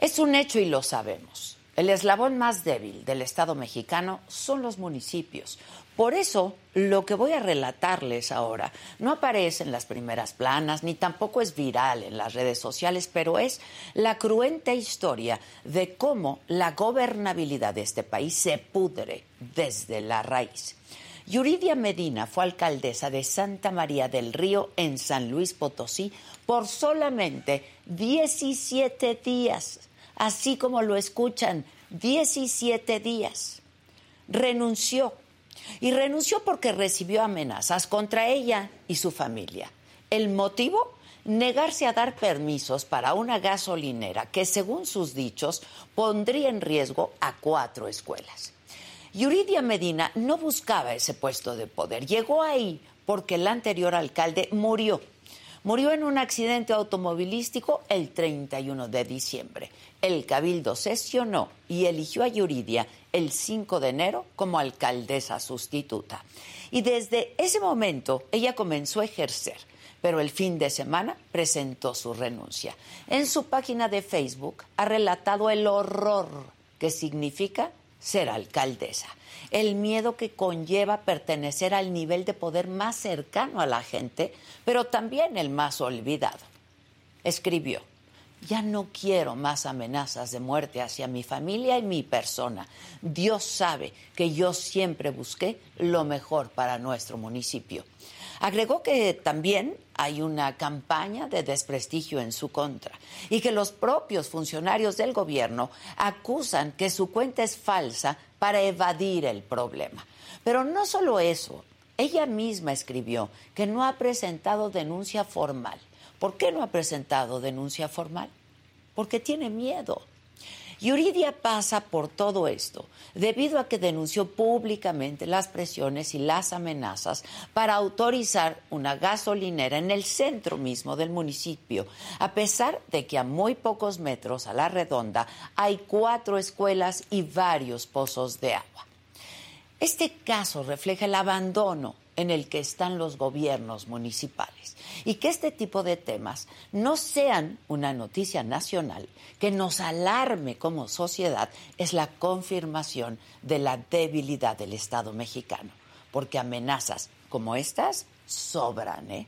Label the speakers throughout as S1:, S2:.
S1: Es un hecho y lo sabemos. El eslabón más débil del Estado mexicano son los municipios. Por eso, lo que voy a relatarles ahora no aparece en las primeras planas ni tampoco es viral en las redes sociales, pero es la cruenta historia de cómo la gobernabilidad de este país se pudre desde la raíz. Yuridia Medina fue alcaldesa de Santa María del Río en San Luis Potosí por solamente 17 días así como lo escuchan, 17 días. Renunció. Y renunció porque recibió amenazas contra ella y su familia. El motivo, negarse a dar permisos para una gasolinera que, según sus dichos, pondría en riesgo a cuatro escuelas. Yuridia Medina no buscaba ese puesto de poder. Llegó ahí porque el anterior alcalde murió murió en un accidente automovilístico el 31 de diciembre. El cabildo sesionó y eligió a Yuridia el 5 de enero como alcaldesa sustituta. Y desde ese momento ella comenzó a ejercer, pero el fin de semana presentó su renuncia. En su página de Facebook ha relatado el horror que significa ser alcaldesa el miedo que conlleva pertenecer al nivel de poder más cercano a la gente, pero también el más olvidado. Escribió, ya no quiero más amenazas de muerte hacia mi familia y mi persona. Dios sabe que yo siempre busqué lo mejor para nuestro municipio. Agregó que también hay una campaña de desprestigio en su contra y que los propios funcionarios del gobierno acusan que su cuenta es falsa para evadir el problema. Pero no solo eso, ella misma escribió que no ha presentado denuncia formal. ¿Por qué no ha presentado denuncia formal? Porque tiene miedo. Yuridia pasa por todo esto debido a que denunció públicamente las presiones y las amenazas para autorizar una gasolinera en el centro mismo del municipio, a pesar de que a muy pocos metros a la redonda hay cuatro escuelas y varios pozos de agua. Este caso refleja el abandono en el que están los gobiernos municipales y que este tipo de temas no sean una noticia nacional que nos alarme como sociedad es la confirmación de la debilidad del Estado mexicano, porque amenazas como estas sobran, ¿eh?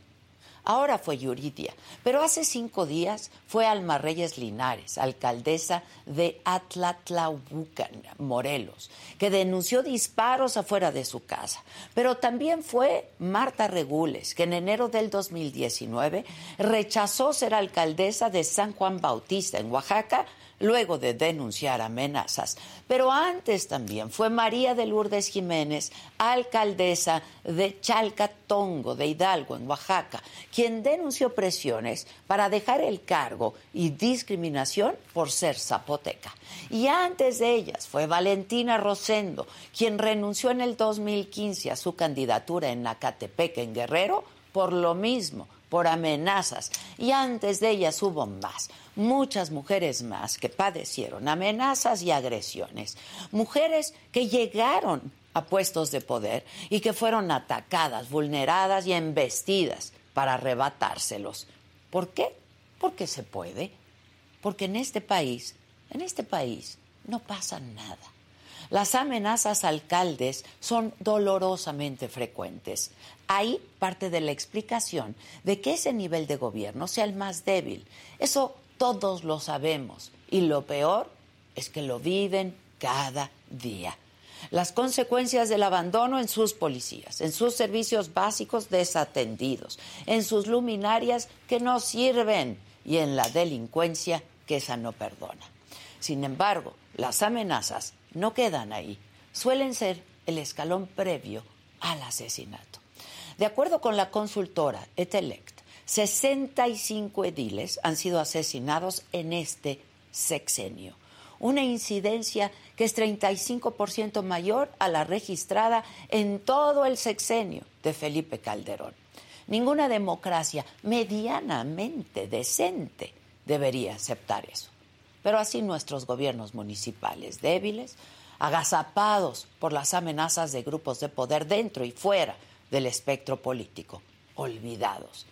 S1: Ahora fue Yuridia, pero hace cinco días fue Alma Reyes Linares, alcaldesa de Atlatlaubucan, Morelos, que denunció disparos afuera de su casa. Pero también fue Marta Regules, que en enero del 2019 rechazó ser alcaldesa de San Juan Bautista, en Oaxaca, luego de denunciar amenazas. Pero antes también fue María de Lourdes Jiménez, alcaldesa de Chalcatongo, de Hidalgo, en Oaxaca, quien denunció presiones para dejar el cargo y discriminación por ser zapoteca. Y antes de ellas fue Valentina Rosendo, quien renunció en el 2015 a su candidatura en Nacatepec, en Guerrero, por lo mismo, por amenazas. Y antes de ellas hubo más muchas mujeres más que padecieron amenazas y agresiones, mujeres que llegaron a puestos de poder y que fueron atacadas, vulneradas y embestidas para arrebatárselos. ¿Por qué? Porque se puede. Porque en este país, en este país, no pasa nada. Las amenazas a alcaldes son dolorosamente frecuentes. Ahí parte de la explicación de que ese nivel de gobierno sea el más débil. Eso todos lo sabemos. Y lo peor es que lo viven cada día. Las consecuencias del abandono en sus policías, en sus servicios básicos desatendidos, en sus luminarias que no sirven y en la delincuencia que esa no perdona. Sin embargo, las amenazas no quedan ahí. Suelen ser el escalón previo al asesinato. De acuerdo con la consultora Etelect, 65 ediles han sido asesinados en este sexenio, una incidencia que es 35% mayor a la registrada en todo el sexenio de Felipe Calderón. Ninguna democracia medianamente decente debería aceptar eso. Pero así nuestros gobiernos municipales débiles, agazapados por las amenazas de grupos de poder dentro y fuera del espectro político, olvidados,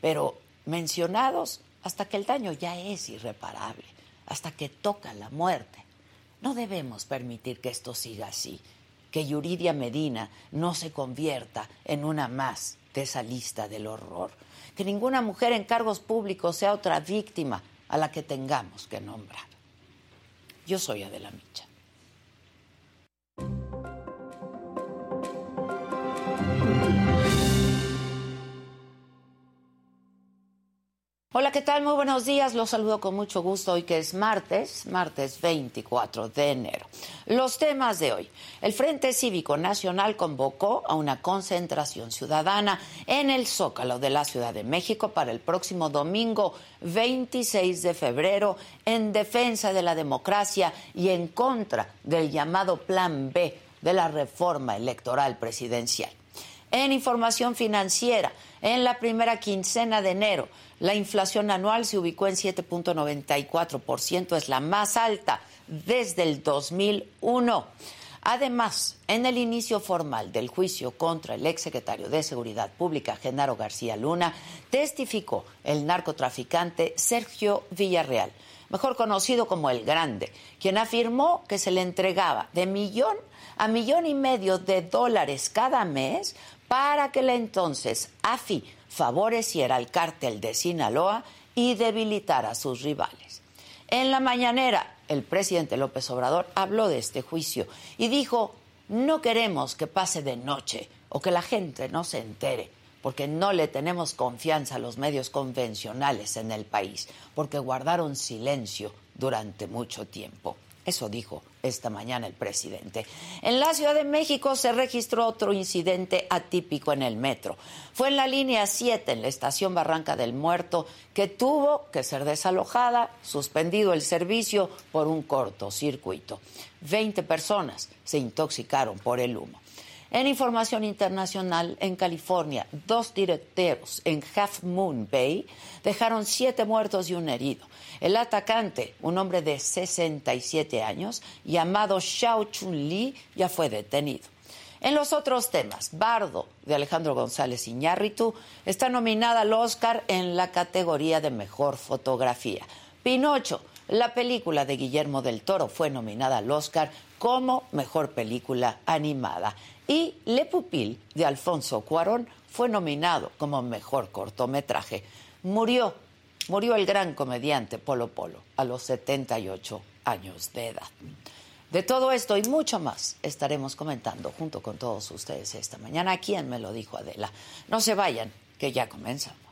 S1: pero mencionados hasta que el daño ya es irreparable, hasta que toca la muerte. No debemos permitir que esto siga así, que Yuridia Medina no se convierta en una más de esa lista del horror, que ninguna mujer en cargos públicos sea otra víctima a la que tengamos que nombrar. Yo soy Adela Micha. Hola, ¿qué tal? Muy buenos días. Los saludo con mucho gusto hoy que es martes, martes 24 de enero. Los temas de hoy. El Frente Cívico Nacional convocó a una concentración ciudadana en el Zócalo de la Ciudad de México para el próximo domingo 26 de febrero en defensa de la democracia y en contra del llamado Plan B de la reforma electoral presidencial. En información financiera, en la primera quincena de enero, la inflación anual se ubicó en 7.94%, es la más alta desde el 2001. Además, en el inicio formal del juicio contra el exsecretario de Seguridad Pública, Genaro García Luna, testificó el narcotraficante Sergio Villarreal, mejor conocido como El Grande, quien afirmó que se le entregaba de millón a millón y medio de dólares cada mes para que la entonces AFI favoreciera al cártel de Sinaloa y debilitara a sus rivales. En la mañanera, el presidente López Obrador habló de este juicio y dijo, no queremos que pase de noche o que la gente no se entere, porque no le tenemos confianza a los medios convencionales en el país, porque guardaron silencio durante mucho tiempo. Eso dijo esta mañana el presidente. En la Ciudad de México se registró otro incidente atípico en el metro. Fue en la línea 7, en la estación Barranca del Muerto, que tuvo que ser desalojada, suspendido el servicio por un cortocircuito. Veinte personas se intoxicaron por el humo. En información internacional, en California, dos tiroteos en Half Moon Bay dejaron siete muertos y un herido. El atacante, un hombre de 67 años, llamado Xiao Chun Li, ya fue detenido. En los otros temas, Bardo, de Alejandro González Iñárritu, está nominada al Oscar en la categoría de Mejor Fotografía. Pinocho, la película de Guillermo del Toro, fue nominada al Oscar como Mejor Película Animada. Y Le Pupil, de Alfonso Cuarón, fue nominado como Mejor Cortometraje. Murió murió el gran comediante Polo Polo a los 78 años de edad. De todo esto y mucho más estaremos comentando junto con todos ustedes esta mañana. ¿Quién me lo dijo Adela? No se vayan, que ya comenzamos.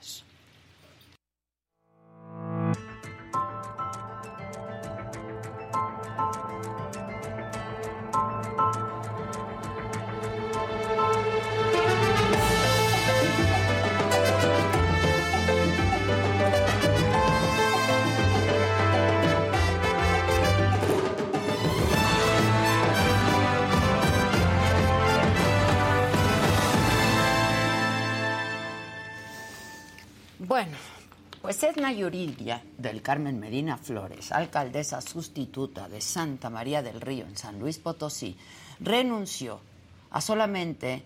S1: Bueno, pues Edna Yuridia del Carmen Medina Flores, alcaldesa sustituta de Santa María del Río en San Luis Potosí, renunció a solamente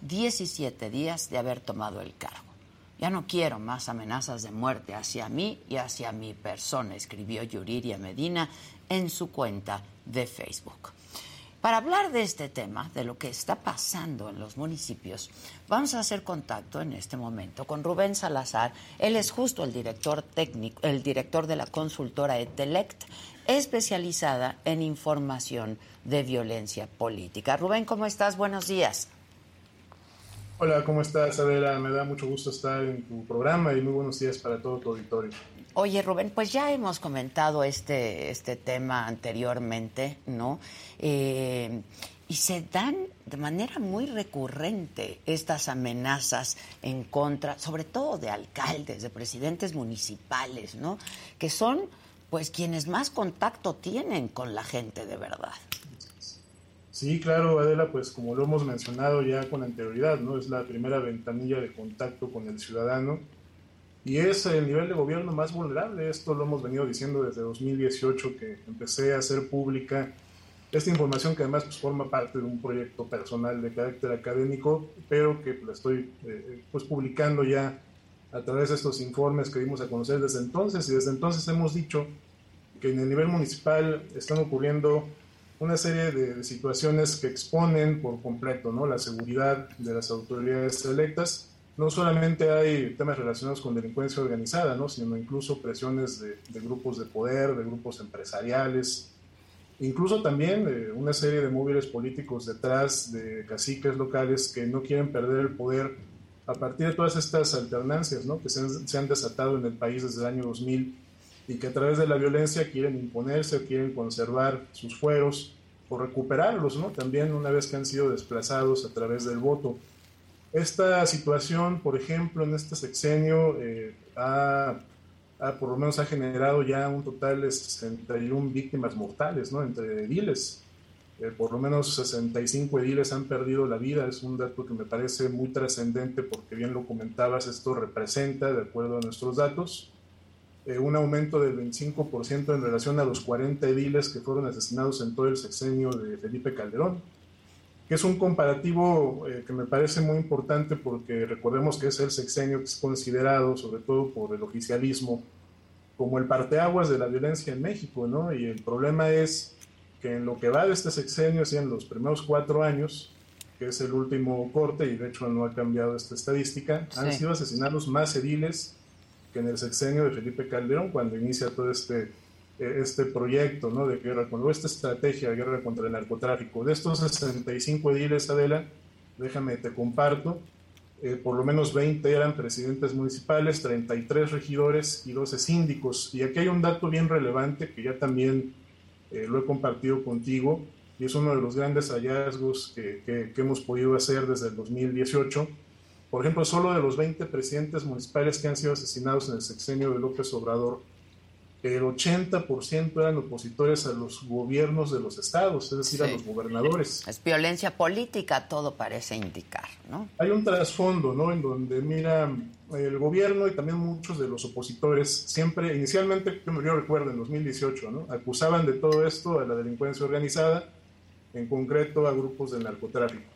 S1: 17 días de haber tomado el cargo. Ya no quiero más amenazas de muerte hacia mí y hacia mi persona, escribió Yuridia Medina en su cuenta de Facebook. Para hablar de este tema, de lo que está pasando en los municipios, vamos a hacer contacto en este momento con Rubén Salazar. Él es justo el director técnico, el director de la consultora Etelect, especializada en información de violencia política. Rubén, ¿cómo estás? Buenos días.
S2: Hola, ¿cómo estás, Adela? Me da mucho gusto estar en tu programa y muy buenos días para todo tu auditorio.
S1: Oye, Rubén, pues ya hemos comentado este, este tema anteriormente, ¿no? Eh, y se dan de manera muy recurrente estas amenazas en contra, sobre todo de alcaldes, de presidentes municipales, ¿no? Que son, pues, quienes más contacto tienen con la gente de verdad.
S2: Sí, claro, Adela, pues como lo hemos mencionado ya con anterioridad, ¿no? Es la primera ventanilla de contacto con el ciudadano y es el nivel de gobierno más vulnerable. Esto lo hemos venido diciendo desde 2018 que empecé a hacer pública esta información que además pues, forma parte de un proyecto personal de carácter académico, pero que la estoy eh, pues, publicando ya a través de estos informes que dimos a conocer desde entonces. Y desde entonces hemos dicho que en el nivel municipal están ocurriendo una serie de, situaciones que exponen por completo ¿no? la seguridad de las autoridades electas no solamente hay temas relacionados con delincuencia organizada, ¿no? sino incluso presiones de, grupos de poder, de grupos empresariales, incluso también eh, una serie de móviles políticos detrás de caciques locales que no quieren perder el poder a partir de todas estas alternancias ¿no? que se han, se han, desatado en el país desde el año 2000 y que a través de la violencia quieren imponerse, quieren conservar sus fueros o recuperarlos, ¿no? también una vez que han sido desplazados a través del voto. Esta situación, por ejemplo, en este sexenio, eh, ha, por lo menos ha generado ya un total de 61 víctimas mortales, ¿no? Entre ediles. Eh, por lo menos 65 ediles han perdido la vida. Es un dato que me parece muy trascendente porque bien lo comentabas, esto representa, de acuerdo a nuestros datos, eh, un aumento del 25% en relación a los 40 ediles que fueron asesinados en todo el sexenio de Felipe Calderón que es un comparativo eh, que me parece muy importante porque recordemos que es el sexenio que es considerado, sobre todo por el oficialismo, como el parteaguas de la violencia en México, ¿no? Y el problema es que en lo que va de este sexenio, así en los primeros cuatro años, que es el último corte, y de hecho no ha cambiado esta estadística, han sido asesinados más ediles que en el sexenio de Felipe Calderón, cuando inicia todo este eh, este proyecto ¿no? de guerra, cuando esta estrategia de guerra contra el narcotráfico. De estos 65 ediles, Adela, déjame te comparto, eh, por lo menos 20 eran presidentes municipales, 33 regidores y 12 síndicos. Y aquí hay un dato bien relevante que ya también eh, lo he compartido contigo y es uno de los grandes hallazgos que, que, que hemos podido hacer desde el 2018. Por ejemplo, solo de los 20 presidentes municipales que han sido asesinados en el sexenio de López Obrador, el 80% eran opositores a los gobiernos de los estados, es decir, a los gobernadores.
S1: Es violencia política, todo parece indicar, ¿no?
S2: Hay un trasfondo, ¿no? En donde, mira, el gobierno y también muchos de los opositores siempre, inicialmente, yo recuerdo en 2018, ¿no? Acusaban de todo esto a la delincuencia organizada, en concreto a grupos de narcotráfico.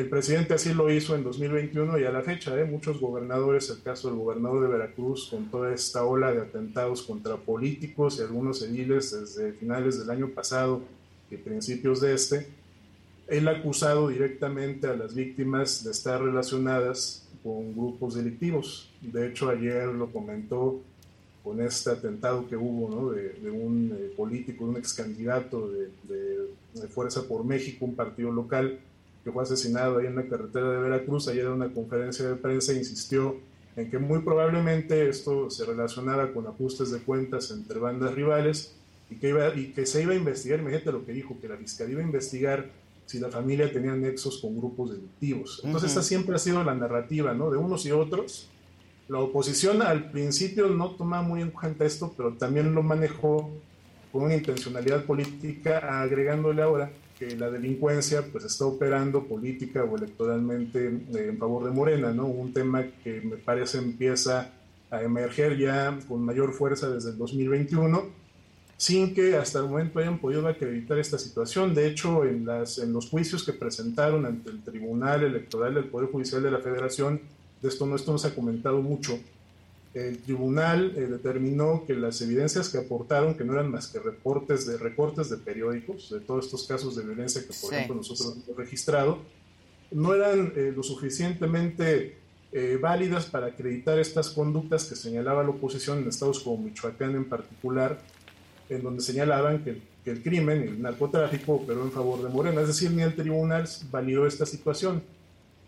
S2: El presidente así lo hizo en 2021 y a la fecha, ¿eh? muchos gobernadores, el caso del gobernador de Veracruz, con toda esta ola de atentados contra políticos y algunos ediles desde finales del año pasado y principios de este, él ha acusado directamente a las víctimas de estar relacionadas con grupos delictivos. De hecho, ayer lo comentó con este atentado que hubo de, un eh, político, un ex candidato de, de Fuerza por México, un partido local, que fue asesinado ahí en la carretera de Veracruz, ayer en una conferencia de prensa insistió en que muy probablemente esto se relacionara con ajustes de cuentas entre bandas rivales y que, iba, y que se iba a investigar, imagínate lo que dijo, que la fiscalía iba a investigar si la familia tenía nexos con grupos delictivos. Entonces esta siempre ha sido la narrativa, ¿no? De unos y otros. La oposición al principio no toma muy en cuenta esto, pero también lo manejó con una intencionalidad política, agregándole ahora que la delincuencia pues está operando política o electoralmente eh, en favor de Morena, ¿no? Un tema que me parece empieza a emerger ya con mayor fuerza desde el 2021, sin que hasta el momento hayan podido acreditar esta situación. De hecho, en, las, en los juicios que presentaron ante el Tribunal Electoral del Poder Judicial de la Federación, de esto no, esto no se ha comentado mucho, el tribunal eh, determinó que las evidencias que aportaron, que no eran más que reportes de recortes de periódicos, de todos estos casos de violencia que, por ejemplo, nosotros hemos registrado, no eran eh, lo suficientemente eh, válidas para acreditar estas conductas que señalaba la oposición en estados como Michoacán en particular, en donde señalaban que, que el crimen y el narcotráfico operó en favor de Morena. Es decir, ni el tribunal validó esta situación.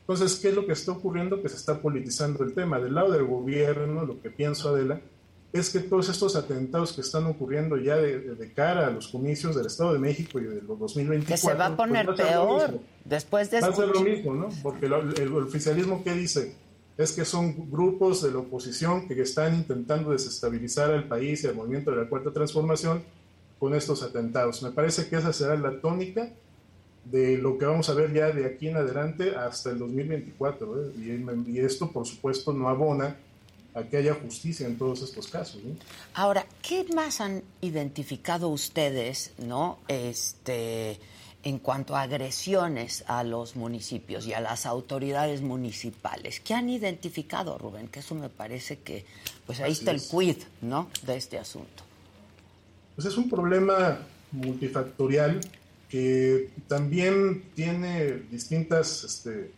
S2: Entonces, ¿qué es lo que está ocurriendo? Que se está politizando el tema. Del lado del gobierno, lo que pienso, Adela, es que todos estos atentados que están ocurriendo ya de, cara a los comicios del Estado de México y de los 2024...
S1: Que se va a poner pues peor después de...
S2: Va a ser lo mismo, ¿no? Porque el, oficialismo, ¿qué dice? Es que son grupos de la oposición que están intentando desestabilizar al país y al movimiento de la Cuarta Transformación con estos atentados. Me parece que esa será la tónica de lo que vamos a ver ya de aquí en adelante hasta el 2024. ¿eh? Y, esto, por supuesto, no abona a que haya justicia en todos estos casos.
S1: Ahora, ¿qué más han identificado ustedes, no? Este, en cuanto a agresiones a los municipios y a las autoridades municipales. ¿Qué han identificado, Rubén? Que eso me parece que, pues ahí está el quid, ¿no? De este asunto.
S2: Pues es un problema multifactorial que también tiene distintas este,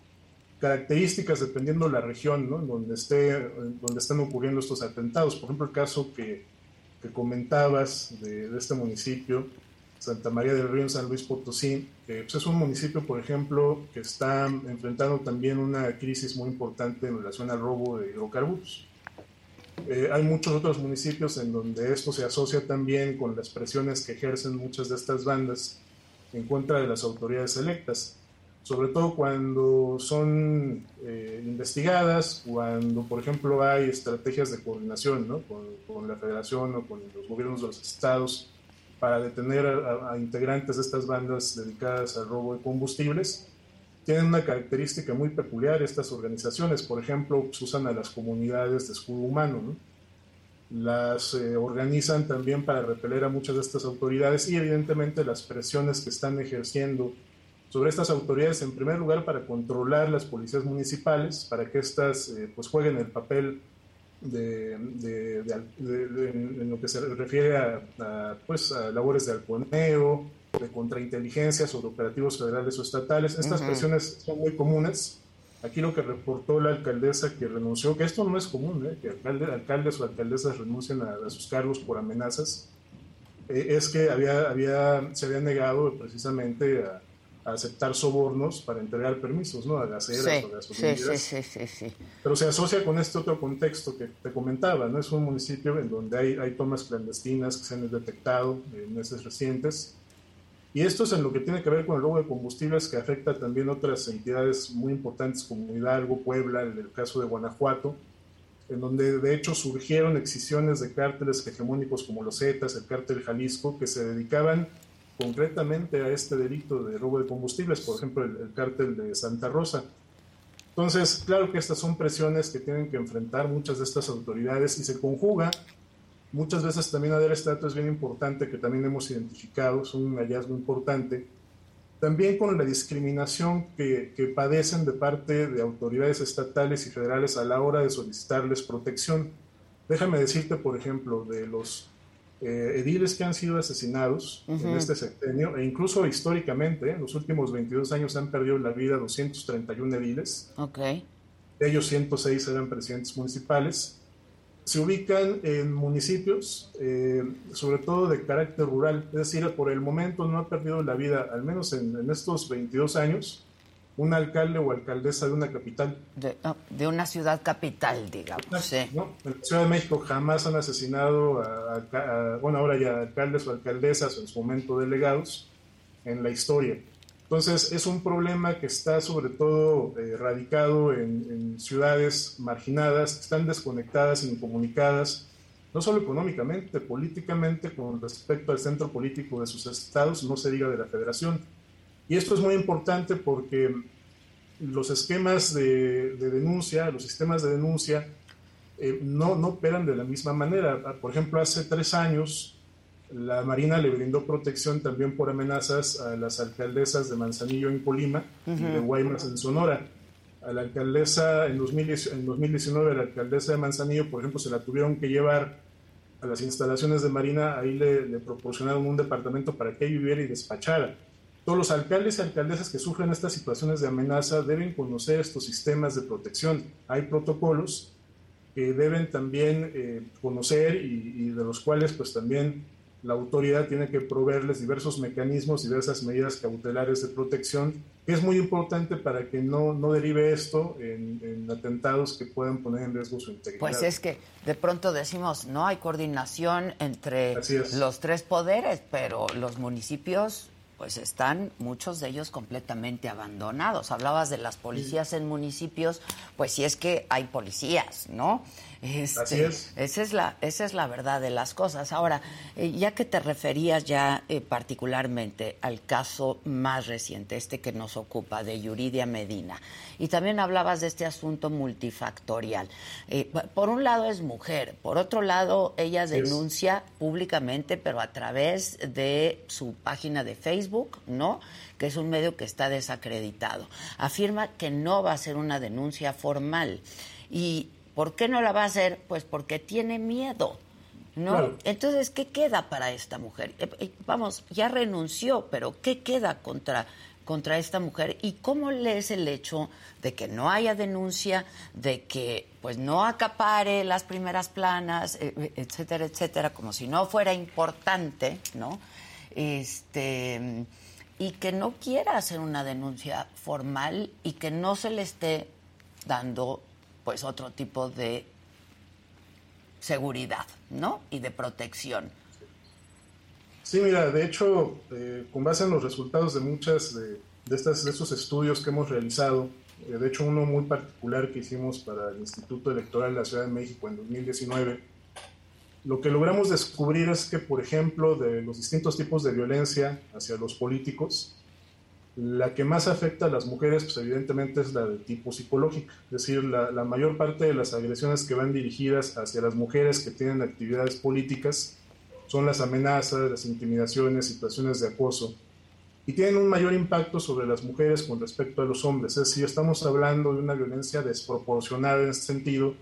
S2: características dependiendo de la región donde, esté, donde están ocurriendo estos atentados. Por ejemplo, el caso que, que comentabas de, este municipio, Santa María del Río en San Luis Potosí, que pues, es un municipio, por ejemplo, que está enfrentando también una crisis muy importante en relación al robo de hidrocarburos. Eh, hay muchos otros municipios en donde esto se asocia también con las presiones que ejercen muchas de estas bandas en contra de las autoridades electas, sobre todo cuando son eh, investigadas, cuando, por ejemplo, hay estrategias de coordinación ¿no? con, la federación o con los gobiernos de los estados para detener a, integrantes de estas bandas dedicadas al robo de combustibles. Tienen una característica muy peculiar estas organizaciones, por ejemplo, usan a las comunidades de escudo humano, ¿no? Las eh, organizan también para repeler a muchas de estas autoridades y evidentemente las presiones que están ejerciendo sobre estas autoridades, en primer lugar para controlar las policías municipales, para que éstas eh, pues jueguen el papel de, en lo que se refiere a, pues, a labores de alponeo, de contrainteligencia sobre operativos federales o estatales. Estas presiones son muy comunes Aquí lo que reportó la alcaldesa que renunció, que esto no es común, ¿eh? que alcaldes o alcaldesas renuncien a, sus cargos por amenazas, eh, es que había, había, se había negado precisamente a, aceptar sobornos para entregar permisos, ¿no? A gaseras o gasolineras. Sí, sí, sí, Pero se asocia con este otro contexto que te comentaba, ¿no? Es un municipio en donde hay, hay tomas clandestinas que se han detectado en meses recientes y esto es en lo que tiene que ver con el robo de combustibles que afecta también otras entidades muy importantes como Hidalgo, Puebla, en el caso de Guanajuato, en donde de hecho surgieron excisiones de cárteles hegemónicos como los Zetas, el cártel Jalisco, que se dedicaban concretamente a este delito de robo de combustibles, por ejemplo el, el cártel de Santa Rosa. Entonces, claro que estas son presiones que tienen que enfrentar muchas de estas autoridades y se conjuga Muchas veces también este dato es bien importante, que también hemos identificado, es un hallazgo importante, también con la discriminación que, que, padecen de parte de autoridades estatales y federales a la hora de solicitarles protección. Déjame decirte, por ejemplo, de los eh, ediles que han sido asesinados en este sexenio, e incluso históricamente, en los últimos 22 años han perdido la vida 231 ediles.
S1: Okay.
S2: De ellos 106 eran presidentes municipales se ubican en municipios, eh, sobre todo de carácter rural, es decir, por el momento no ha perdido la vida, al menos en, estos 22 años, un alcalde o alcaldesa de una capital.
S1: De, una ciudad capital, digamos. Sí.
S2: En la Ciudad de México jamás han asesinado a, bueno, ahora ya alcaldes o alcaldesas, en su momento delegados, en la historia. Entonces, es un problema que está sobre todo eh, radicado en, ciudades marginadas, que están desconectadas, incomunicadas, no solo económicamente, políticamente, con respecto al centro político de sus estados, no se diga de la federación. Y esto es muy importante porque los esquemas de, denuncia, los sistemas de denuncia, eh, no, no operan de la misma manera. Por ejemplo, hace tres años la Marina le brindó protección también por amenazas a las alcaldesas de Manzanillo en Colima y de Guaymas en Sonora. a la alcaldesa en, 2019, a la alcaldesa de Manzanillo, por ejemplo, se la tuvieron que llevar a las instalaciones de Marina, ahí le, le proporcionaron un departamento para que viviera y despachara. Todos los alcaldes y alcaldesas que sufren estas situaciones de amenaza deben conocer estos sistemas de protección. Hay protocolos que deben también eh, conocer y, de los cuales pues también la autoridad tiene que proveerles diversos mecanismos, diversas medidas cautelares de protección, que es muy importante para que no, no derive esto en, atentados que puedan poner en riesgo su integridad.
S1: Pues es que de pronto decimos, no hay coordinación entre los tres poderes, pero los municipios pues están muchos de ellos completamente abandonados. Hablabas de las policías en municipios, pues si es que hay policías, ¿no?
S2: Este, Así es.
S1: Esa es, la, esa es la verdad de las cosas. Ahora, eh, ya que te referías ya eh, particularmente al caso más reciente, este que nos ocupa, de Yuridia Medina, y también hablabas de este asunto multifactorial. Eh, por un lado es mujer, por otro lado ella denuncia públicamente, pero a través de su página de Facebook, ¿no? Que es un medio que está desacreditado. Afirma que no va a ser una denuncia formal. Y ¿Por qué no la va a hacer? Pues porque tiene miedo. ¿No? Entonces, ¿qué queda para esta mujer? Eh, eh, vamos, ya renunció, pero ¿qué queda contra, contra esta mujer? ¿Y cómo lees el hecho de que no haya denuncia, de que pues no acapare las primeras planas, eh, etcétera, etcétera, como si no fuera importante, ¿no? Este y que no quiera hacer una denuncia formal y que no se le esté dando pues otro tipo de seguridad, ¿no? Y de protección.
S2: Sí, mira, de hecho, eh, con base en los resultados de muchas de, estos estudios que hemos realizado, eh, de hecho uno muy particular que hicimos para el Instituto Electoral de la Ciudad de México en 2019, lo que logramos descubrir es que, por ejemplo, de los distintos tipos de violencia hacia los políticos, la que más afecta a las mujeres, pues evidentemente es la de tipo psicológico, es decir, la, mayor parte de las agresiones que van dirigidas hacia las mujeres que tienen actividades políticas son las amenazas, las intimidaciones, situaciones de acoso, y tienen un mayor impacto sobre las mujeres con respecto a los hombres, es decir, estamos hablando de una violencia desproporcionada en este sentido,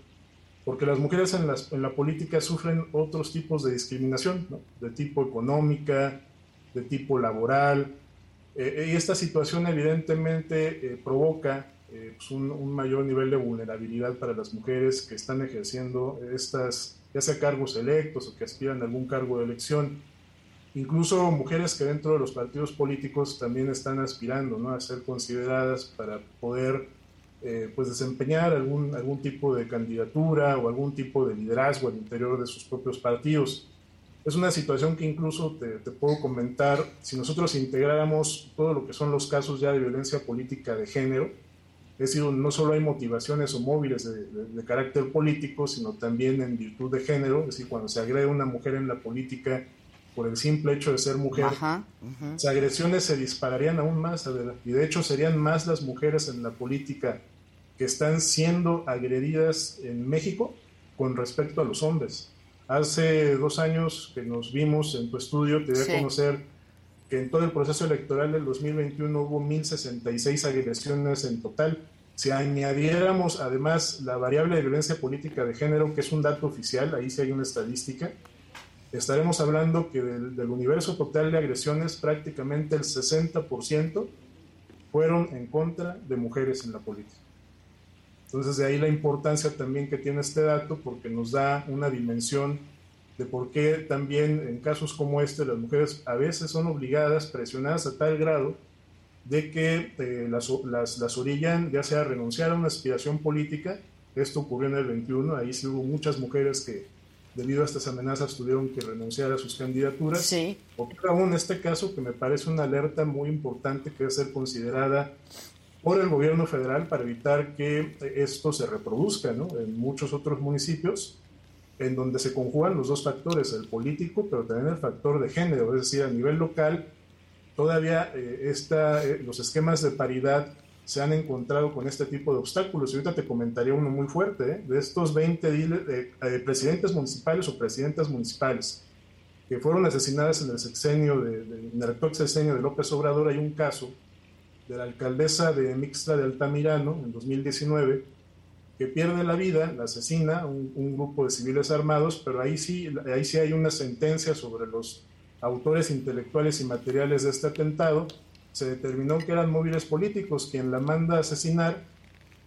S2: porque las mujeres en, en la política sufren otros tipos de discriminación, de tipo económica, de tipo laboral, eh, y esta situación evidentemente eh, provoca eh, pues, un, mayor nivel de vulnerabilidad para las mujeres que están ejerciendo estas, ya sea cargos electos o que aspiran a algún cargo de elección. Incluso mujeres que dentro de los partidos políticos también están aspirando ¿no? a ser consideradas para poder pues desempeñar algún, algún tipo de candidatura o algún tipo de liderazgo al interior de sus propios partidos. Es una situación que incluso te, puedo comentar, si nosotros integráramos todo lo que son los casos ya de violencia política de género, es decir, no solo hay motivaciones o móviles de, carácter político, sino también en virtud de género, es decir, cuando se agrede a una mujer en la política por el simple hecho de ser mujer, las agresiones se dispararían aún más, y de hecho serían más las mujeres en la política que están siendo agredidas en México con respecto a los hombres. Hace dos años que nos vimos en tu estudio, te di a conocer que en todo el proceso electoral del 2021 hubo 1.066 agresiones en total. Si añadiéramos además la variable de violencia política de género, que es un dato oficial, ahí sí hay una estadística, estaremos hablando que del, del universo total de agresiones, prácticamente el 60% fueron en contra de mujeres en la política. Entonces de ahí la importancia también que tiene este dato porque nos da una dimensión de por qué también en casos como este las mujeres a veces son obligadas, presionadas a tal grado de que eh, las, las, orillan ya sea a renunciar a una aspiración política, esto ocurrió en el 21, ahí sí hubo muchas mujeres que debido a estas amenazas tuvieron que renunciar a sus candidaturas,
S1: sí.
S2: o aún este caso que me parece una alerta muy importante que debe ser considerada por el gobierno federal para evitar que esto se reproduzca en muchos otros municipios en donde se conjugan los dos factores, el político, pero también el factor de género, es decir, a nivel local, todavía eh, eh, los esquemas de paridad se han encontrado con este tipo de obstáculos. Y ahorita te comentaría uno muy fuerte, ¿eh? de estos 20 presidentes municipales o presidentas municipales que fueron asesinadas en el sexenio, de, en el actual sexenio de López Obrador, hay un caso de la alcaldesa de Mixtra de Altamirano en 2019, que pierde la vida, la asesina un, grupo de civiles armados, pero ahí sí, ahí sí hay una sentencia sobre los autores intelectuales y materiales de este atentado. Se determinó que eran móviles políticos. Quien la manda a asesinar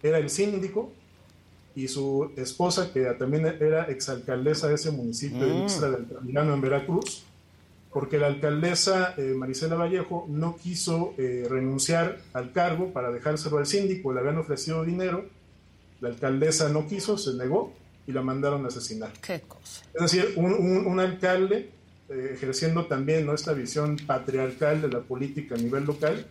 S2: era el síndico y su esposa, que también era exalcaldesa de ese municipio de Mixtra de Altamirano en Veracruz porque la alcaldesa eh, Marisela Vallejo no quiso eh, renunciar al cargo para dejárselo al síndico, le habían ofrecido dinero, la alcaldesa no quiso, se negó y la mandaron a asesinar.
S1: ¿Qué cosa?
S2: Es decir, un, alcalde eh, ejerciendo también ¿no? esta visión patriarcal de la política a nivel local,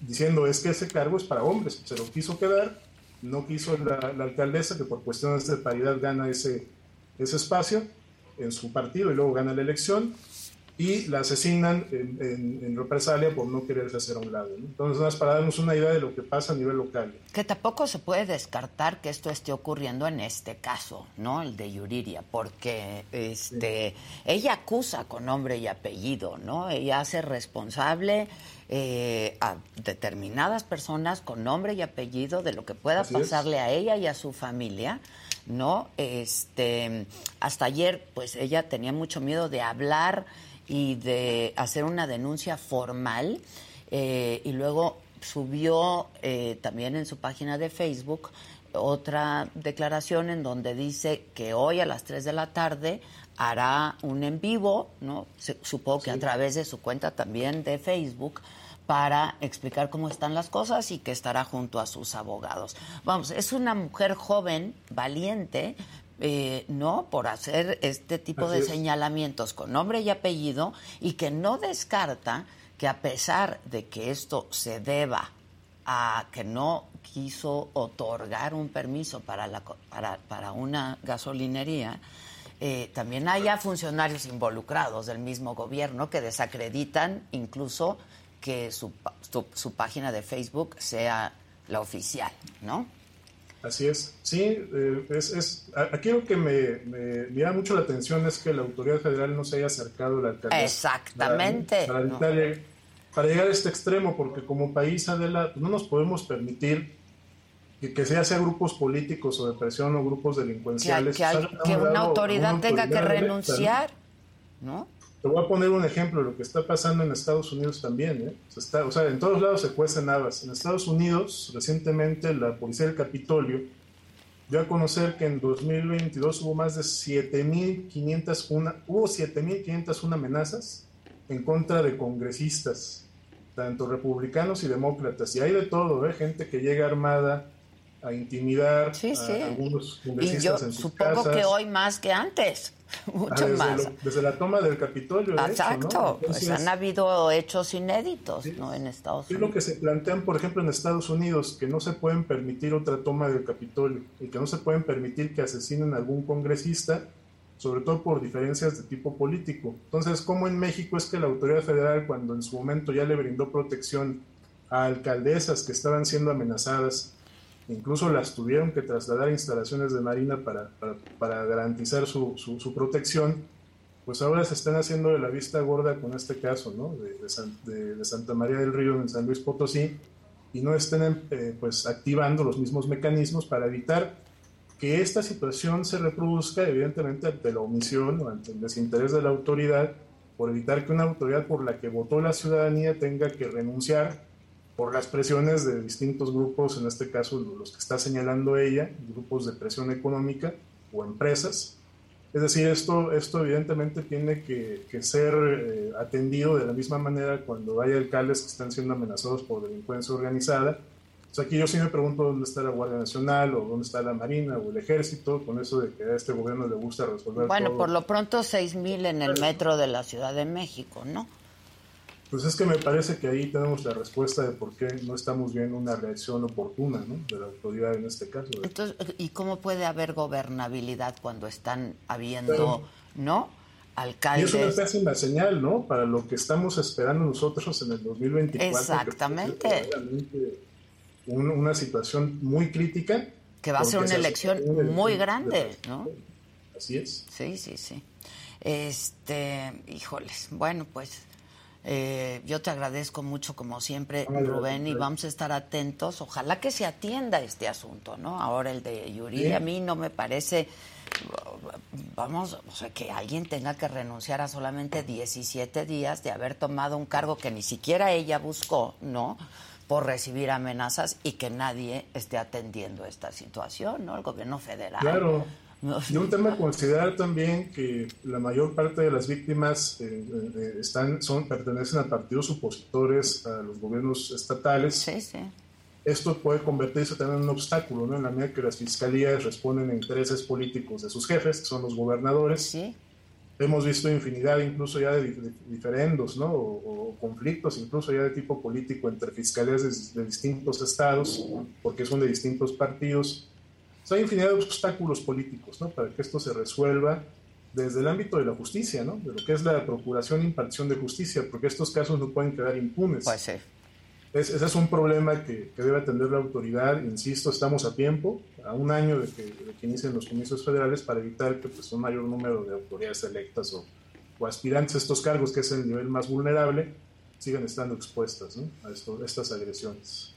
S2: diciendo es que ese cargo es para hombres, se lo quiso quedar, no quiso la, la alcaldesa que por cuestiones de paridad gana ese, ese espacio en su partido y luego gana la elección, y la asesinan en, represalia por no quererse hacer a un lado. Entonces, más para darnos una idea de lo que pasa a nivel local.
S1: Que tampoco se puede descartar que esto esté ocurriendo en este caso, ¿no? El de Yuriria, porque este, ella acusa con nombre y apellido, ¿no? Ella hace responsable eh, a determinadas personas con nombre y apellido de lo que pueda pasarle a ella y a su familia. ¿no? Este, hasta ayer, pues ella tenía mucho miedo de hablar y de hacer una denuncia formal eh, y luego subió eh, también en su página de Facebook otra declaración en donde dice que hoy a las 3 de la tarde hará un en vivo, ¿no? supongo que a través de su cuenta también de Facebook para explicar cómo están las cosas y que estará junto a sus abogados. Vamos, es una mujer joven, valiente, eh, no por hacer este tipo de señalamientos con nombre y apellido y que no descarta que a pesar de que esto se deba a que no quiso otorgar un permiso para, la, para, para una gasolinería, eh, también haya funcionarios involucrados del mismo gobierno que desacreditan incluso que su, su página de Facebook sea la oficial, ¿no?
S2: Así es, sí, eh, es, es, aquí lo que me, me, llama mucho la atención es que la autoridad federal no se haya acercado a la alcaldía.
S1: Exactamente.
S2: Para, llegar a este extremo, porque como país, Adela, no nos podemos permitir que, que sea, sea grupos políticos o de presión o grupos delincuenciales.
S1: Que, una autoridad tenga que renunciar, ¿no?
S2: Te voy a poner un ejemplo de lo que está pasando en Estados Unidos también. ¿eh? está, o sea, en todos lados se cuecen habas. En Estados Unidos, recientemente, la policía del Capitolio dio a conocer que en 2022 hubo más de 7.501 hubo 7.501 amenazas en contra de congresistas, tanto republicanos y demócratas. Y hay de todo, ¿eh? gente que llega armada a intimidar a algunos congresistas en sus
S1: supongo que hoy más que antes. Mucho
S2: ah, desde
S1: más.
S2: desde la toma del Capitolio.
S1: Exacto. pues han habido hechos inéditos ¿no? en Estados Unidos.
S2: Es lo que se plantean, por ejemplo, en Estados Unidos, que no se pueden permitir otra toma del Capitolio y que no se pueden permitir que asesinen a algún congresista, sobre todo por diferencias de tipo político. Entonces, ¿cómo en México es que la autoridad federal, cuando en su momento ya le brindó protección a alcaldesas que estaban siendo amenazadas, incluso las tuvieron que trasladar a instalaciones de Marina para, para, garantizar su, su, protección, pues ahora se están haciendo de la vista gorda con este caso ¿no? de, Santa María del Río en San Luis Potosí y no estén eh, pues activando los mismos mecanismos para evitar que esta situación se reproduzca evidentemente ante la omisión o ante el desinterés de la autoridad por evitar que una autoridad por la que votó la ciudadanía tenga que renunciar por las presiones de distintos grupos, en este caso los que está señalando ella, grupos de presión económica o empresas. Es decir, esto, esto evidentemente tiene que, ser eh, atendido de la misma manera cuando hay alcaldes que están siendo amenazados por delincuencia organizada. O sea, aquí yo sí me pregunto dónde está la Guardia Nacional o dónde está la Marina o el Ejército, con eso de que a este gobierno le gusta resolver.
S1: Bueno, por lo pronto 6.000 en el metro de la Ciudad de México, ¿no?
S2: Pues es que me parece que ahí tenemos la respuesta de por qué no estamos viendo una reacción oportuna ¿no? de la autoridad en este caso.
S1: Entonces, ¿y cómo puede haber gobernabilidad cuando están habiendo, no? Alcaldes.
S2: Y es una pésima señal, ¿no? Para lo que estamos esperando nosotros en el 2024.
S1: Exactamente.
S2: una situación muy crítica.
S1: Que va a ser una elección muy grande, ¿no?
S2: Así es.
S1: Sí, sí, sí. Este, híjoles, bueno, pues Eh, yo te agradezco mucho, como siempre, Rubén, y vamos a estar atentos. Ojalá que se atienda este asunto, ¿no? Ahora el de Yuri, a mí no me parece, vamos, o sea, que alguien tenga que renunciar a solamente 17 días de haber tomado un cargo que ni siquiera ella buscó, ¿no? Por recibir amenazas y que nadie esté atendiendo esta situación, ¿no? El gobierno federal.
S2: Claro y un tema a considerar también que la mayor parte de las víctimas eh, eh, están, son, pertenecen a partidos opositores a los gobiernos estatales.
S1: Sí, sí.
S2: Esto puede convertirse también en un obstáculo, ¿no? En la medida que las fiscalías responden a intereses políticos de sus jefes, que son los gobernadores. Hemos visto infinidad incluso ya de, diferendos, ¿no? O, conflictos incluso ya de tipo político entre fiscalías de distintos estados, porque son de distintos partidos hay infinidad de obstáculos políticos ¿no? para que esto se resuelva desde el ámbito de la justicia, ¿no? de lo que es la procuración e impartición de justicia, porque estos casos no pueden quedar impunes.
S1: Pues sí.
S2: ese es un problema que, debe atender la autoridad. Insisto, estamos a tiempo, a un año de que, inicien los comicios federales, para evitar que pues, un mayor número de autoridades electas o, aspirantes a estos cargos, que es el nivel más vulnerable, sigan estando expuestas a, a estas agresiones.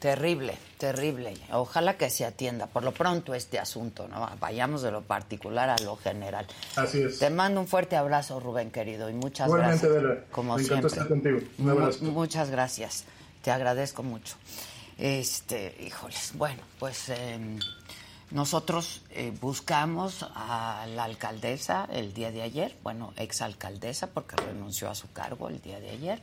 S1: Terrible, terrible. Ojalá que se atienda por lo pronto este asunto, ¿no? Vayamos de lo particular a lo general.
S2: Así es.
S1: Te mando un fuerte abrazo, Rubén, querido, y muchas gracias.
S2: Como Me siempre. estar contigo.
S1: muchas gracias. Te agradezco mucho. Este, híjoles, bueno, pues em, nosotros eh, buscamos a la alcaldesa el día de ayer, bueno, exalcaldesa, porque renunció a su cargo el día de ayer.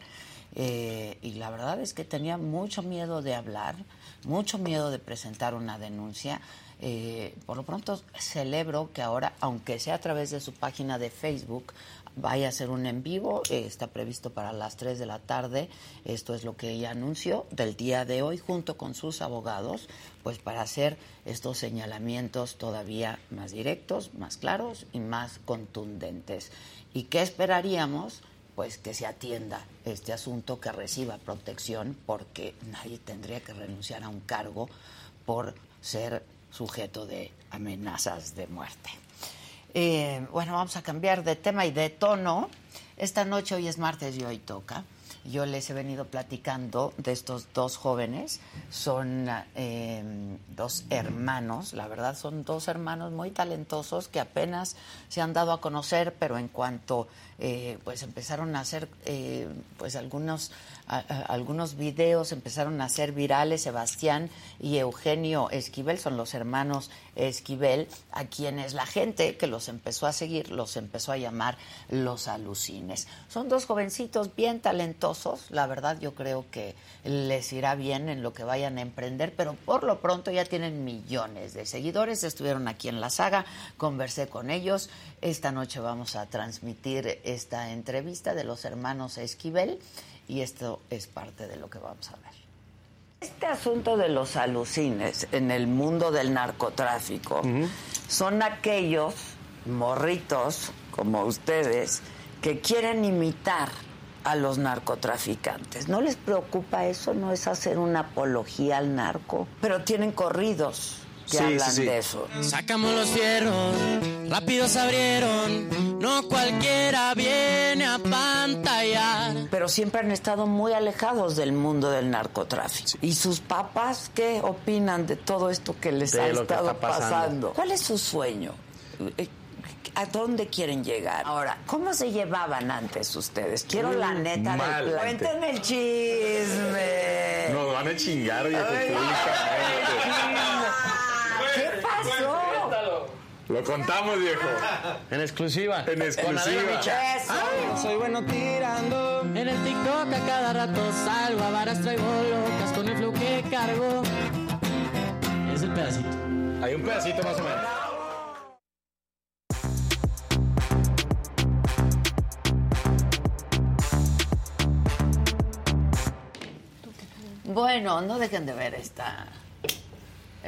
S1: Eh, y la verdad es que tenía mucho miedo de hablar, mucho miedo de presentar una denuncia. Eh, por lo pronto celebro que ahora, aunque sea a través de su página de Facebook, vaya a ser un en vivo, eh, está previsto para las 3 de la tarde, esto es lo que ella anunció del día de hoy junto con sus abogados, pues para hacer estos señalamientos todavía más directos, más claros y más contundentes. ¿Y qué esperaríamos? Pues que se atienda este asunto, que reciba protección, porque nadie tendría que renunciar a un cargo por ser sujeto de amenazas de muerte. Eh, bueno, vamos a cambiar de tema y de tono. Esta noche, hoy es martes y hoy toca. Yo les he venido platicando de estos dos jóvenes. Son eh, dos hermanos, la verdad son dos hermanos muy talentosos que apenas se han dado a conocer, pero en cuanto eh, pues empezaron a hacer eh, pues algunos algunos videos empezaron a ser virales Sebastián y Eugenio Esquivel son los hermanos Esquivel a quienes la gente que los empezó a seguir los empezó a llamar los alucines. Son dos jovencitos bien talentosos la verdad yo creo que les irá bien en lo que vayan a emprender pero por lo pronto ya tienen millones de seguidores estuvieron aquí en la saga conversé con ellos esta noche vamos a transmitir esta entrevista de los hermanos Esquivel y esto es parte de lo que vamos a ver. Este asunto de los alucines en el mundo del narcotráfico son aquellos morritos como ustedes que quieren imitar a los narcotraficantes. ¿No les preocupa eso? ¿No es hacer una apología al narco? Pero tienen corridos que hablan de eso.
S3: Sacamos los fierros, rápido se abrieron, no cualquiera viene a pantallar.
S1: Pero siempre han estado muy alejados del mundo del narcotráfico. ¿Y sus papás qué opinan de todo esto que les ha estado pasando? ¿Cuál es su sueño? Eh, ¿A dónde quieren llegar? Ahora, ¿cómo se llevaban antes ustedes? Quiero la neta de Cuéntenme el chisme.
S4: Nos van a chingar, oye,
S1: ¿Qué pasó?
S4: Lo contamos, viejo.
S3: En exclusiva.
S4: En exclusiva.
S3: soy bueno tirando. En el TikTok a cada rato salgo. A varas traigo locas con el flow que cargo. Es el pedacito.
S4: Hay un pedacito más o menos.
S1: Bueno, no dejen de ver esta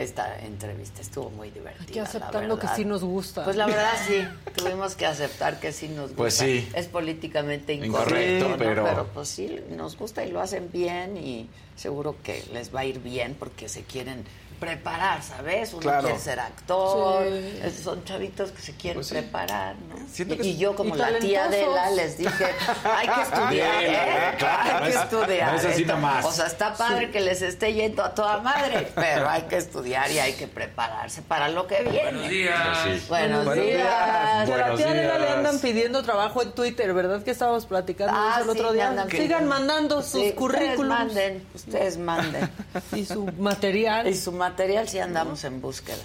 S1: esta entrevista estuvo muy divertida.
S5: Hay que aceptar lo que sí nos gusta.
S1: Pues la verdad sí, tuvimos que aceptar que sí nos
S4: pues
S1: gusta.
S4: Pues sí.
S1: Es políticamente incorrecto,
S4: pero...
S1: pero pues sí, nos gusta y lo hacen bien y seguro que les va a ir bien porque se quieren preparar, ¿sabes? Uno
S6: Claro.
S1: quiere ser actor,
S5: Sí.
S1: son chavitos que se quieren
S4: Pues sí.
S1: preparar, ¿no?
S6: Siento
S1: y,
S6: que
S1: y yo como
S5: y
S1: la tía. Adela les dije, hay que estudiar,
S4: Bien,
S1: ¿eh?
S4: claro,
S1: hay
S4: no
S1: que
S4: es-
S1: estudiar.
S4: no es así
S1: esto.
S4: nomás.
S1: O sea, está padre que les esté yendo a toda madre, pero hay que estudiar y hay que prepararse para lo que viene. Buenos días.
S4: Pues sí.
S1: Buenos,
S6: Buenos
S1: días.
S6: días.
S5: A la
S4: Buenos
S5: tía Adela le andan pidiendo trabajo en Twitter, ¿verdad? Que estábamos platicando
S1: Ah,
S5: eso el
S1: sí,
S5: otro día.
S1: andan
S5: Sigan mandando sus
S1: Sí, Ustedes
S5: currículums
S1: manden, ustedes manden.
S5: y su material.
S1: Y su material sí andamos en búsqueda.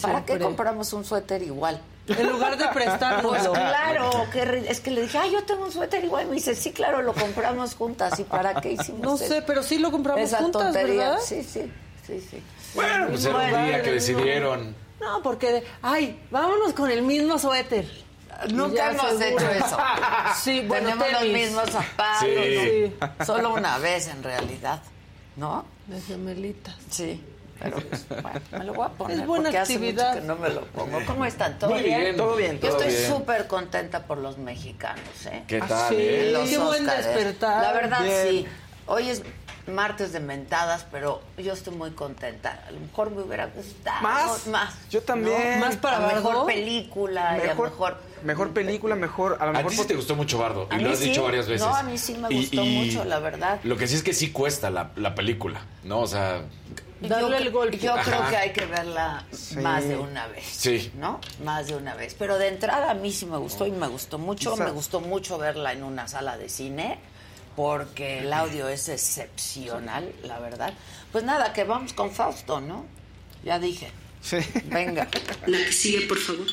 S1: ¿Para qué
S5: Siempre.
S1: compramos un suéter igual?
S5: En lugar de
S1: Pues
S5: prestárnoslo.
S1: claro, qué ri- es que le dije, ah, yo tengo un suéter igual. Me dice, sí, claro, lo compramos juntas. ¿Y para qué hicimos
S5: No
S1: eso?
S5: sé, pero sí lo compramos
S1: Esa
S5: juntas,
S1: tontería.
S5: ¿verdad?
S1: Sí, sí, sí, sí.
S4: Bueno, pues era
S1: Bueno,
S4: un día que
S5: no.
S4: decidieron.
S5: No, porque, ay, vámonos con el mismo suéter.
S1: Nunca
S5: Ya
S1: hemos
S5: seguro.
S1: hecho eso.
S5: Sí, bueno,
S1: Tenemos los
S5: tenis.
S1: mismos zapatos.
S4: Sí.
S1: ¿no? Solo una vez, en realidad. ¿No?
S5: De gemelitas.
S1: Sí. Pero pues, bueno, me lo voy a poner
S5: Es buena
S1: porque hace
S5: actividad.
S1: mucho que no me lo pongo. ¿Cómo están? ¿Todo
S4: Muy bien,
S6: todo bien,
S1: Yo
S4: todo
S1: estoy
S4: bien.
S1: súper contenta por los mexicanos, ¿eh?
S4: ¿Qué
S5: Ah,
S4: tal,
S5: sí.
S4: eh?
S1: Los
S5: Qué buen despertar.
S1: La verdad,
S6: Bien.
S1: sí. Hoy es martes de mentadas, pero yo estoy muy contenta. A lo mejor me hubiera gustado
S6: ¿Más?
S1: más.
S6: Yo también.
S5: ¿Más para
S1: a mejor
S5: Bardo?
S1: película, y a
S6: Mejor,
S1: mejor...
S6: película, mejor. A lo
S4: A
S6: mejor
S4: ti sí te gustó mucho Bardo
S1: A
S4: y lo has
S1: sí.
S4: dicho varias veces.
S1: No, a mí sí me gustó mucho, la verdad.
S4: Lo que sí es que sí cuesta la, la película, ¿no? O sea,
S5: Darle
S1: yo,
S5: el golpe.
S1: Yo creo que hay que verla
S6: Sí.
S1: más de una vez.
S4: Sí.
S1: ¿No? Más de una vez. Pero de entrada a mí sí me gustó y me gustó mucho.
S6: Quizá-
S1: Me gustó mucho verla en una sala de cine porque el audio es excepcional, la verdad. Pues nada, que vamos con Fausto, ¿no? Ya dije.
S6: Sí.
S1: Venga.
S7: La que sigue, por favor.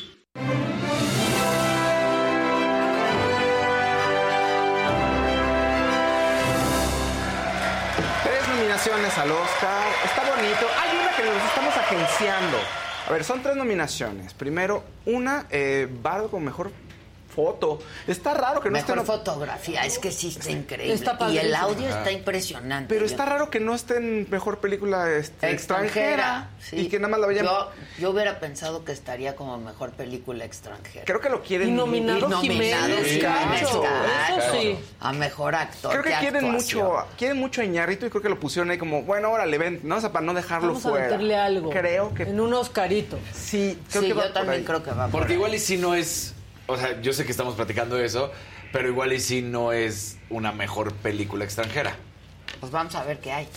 S6: Nominaciones al Oscar. Está bonito. Hay una que nos estamos agenciando. A ver, son tres nominaciones. Primero, una, eh, Bardo con mejor foto. Está raro que no
S1: Mejor
S6: esté...
S1: fotografía, es que sí está increíble.
S5: Está
S1: y el audio está impresionante.
S6: Pero
S1: Yo-
S6: está raro que no esté en mejor película este, extranjera.
S1: sí.
S6: Y que nada más la vayan...
S1: Yo, yo hubiera pensado que estaría como mejor película extranjera.
S6: Creo que lo quieren...
S5: Y nominado
S1: Y nominado
S5: Jiménez
S1: Jiménez
S5: Cacho.
S1: Cacho.
S5: Eso sí.
S1: A mejor actor.
S6: Creo que quieren
S1: actuación.
S6: mucho, quieren mucho a Iñárritu y creo que lo pusieron ahí como, bueno, órale, ven, no, o sea, para no dejarlo
S5: Vamos a
S6: fuera.
S5: meterle algo.
S6: Creo que
S5: En un Oscarito.
S6: sí, creo
S1: Sí,
S6: que va
S1: yo
S6: por
S1: también
S6: ahí.
S1: creo que va por
S4: porque
S1: ahí.
S4: igual y si no es. O sea, yo sé que estamos platicando eso, pero igual y si no es una mejor película extranjera.
S1: Pues vamos a ver qué hay.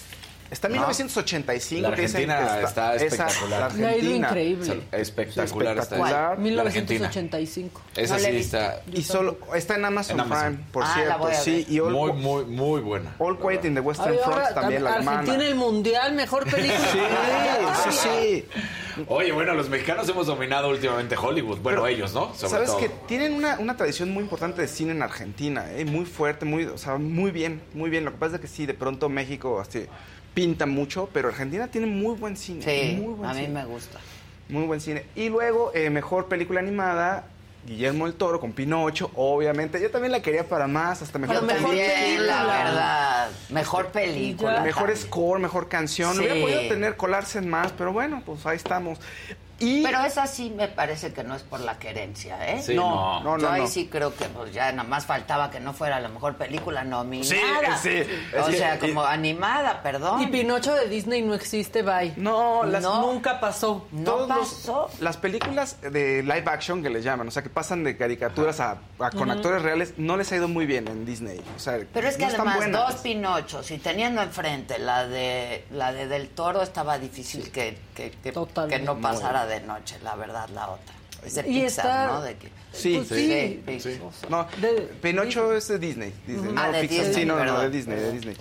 S6: Está en
S4: No.
S6: 1985.
S4: La
S6: que dicen
S4: Argentina está
S6: esa-
S4: espectacular.
S6: la
S5: ha ido
S6: Argentina.
S5: increíble.
S4: Espectacular está
S6: espectacular.
S4: esa. La Argentina.
S5: 1985.
S4: Esa
S1: la
S4: sí está
S6: Y solo está en Amazon,
S4: En Amazon.
S6: Prime, por
S1: Ah, la
S6: cierto. Sí, y All,
S4: muy, muy, muy buena.
S6: All Quiet in the Western Front
S5: ahora,
S6: también, la
S5: Argentina
S6: hermana.
S5: el Mundial, mejor película.
S6: Sí, sí, sí.
S4: Oye, bueno, los mexicanos hemos dominado últimamente Hollywood. Bueno,
S6: Pero,
S4: ellos, ¿no? Sobre
S6: Sabes
S4: todo.
S6: que tienen una, una tradición muy importante de cine en Argentina, ¿eh? muy fuerte, muy, o sea, muy bien, muy bien. Lo que pasa es que sí, de pronto México así, pinta mucho, pero Argentina tiene muy buen cine.
S1: Sí,
S6: muy buen
S1: a mí
S6: cine.
S1: me gusta.
S6: Muy buen cine. Y luego, eh, mejor película animada, Guillermo el Toro con Pinocho, obviamente. Yo también la quería para más, hasta mejor
S1: Yo
S5: mejor
S1: también,
S5: película.
S1: la verdad. Mejor película.
S6: Mejor
S1: también.
S6: score, mejor canción.
S1: Sí.
S6: Hubiera podido tener, colarse en más, pero bueno, pues ahí estamos. Y
S1: Pero esa sí me parece que no es por la querencia, ¿eh?
S4: Sí,
S6: no,
S4: no.
S6: no,
S1: Yo
S6: no,
S1: ahí
S6: no.
S1: sí creo que pues ya nada más faltaba que no fuera la mejor película nominada.
S6: Sí, sí.
S1: O sea, como animada, perdón.
S5: Y Pinocho de Disney no existe, bye.
S6: No, las,
S1: No.
S5: Nunca pasó.
S1: no
S6: todos los-
S1: pasó.
S6: las películas de live action que les llaman, o sea, que pasan de caricaturas a, a- con actores reales, no les ha ido muy bien en Disney. O sea,
S1: Pero es que además
S6: buenas.
S1: dos Pinochos y teniendo enfrente la de la de Del Toro estaba difícil que, que, que no pasara de noche, la verdad, la otra. Es de
S5: Y
S1: Pixar,
S5: está-
S1: ¿no? De que,
S6: Sí,
S5: Pues
S6: sí.
S5: sí.
S1: Pixar.
S6: No,
S5: De-
S6: Pinocho es de Disney. Disney
S1: Ah,
S6: no,
S1: de
S6: Pixar.
S1: Disney,
S6: Sí, no, no, de Disney, de Disney.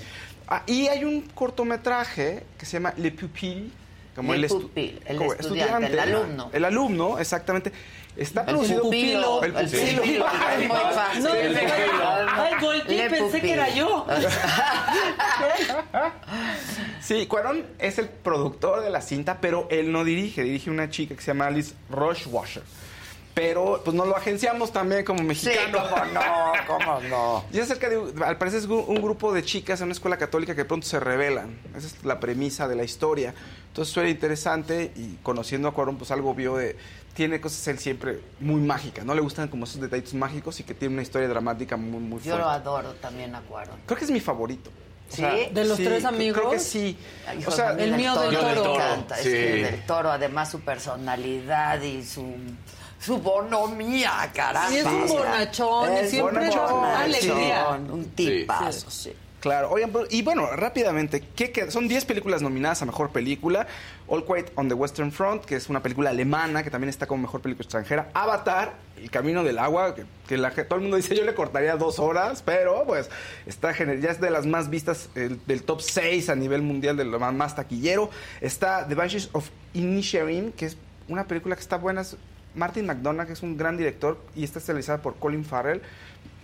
S6: Ah, y hay un cortometraje que se llama Le Pupille. Como el, estu-
S1: Pupille, el
S6: como
S1: estudiante, el alumno.
S6: El alumno, exactamente. Está
S1: El
S6: producido
S1: pupilo,
S6: El
S1: el
S6: pupilo.
S1: pupilo, es muy fácil.
S5: No,
S1: El
S5: ay,
S1: pupilo.
S5: ay, volteé y
S1: Le
S5: pensé que era yo.
S6: Sí, Cuarón es el productor de la cinta, pero él no dirige, dirige una chica que se llama Alice Rochwasher. Pero pues nos lo agenciamos también como
S1: Sí,
S6: mexicano.
S1: cómo no, cómo no.
S6: Y es acerca de, al parecer es un grupo de chicas en una escuela católica que de pronto se rebelan. Esa es la premisa de la historia. Entonces suena interesante y conociendo a Cuarón, pues algo vio de... Tiene cosas él siempre muy mágicas, ¿no? Le gustan como esos detalles mágicos y que tiene una historia dramática muy, muy
S1: Yo lo
S6: fuerte.
S1: adoro también a Cuarón.
S6: Creo que es mi favorito. O sea,
S1: ¿Sí?
S5: ¿De los
S6: sí,
S5: tres amigos?
S6: Creo que sí.
S1: Ay,
S6: O
S1: hijo,
S6: sea,
S1: a mí
S5: el mío del
S4: del
S5: Toro.
S1: Es
S4: sí.
S1: que del toro, además su personalidad y su su bonomía, caramba.
S5: Y es un bonachón, y
S1: es
S5: siempre
S1: bonachón,
S5: alegría.
S1: Un tipazo, sí.
S6: Claro, oigan, y bueno, rápidamente, ¿qué son 10 películas nominadas a Mejor Película. All Quiet on the Western Front, que es una película alemana, que también está como Mejor Película Extranjera. Avatar, El Camino del Agua, que, que la, todo el mundo dice yo le cortaría dos horas, pero pues está ya es de las más vistas, el- del top 6 a nivel mundial, de lo más, taquillero. Está The Banshees of Inisherin, que es una película que está buena. Es Martin McDonagh, que es un gran director, y está realizada por Colin Farrell.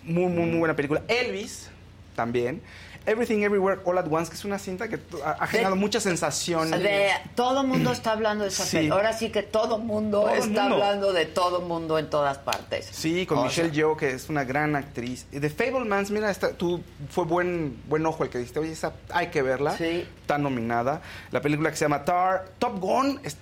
S6: Muy, muy, muy buena película. Elvis, también. Everything Everywhere All at Once, que es una cinta que ha, ha generado muchas sensaciones.
S1: De, todo mundo está hablando de esa
S6: Sí.
S1: película. Ahora sí que todo mundo
S6: Todo
S1: está
S6: mundo.
S1: hablando de todo mundo en todas partes.
S6: Sí, con
S1: O
S6: Michelle Yeoh, que es una gran actriz. Y The Fablemans, mira, esta, tú fue buen buen ojo el que dijiste, oye, esa hay que verla.
S1: Sí.
S6: Está nominada. La película que se llama Tar, Top Gun, es,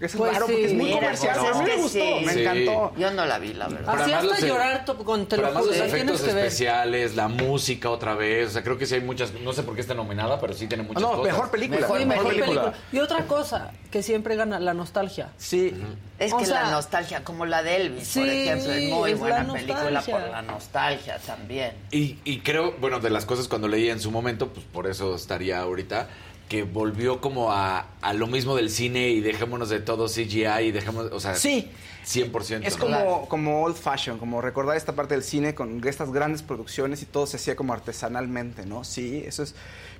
S6: es
S5: Pues
S6: raro
S5: sí.
S6: porque es muy
S1: Mira,
S6: comercial,
S1: pues
S6: a mí me gustó,
S1: sí.
S6: me
S4: Sí.
S6: encantó.
S1: Yo no la vi, la verdad.
S5: Así
S4: además
S5: hasta
S4: los-
S5: llorar con te lo
S4: los
S5: tienes
S4: efectos especiales, la música otra vez, o sea, creo que sí hay muchas, no sé por qué está nominada, pero sí tiene muchas
S6: no,
S4: cosas.
S6: mejor película.
S1: Mejor
S5: Sí,
S6: mejor,
S5: mejor
S6: película.
S5: película. Y otra cosa que siempre gana, la nostalgia.
S6: Sí.
S1: Es
S5: O
S1: que
S5: sea,
S1: la nostalgia, como la de Elvis, por ejemplo, es muy
S5: es
S1: buena película por la nostalgia también.
S4: Y, y creo, bueno, de las cosas cuando leí en su momento, pues por eso estaría ahorita, que volvió como a, a lo mismo del cine y dejémonos de todo CGI y dejemos, o sea,
S6: Sí.
S4: 100%.
S6: Es como, como old fashion, como recordar esta parte del cine con estas grandes producciones y todo se hacía como artesanalmente, ¿no? Sí, eso es.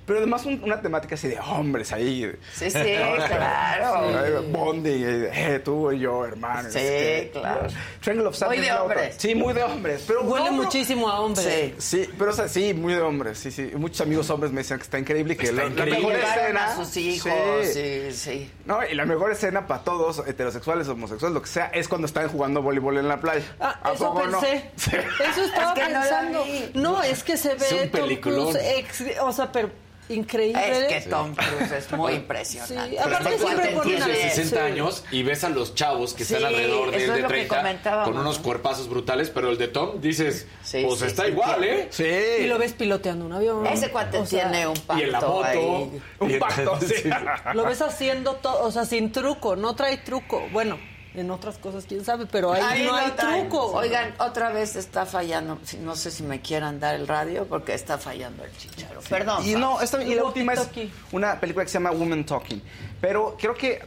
S6: Pero además un- una temática así de hombres ahí.
S1: Sí, sí, claro.
S6: Bonding, eh, tú y yo, hermanos.
S1: Sí,
S6: Eh,
S1: claro.
S6: Triangle of Sadness
S1: Muy de hombres.
S6: Sí, muy de hombres. Pero
S5: Huele
S6: no, no.
S5: muchísimo a hombre.
S1: Sí.
S6: Sí, pero o sea, sí, muy de hombres. Sí, sí. Muchos amigos hombres me decían que está increíble y que
S4: Está
S6: la, mejor escena.
S1: a sus hijos, sí, sí.
S6: No, y la mejor escena para todos, heterosexuales, homosexuales, lo que sea, es cuando están jugando voleibol en la playa.
S5: Ah,
S6: ¿A
S5: eso
S6: poco no?
S5: pensé.
S6: Sí.
S5: Eso estaba
S1: Es que no la
S5: pensando. No, es que se
S4: Es
S5: ve
S4: un
S5: Tom
S4: peliculón.
S5: Cruise, ex- o sea, pero increíble.
S1: Es que Tom Cruise es muy impresionante.
S5: Sí, aparte siempre
S4: tienes
S5: una-
S4: de 60
S5: sí.
S4: años y ves a los chavos que están alrededor de de
S1: lo que
S4: 30
S1: comentábamos,
S4: con unos
S1: ¿no?
S4: cuerpazos brutales, pero el de Tom dices,
S1: Sí,
S4: pues
S1: sí,
S4: está
S1: sí,
S4: igual, ¿eh?
S6: Sí.
S5: Y lo ves piloteando un avión.
S1: Ese cuate
S5: O sea,
S1: tiene un pacto
S4: Y en la moto.
S1: ahí.
S6: Un pacto.
S5: Lo ves haciendo todo, o sea, sin truco, no trae truco. Bueno, en otras cosas quién sabe, pero ahí,
S1: Ahí
S5: no hay
S1: traen.
S5: truco.
S1: Oigan, otra vez está fallando. No sé si me quieran dar el radio porque está fallando el chicharo. Perdón.
S6: Y no, esta, y la última es una película que se llama Woman Talking. Pero creo que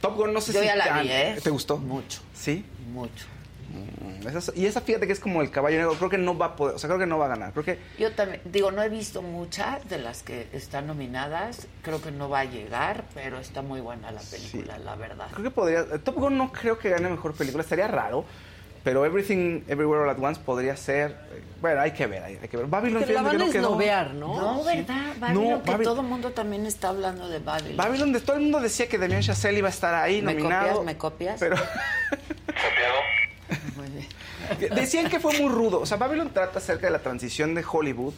S6: Top Gun no sé
S1: Yo
S6: si
S1: ya la vi, ¿eh?
S6: ¿Te gustó?
S1: Mucho.
S6: Sí.
S1: Mucho.
S6: Mm, esa- y esa fíjate que es como el caballo negro, creo que no va a poder, o sea, creo que no va a ganar. Creo que
S1: Yo también, digo, no he visto muchas de las que están nominadas. Creo que no va a llegar, pero está muy buena la película, la verdad.
S6: creo que podría eh, Top Gun no creo que gane mejor película, estaría raro. Pero Everything Everywhere All at Once podría ser. eh, Bueno, hay que ver, hay, hay que ver. Babylon
S5: que la van a
S6: no quedó.
S5: esnovear, ¿no?
S1: No, ¿verdad? Babylon,
S6: No,
S1: que
S6: Babil-
S1: todo el mundo también está hablando de Babylon.
S6: Babylon, de todo el mundo decía que Damien Chazelle iba a estar ahí
S1: ¿Me
S6: nominado.
S1: copias? ¿Me copias?
S6: Pero Decían que fue muy rudo. O sea, Babylon trata acerca de la transición de Hollywood,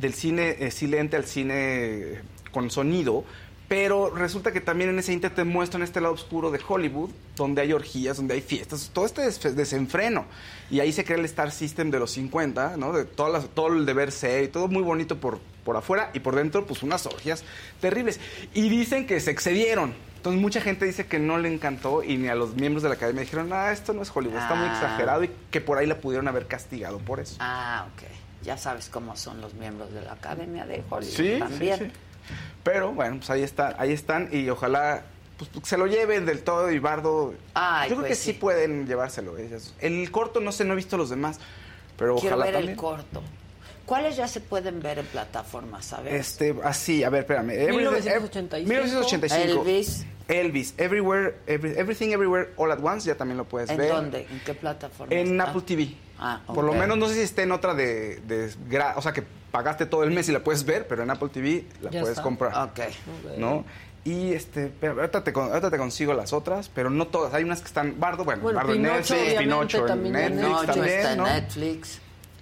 S6: del cine eh, silente al cine eh, con sonido. Pero resulta que también en ese inter te muestran este lado oscuro de Hollywood, donde hay orgías, donde hay fiestas, todo este des- desenfreno. Y ahí se crea el Star System de los 50, ¿no? De todas las- todo el deber ser y todo muy bonito por, por afuera y por dentro, pues unas orgías terribles. Y dicen que se excedieron. Entonces mucha gente dice que no le encantó y ni a los miembros de la academia dijeron, ah, esto no es Hollywood, está muy
S1: Ah.
S6: exagerado y que por ahí la pudieron haber castigado por eso.
S1: Ah, ok. Ya sabes cómo son los miembros de la Academia de Hollywood
S6: Sí,
S1: también.
S6: sí, sí. Pero bueno, pues ahí está, ahí están y ojalá pues, se lo lleven del todo y Bardo.
S1: Ay,
S6: Yo creo
S1: pues
S6: que sí.
S1: sí.
S6: pueden llevárselo ellos. El corto no sé, no he visto los demás, pero
S1: Quiero
S6: ojalá
S1: ver
S6: también.
S1: el corto. ¿Cuáles ya se pueden ver en plataformas, sabes?
S6: Este, así, a ver, espérame. Every-
S5: 1985.
S6: 1985.
S1: Elvis.
S6: Elvis, Everywhere, Every- Everything Everywhere All at Once, ya también lo puedes
S1: ¿En
S6: ver.
S1: dónde? ¿En qué plataforma?
S6: En
S1: está?
S6: Apple TV.
S1: Ah,
S6: Por lo menos no sé si esté en otra de, de o sea que pagaste todo el mes y la puedes ver, pero en Apple TV la
S5: Ya
S6: puedes
S5: está.
S6: comprar.
S1: Ok.
S6: ¿No? Y este, pero ahorita te, con- ahorita te consigo las otras, pero no todas. Hay unas que están Bardo, bueno,
S5: Bueno,
S6: Bardo en
S5: Pinocho,
S6: Netflix,
S5: obviamente,
S6: Pinocho en
S5: también en
S6: Netflix
S1: Pinocho
S6: también,
S1: está en
S6: ¿no?
S1: Netflix.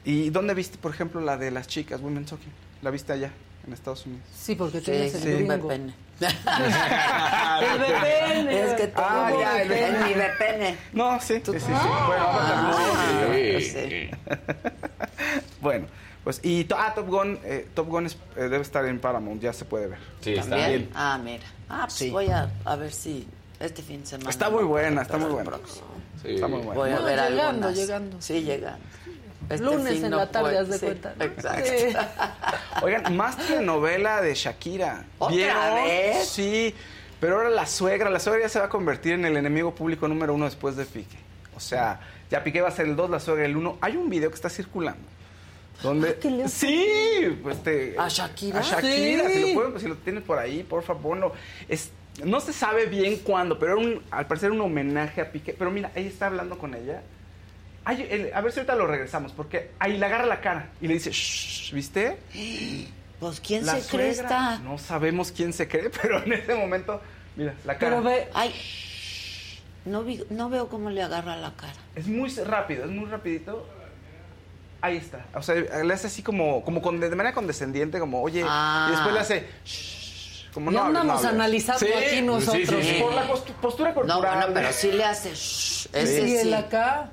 S6: ¿Y dónde viste, por ejemplo, la de las chicas, Women Talking? ¿La viste allá, en Estados Unidos?
S5: Sí, porque
S1: Sí,
S5: tienes el
S1: sí. VPN.
S5: El VPN.
S1: Es que todo
S6: Ah, ya, el
S1: mi VPN.
S6: No, sí, sí, sí. sí. Bueno,
S1: Ah,
S6: sí. Bueno, Pues, y to- ah, Top Gun, eh, Top Gun es- eh, debe estar en Paramount, ya se puede ver.
S4: Sí, está bien.
S1: Ah, mira. Ah, pues
S6: Sí.
S1: voy a, a ver si este fin de semana.
S6: Está muy buena, está muy buena. Está muy bueno.
S1: Voy a ver
S5: llegando,
S1: algunas.
S5: llegando.
S1: Sí, llegando. Este
S5: Lunes en
S1: no
S5: la tarde,
S1: puede-
S5: haz de
S1: sí,
S5: cuenta. ¿no?
S1: Exacto.
S5: Sí.
S6: Oigan, más telenovela de Shakira.
S1: ¿Otra vez?
S6: Sí, pero ahora la suegra, la suegra ya se va a convertir en el enemigo público número uno después de Piqué. O sea, ya Piqué va a ser el 2, la suegra el 1. Hay un video que está circulando. Donde,
S5: ¿qué le hace?
S6: sí, pues te,
S1: ¿A Shakira?
S6: A Shakira,
S5: Sí.
S6: si lo pueden, si lo tienes por ahí, por favor, ponlo. Es, no se sabe bien cuándo, pero era un, al parecer un homenaje a Piqué. Pero mira, ella está hablando con ella. Ay, el- a ver si ahorita lo regresamos, porque ahí le agarra la cara y le dice, "Shh", ¿viste?
S1: Pues, ¿quién
S6: La
S1: se cree esta?
S6: No sabemos quién se cree, pero en ese momento, mira, la cara.
S5: Pero ve,
S1: Ay, no, vi- no veo cómo le agarra la cara.
S6: Es muy rápido, es muy rapidito. Ahí está. O sea, le hace así como, como con, de manera condescendiente, como, oye,
S1: Ah.
S6: y después le hace, "Shh", como no no
S5: andamos
S6: hables".
S5: analizando
S6: Sí,
S5: aquí nosotros.
S4: sí, sí.
S6: Por la postu- postura
S1: No,
S6: corporal.
S1: bueno, pero sí le hace. shh, ese
S5: y
S1: sí.
S5: el acá,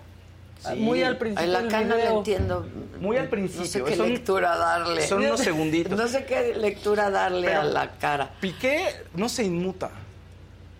S6: Sí.
S5: muy al principio del
S1: acá no entiendo.
S6: Muy al
S1: No
S6: principio.
S1: sé qué
S6: Son-
S1: lectura darle.
S6: Son unos segunditos.
S1: No sé qué lectura darle
S6: Pero-
S1: a la cara.
S6: Piqué no se inmuta.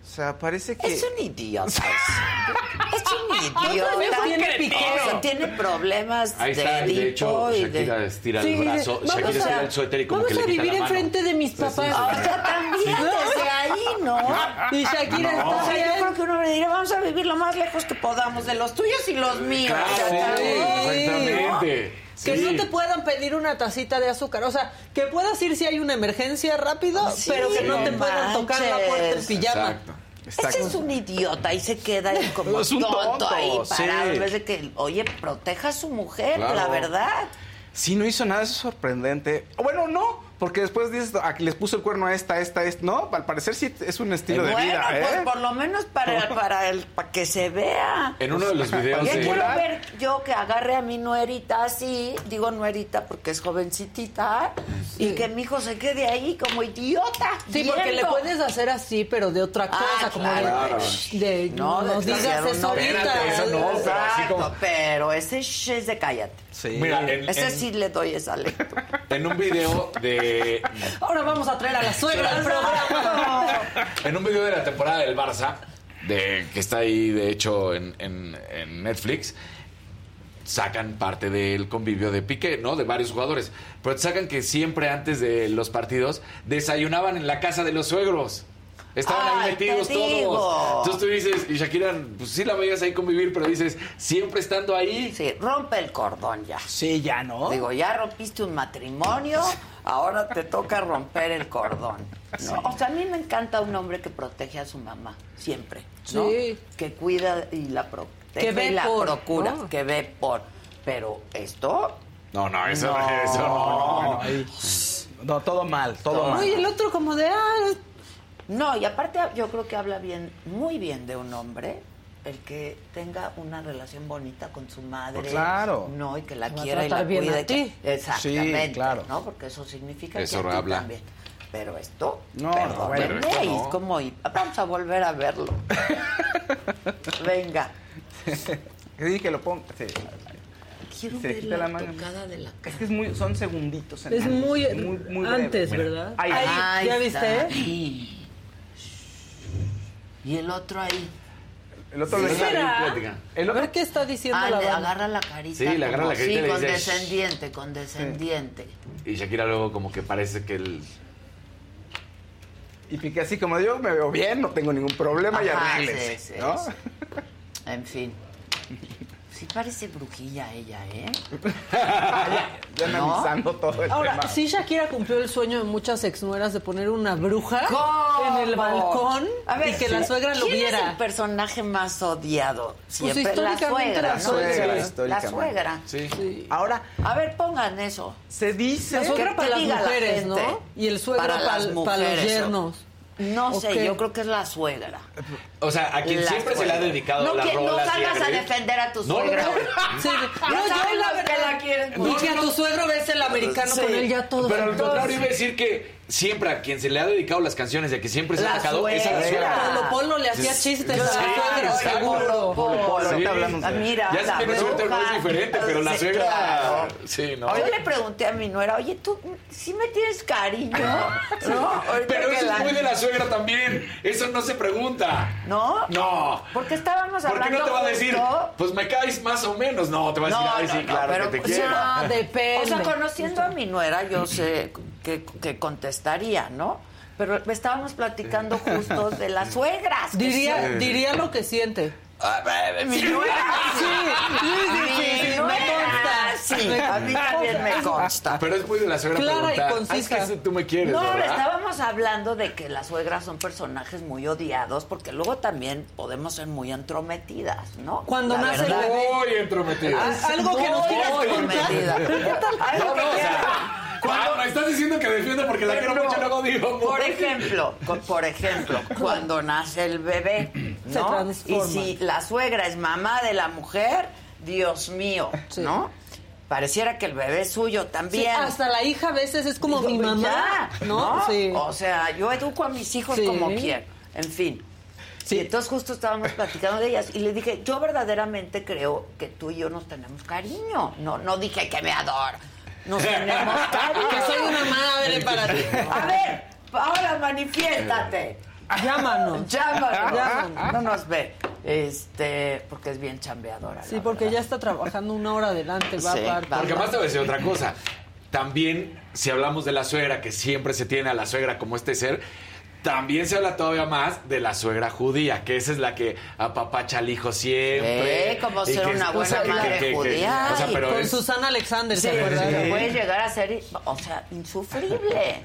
S6: O sea, parece que...
S1: Es un idiota. es un
S5: ¿Cuántos
S1: idiota.
S5: tiene?
S1: O sea, tiene problemas
S4: Ahí está,
S1: de
S4: de hecho,
S1: y de...
S4: Shakira estira
S5: Sí,
S4: el brazo,
S5: dice,
S4: Shakira
S5: vamos
S4: estira
S5: a-
S4: el suéter y como
S5: vamos
S4: que le
S5: a
S4: quita
S5: vivir
S4: la mano.
S5: enfrente de mis papás.
S1: O sea, también desde ahí, ¿no?
S5: Y Shakira
S1: O
S5: está
S1: sea, yo creo que uno le diría, vamos a vivir lo más lejos que podamos de los tuyos y los míos.
S4: Claro, sí, exactamente.
S5: Que
S4: Sí.
S5: no te puedan pedir una tacita de azúcar. O sea, que puedas ir si hay una emergencia rápido,
S1: Sí,
S5: pero que no te puedan tocar la puerta en pijama.
S4: Exacto.
S6: Está-
S1: Ese es un idiota y se queda ahí como
S6: Es un
S1: tonto,
S6: tonto,
S1: ahí parado.
S6: sí.
S1: En vez de que, oye, proteja a su mujer,
S4: Claro.
S1: la verdad.
S6: Sí, no hizo nada, eso es sorprendente. Bueno, no, porque después dices, aquí les puso el cuerno a esta, esta, esta. No, al parecer sí es un estilo de
S1: bueno,
S6: vida,
S1: pues
S6: ¿eh?
S1: por lo menos para, para, el, para que se vea.
S4: En uno de los videos de...
S1: quiero ver yo que agarre a mi nuerita así, digo nuerita porque es jovencitita, y que mi hijo se quede ahí como idiota.
S5: Sí, porque le puedes hacer así, pero de otra cosa,
S1: Ah,
S5: como
S1: claro.
S5: de, de-
S1: No,
S5: no,
S1: de
S5: digas eso
S1: no,
S5: ahorita.
S4: eso no, pero así como-
S1: pero ese shh es de cállate.
S6: Sí.
S4: Mira, en,
S1: Ese
S4: en-
S1: sí le doy esa lectura.
S4: en un video de...
S5: Ahora vamos a traer a la suegra.
S4: En un video de la temporada del Barça, de, que está ahí de hecho en, en- en Netflix, sacan parte del convivio de Piqué, ¿no? De varios jugadores. Pero sacan que siempre antes de los partidos desayunaban en la casa de los suegros. Estaban
S1: Ay,
S4: ahí metidos
S1: te digo.
S4: todos. Entonces tú dices, y Shakira, pues sí la veías ahí convivir, pero dices, siempre estando ahí.
S1: Sí, rompe el cordón ya.
S6: Sí, ya, ¿no?
S1: Digo, ya rompiste un matrimonio, ahora te toca romper el cordón. ¿no? O sea, a mí me encanta un hombre que protege a su mamá, siempre. ¿no?
S5: Sí.
S1: Que cuida y la protege
S5: Que ve
S1: y la
S5: por,
S1: procura,
S5: ¿no?
S1: que ve por. Pero esto,
S4: No, no, eso
S1: No.
S4: eso no.
S6: Ahí- No, todo mal, todo
S1: Todo
S6: mal.
S5: Oye, el otro como de, ah,
S1: no, y aparte yo creo que habla bien, muy bien de un hombre. El que tenga una relación bonita con su madre.
S6: Pues claro.
S1: No, y que la
S5: Va a
S1: quiera y la
S5: bien
S1: cuide.
S5: a ti.
S1: que- Exactamente.
S6: Sí, claro.
S1: ¿no? Porque eso significa
S4: Eso
S1: que a ti
S4: habla.
S1: también. Pero esto,
S6: No,
S1: perdónenme, y
S4: no.
S1: como y- vamos a volver a verlo. Venga.
S6: Que dije que lo ponga. Sí.
S1: Quiero
S6: Se
S1: ver
S6: quita
S1: la,
S6: la
S1: tocada de la
S6: Es
S1: cara.
S6: que es muy, son segunditos.
S5: es
S6: enanos,
S5: muy,
S6: breve.
S5: antes. ¿verdad?
S6: Ahí,
S5: Ahí,
S1: Ahí
S5: ¿Ya
S1: está.
S5: viste?
S1: Ay. Y el otro ahí.
S6: El otro
S5: ¿Sí
S6: le
S5: será?
S4: Plática.
S6: El
S5: A
S6: otro
S5: ver qué está diciendo
S1: Ah,
S5: la
S1: le agarra la carita.
S4: Sí, le agarra
S1: como-
S4: la carita y
S1: Sí,
S4: le
S1: con
S4: dice,
S1: descendiente, con descendiente.
S4: Y Shakira luego como que parece que el...
S6: Y Piqué así como yo me veo bien, no tengo ningún problema y
S1: Ajá, sí, sí,
S6: ¿no?
S1: sí. En fin. Sí parece brujilla ella, ¿eh?
S6: Ya
S1: ¿No?
S6: analizando todo el
S5: Ahora,
S6: tema.
S5: sí Shakira cumplió el sueño de muchas exnueras de poner una bruja
S1: ¿Cómo?
S5: en el balcón
S1: A ver,
S5: y que
S1: sí.
S5: la suegra lo
S1: ¿Quién es el personaje más odiado? Siempre la
S5: históricamente
S1: suegra,
S5: la
S1: ¿no?
S5: suegra,
S1: La suegra.
S4: Sí.
S6: Ahora,
S1: A ver, pongan eso.
S6: se dice...
S5: La suegra
S1: que
S5: para las
S1: la
S5: mujeres. ¿no? Y el suegro
S1: Para
S5: para, los yernos.
S1: No sé,
S5: Ok.
S1: yo creo que es la suegra.
S4: O sea, a quien
S1: La
S4: siempre se le ha
S1: suegra.
S4: dedicado
S1: no,
S4: las
S1: que- no salgas a defender a tu
S4: No, no,
S1: suegra.
S4: no.
S5: Sí, no, yo la
S1: los que
S5: verdad.
S1: la quieren
S5: Y que a tu suegro ves el americano
S1: Sí.
S5: con él ya todo.
S4: Pero al contrario iba a decir que siempre a quien se le ha dedicado las canciones de que siempre se
S1: La
S4: ha sacado es a la
S1: suegra.
S5: Polo Polo le hacía
S4: Sí.
S5: chistes
S4: Sí,
S5: a la suegra,
S4: exacto.
S5: seguro.
S1: Polo,
S4: Sí.
S6: Ahorita hablamos de-
S1: Ah, Mira,
S4: Ya suerte o no es diferente, pero la
S1: Sí,
S4: suegra.
S1: claro.
S4: Sí, ¿no?
S1: Yo le pregunté a mi nuera, oye, ¿tú sí me tienes cariño? ¿No?
S4: Pero
S1: que
S4: eso
S1: la-
S4: es muy de la suegra también. Eso no se pregunta.
S1: ¿No?
S4: No.
S1: Porque estábamos
S4: ¿Por
S1: hablando
S4: qué no te va a decir,
S1: justo-
S4: pues me caes más o menos? No, te va a decir,
S1: No,
S4: ay,
S1: no,
S4: sí,
S1: no,
S4: claro
S1: pero
S4: que te
S1: pues,
S4: quiero.
S5: No, depende.
S1: O sea, conociendo a mi nuera, yo sé que, que contestaría, ¿no? Pero estábamos platicando justo de las suegras.
S5: Diría, lo que siente.
S1: A ver, mi nuera.
S5: Sí, sí, sí, sí, sí, me consta.
S1: Sí, a mí también me consta.
S4: Pero es muy de la suegra
S5: Clara y concisa.
S4: "Ah, es que tú me quieres,
S1: No,
S4: ¿verdad?
S1: estábamos hablando de que las suegras son personajes muy odiados porque luego también podemos ser muy entrometidas, ¿no?
S5: Cuando
S1: La
S5: nace el bebé.
S4: Muy entrometida.
S5: Ah, Algo que nos
S1: Muy
S5: quieras contar.
S1: Algo
S4: No,
S1: que
S4: cuando me estás diciendo que defiendo porque la quiero
S1: no.
S4: mucho, luego digo,
S1: Por ejemplo, por ejemplo, cuando nace el bebé,
S5: Se
S1: ¿no?
S5: transforma.
S1: Y si la suegra es mamá de la mujer, Dios mío,
S5: Sí.
S1: ¿no? Pareciera que el bebé es suyo
S5: Sí,
S1: también.
S5: hasta la hija a veces es como
S1: Digo,
S5: mi mamá,
S1: ya,
S5: ¿no? Sí.
S1: O sea, yo educo a mis hijos
S5: Sí.
S1: como quiero. En fin.
S5: Sí.
S1: Y entonces justo estábamos platicando de ellas y le dije, yo verdaderamente creo que tú y yo nos tenemos cariño. No, no dije que me adoro. Nos tenemos cariño.
S5: Que soy una madre para ti.
S1: A ver, ahora manifiéstate.
S5: Llámanos.
S1: Llámanos.
S5: Llámanos.
S1: No nos ve. Este, porque es bien chambeadora.
S5: Sí, porque
S1: verdad.
S5: ya está trabajando una hora adelante, va
S1: Sí, va.
S4: Porque más te voy a decir otra cosa. También, si hablamos de la suegra, que siempre se tiene a la suegra como este ser, también se habla todavía más de la suegra judía, que esa es la que apapacha al hijo siempre.
S1: Eh, como ser
S4: que-
S1: una
S4: o
S1: buena
S4: sea,
S1: madre
S4: que- que-
S1: judía.
S4: o sea, pero
S5: Con
S4: es-
S5: Susana Alexander,
S1: Sí,
S5: ¿se acuerdan?
S1: que puede llegar a ser, o sea, insufrible.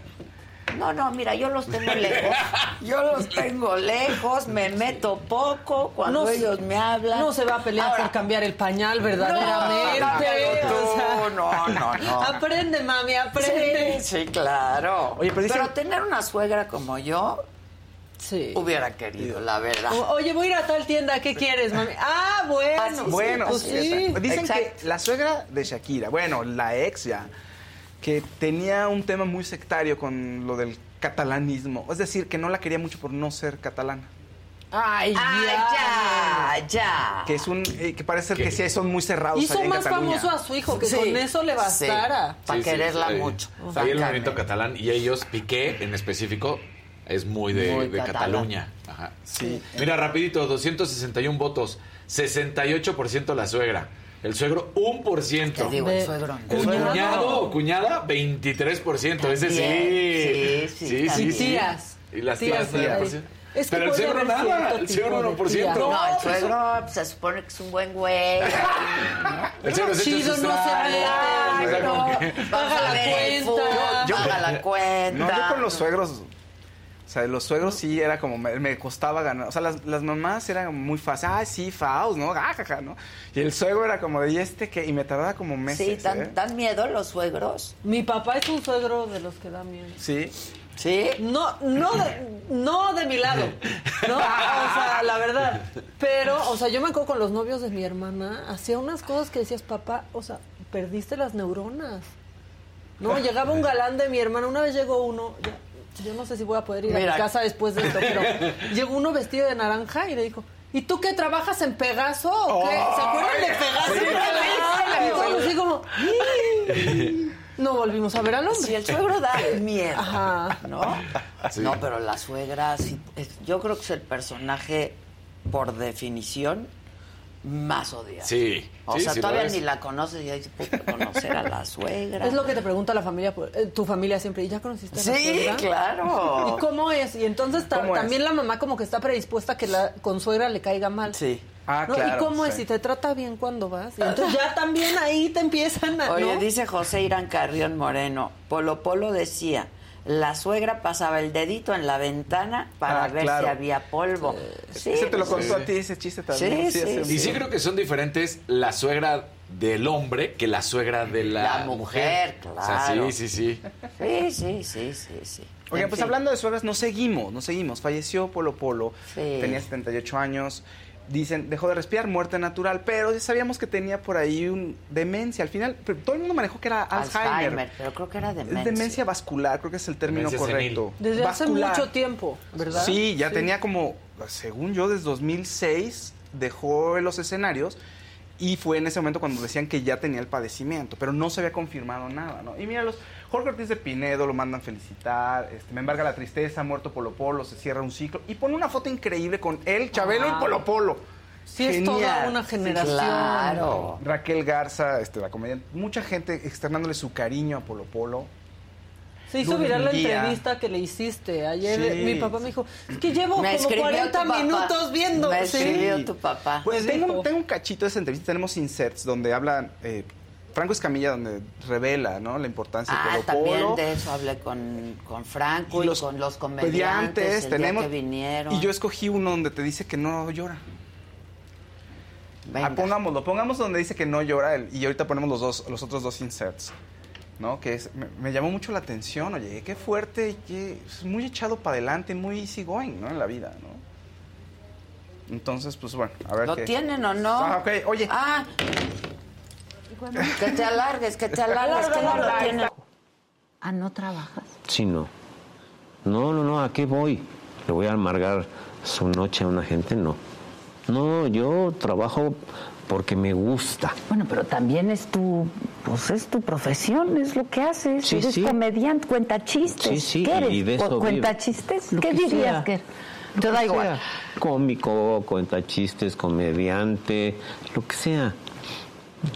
S1: No, no, mira, yo los tengo lejos. Yo los tengo lejos, me meto poco cuando
S5: No se-
S1: ellos me hablan.
S5: No se va a pelear
S1: Ahora,
S5: por cambiar el pañal verdaderamente.
S1: No, No, no, no.
S5: Aprende, mami, aprende.
S1: Sí, sí, claro.
S6: Oye, pero dicen-
S1: tener una suegra como yo,
S5: Sí.
S1: hubiera querido, la verdad.
S5: O- Oye, voy a ir a tal tienda, ¿qué quieres, mami? Ah, bueno.
S1: Ah, sí,
S6: Bueno,
S5: pues sí.
S6: dicen
S1: exacto.
S6: que la suegra de Shakira, bueno, la ex ya, que tenía un tema muy sectario con lo del catalanismo. Es decir, que no la quería mucho por no ser catalana.
S5: Ay,
S1: Ah, ya, ya.
S6: Que es un, eh, que parece ser que sí son muy cerrados
S5: Hizo
S6: allá en
S5: más
S6: Cataluña.
S5: famoso a su hijo, que
S1: Sí,
S5: con eso le bastara.
S1: Para
S4: Sí,
S1: quererla
S4: sí.
S1: mucho.
S4: Ahí el movimiento catalán y ellos, Piqué en específico, es muy de,
S1: Muy
S4: de. Cataluña. Ajá.
S6: Sí.
S4: Mira, rapidito, 261 votos, 68% la suegra. El suegro, 1%.
S1: Te digo,
S5: De-
S1: el suegro. no.
S4: El
S5: Cuñado.
S4: cuñado o cuñada, 23%. Ese sí.
S1: También, sí, sí,
S5: Y
S1: también.
S5: tías.
S4: Y las tías,
S5: Tías,
S4: tías.
S5: tías. Es que
S4: Pero el suegro nada,
S5: cierto
S4: el suegro
S5: de
S4: 1%.
S5: tía.
S1: No, el
S5: pues,
S1: suegro pues, se supone que es un buen güey.
S4: El suegro echa
S5: Chido, no se Paga
S1: a
S5: la
S1: ver el
S5: cuenta.
S1: paga la cuenta.
S6: No, yo con los suegros, o sea, los suegros sí era como, me, me costaba ganar. O sea, las, las mamás eran muy fáciles. Ah, sí, Faust, ¿no? Ah, jaja, ¿no? Y el suegro era como de, ¿y este que Y me tardaba como meses.
S1: Sí, dan,
S6: ¿eh?
S1: dan miedo los suegros.
S5: Mi papá es un suegro de los que da miedo.
S6: Sí.
S1: Sí.
S5: No, no de, no de mi lado. No, o sea, la verdad. Pero, o sea, yo me acuerdo con los novios de mi hermana, hacía unas cosas que decías, papá, o sea, perdiste las neuronas. No, llegaba un galán de mi hermana, una vez llegó uno, ya, yo no sé si voy a poder ir a mi casa después de esto, pero llegó uno vestido de naranja y le dijo, ¿y tú qué trabajas en Pegaso o qué? ¿Se acuerdan de Pegaso?
S1: Sí.
S5: Y todos así como, no volvimos a ver al hombre.
S1: Si el suegro da miedo,
S5: Ajá.
S1: ¿no? No, pero la suegra, sí, es- yo creo que es el personaje, por definición, más odiado.
S4: Sí,
S1: O
S4: sí,
S1: sea,
S4: sí
S1: todavía ni la conoces y puta, conocer a la suegra.
S5: Es lo que te pregunta la familia, pues, eh, tu familia siempre, ¿y ya conociste a la
S1: Sí,
S5: suegra?
S1: claro.
S5: ¿Y cómo es? Y entonces ta-
S6: ¿Cómo es?
S5: también la mamá como que está predispuesta a que la consuegra le caiga mal.
S1: Sí.
S6: Ah,
S5: ¿no?
S6: claro.
S5: ¿Y cómo es?
S6: sí.
S5: Si te trata bien cuando vas. Y entonces ya también ahí te empiezan a...
S1: Oye,
S5: ¿no?
S1: dice José Irán Carrión Moreno, Polo Polo decía, la suegra pasaba el dedito en la ventana para
S6: Ah,
S1: ver
S6: claro.
S1: si había polvo. Sí,
S6: ese te lo contó a ti, ese chiste también.
S1: Sí, sí,
S4: Y sí creo que son diferentes la suegra del hombre que la suegra de la,
S1: La mujer,
S4: O sea,
S1: claro.
S4: sí, sí, sí.
S1: Sí, sí, sí, sí, sí.
S6: Oigan,
S1: En
S6: pues
S1: fin.
S6: hablando de suegras, nos seguimos, nos seguimos. Falleció Polo Polo,
S1: Sí.
S6: tenía 78 años. Dicen, dejó de respirar, muerte natural, pero ya sabíamos que tenía por ahí un demencia. Al final, pero todo el mundo manejó que era Alzheimer.
S1: Alzheimer, pero creo que era demencia.
S6: Es demencia vascular, creo que es el término
S4: Demencia senil.
S6: correcto.
S5: Desde
S6: Vascular.
S5: hace mucho tiempo, ¿verdad?
S6: Sí, ya tenía como, según yo, desde 2006 dejó los escenarios y fue en ese momento cuando decían que ya tenía el padecimiento, pero no se había confirmado nada, ¿no? Y mira, los Jorge Ortiz de Pinedo lo mandan felicitar, este, me embarga la tristeza, muerto Polo Polo, se cierra un ciclo y pone una foto increíble con él, Chabelo
S5: Ah.
S6: y Polo Polo.
S5: Sí, es toda una generación.
S1: Claro.
S6: Raquel Garza, este, la comediante, mucha gente externándole su cariño a Polo Polo.
S5: Se hizo
S6: Luz
S5: viral la entrevista que le hiciste. Ayer
S6: Sí.
S5: mi papá me dijo, es que llevo
S1: Me
S5: como
S1: escribió
S5: 40
S1: tu papá.
S5: minutos viendo.
S1: Me
S5: Sí.
S1: escribió tu papá.
S6: Pues tengo un cachito de esa entrevista, tenemos inserts donde hablan eh, Franco Escamilla, donde revela ¿no? la importancia
S1: Ah,
S6: de Polo
S1: también
S6: Polo.
S1: de eso hablé con, con Franco y, con los comediantes el
S6: tenemos,
S1: día que vinieron.
S6: Y yo escogí uno donde te dice que no llora.
S1: Venga.
S6: Ah, pongámoslo, pongamos donde dice que no llora el- y ahorita ponemos los dos, los otros dos inserts. ¿No? Que es, me, me llamó mucho la atención, oye, qué fuerte y qué. Es muy echado para adelante, muy easy going, ¿no? En la vida, ¿no? Entonces, pues bueno, a ver
S1: ¿Lo
S6: qué.
S1: tienen o no?
S6: Ah, ok, oye.
S1: Ah. Que te alargues, que te alargues, que no lo tienen. Ah, ¿no trabajas?
S7: Sí, no. No, no, no, ¿a qué voy? ¿Le voy a amargar su noche a una gente? No. No, yo trabajo porque me gusta.
S8: Bueno, pero también es tu, pues es tu profesión, es lo que haces.
S7: Sí,
S8: eres
S7: sí.
S8: comediante, cuenta chistes.
S7: Sí, sí,
S8: ¿Qué eres?
S7: y de eso
S8: ¿Cuenta chistes?
S7: Lo
S8: ¿Qué
S7: que
S8: dirías
S7: sea.
S8: que te da igual?
S7: sea. Cómico, cuenta chistes, comediante, lo que sea.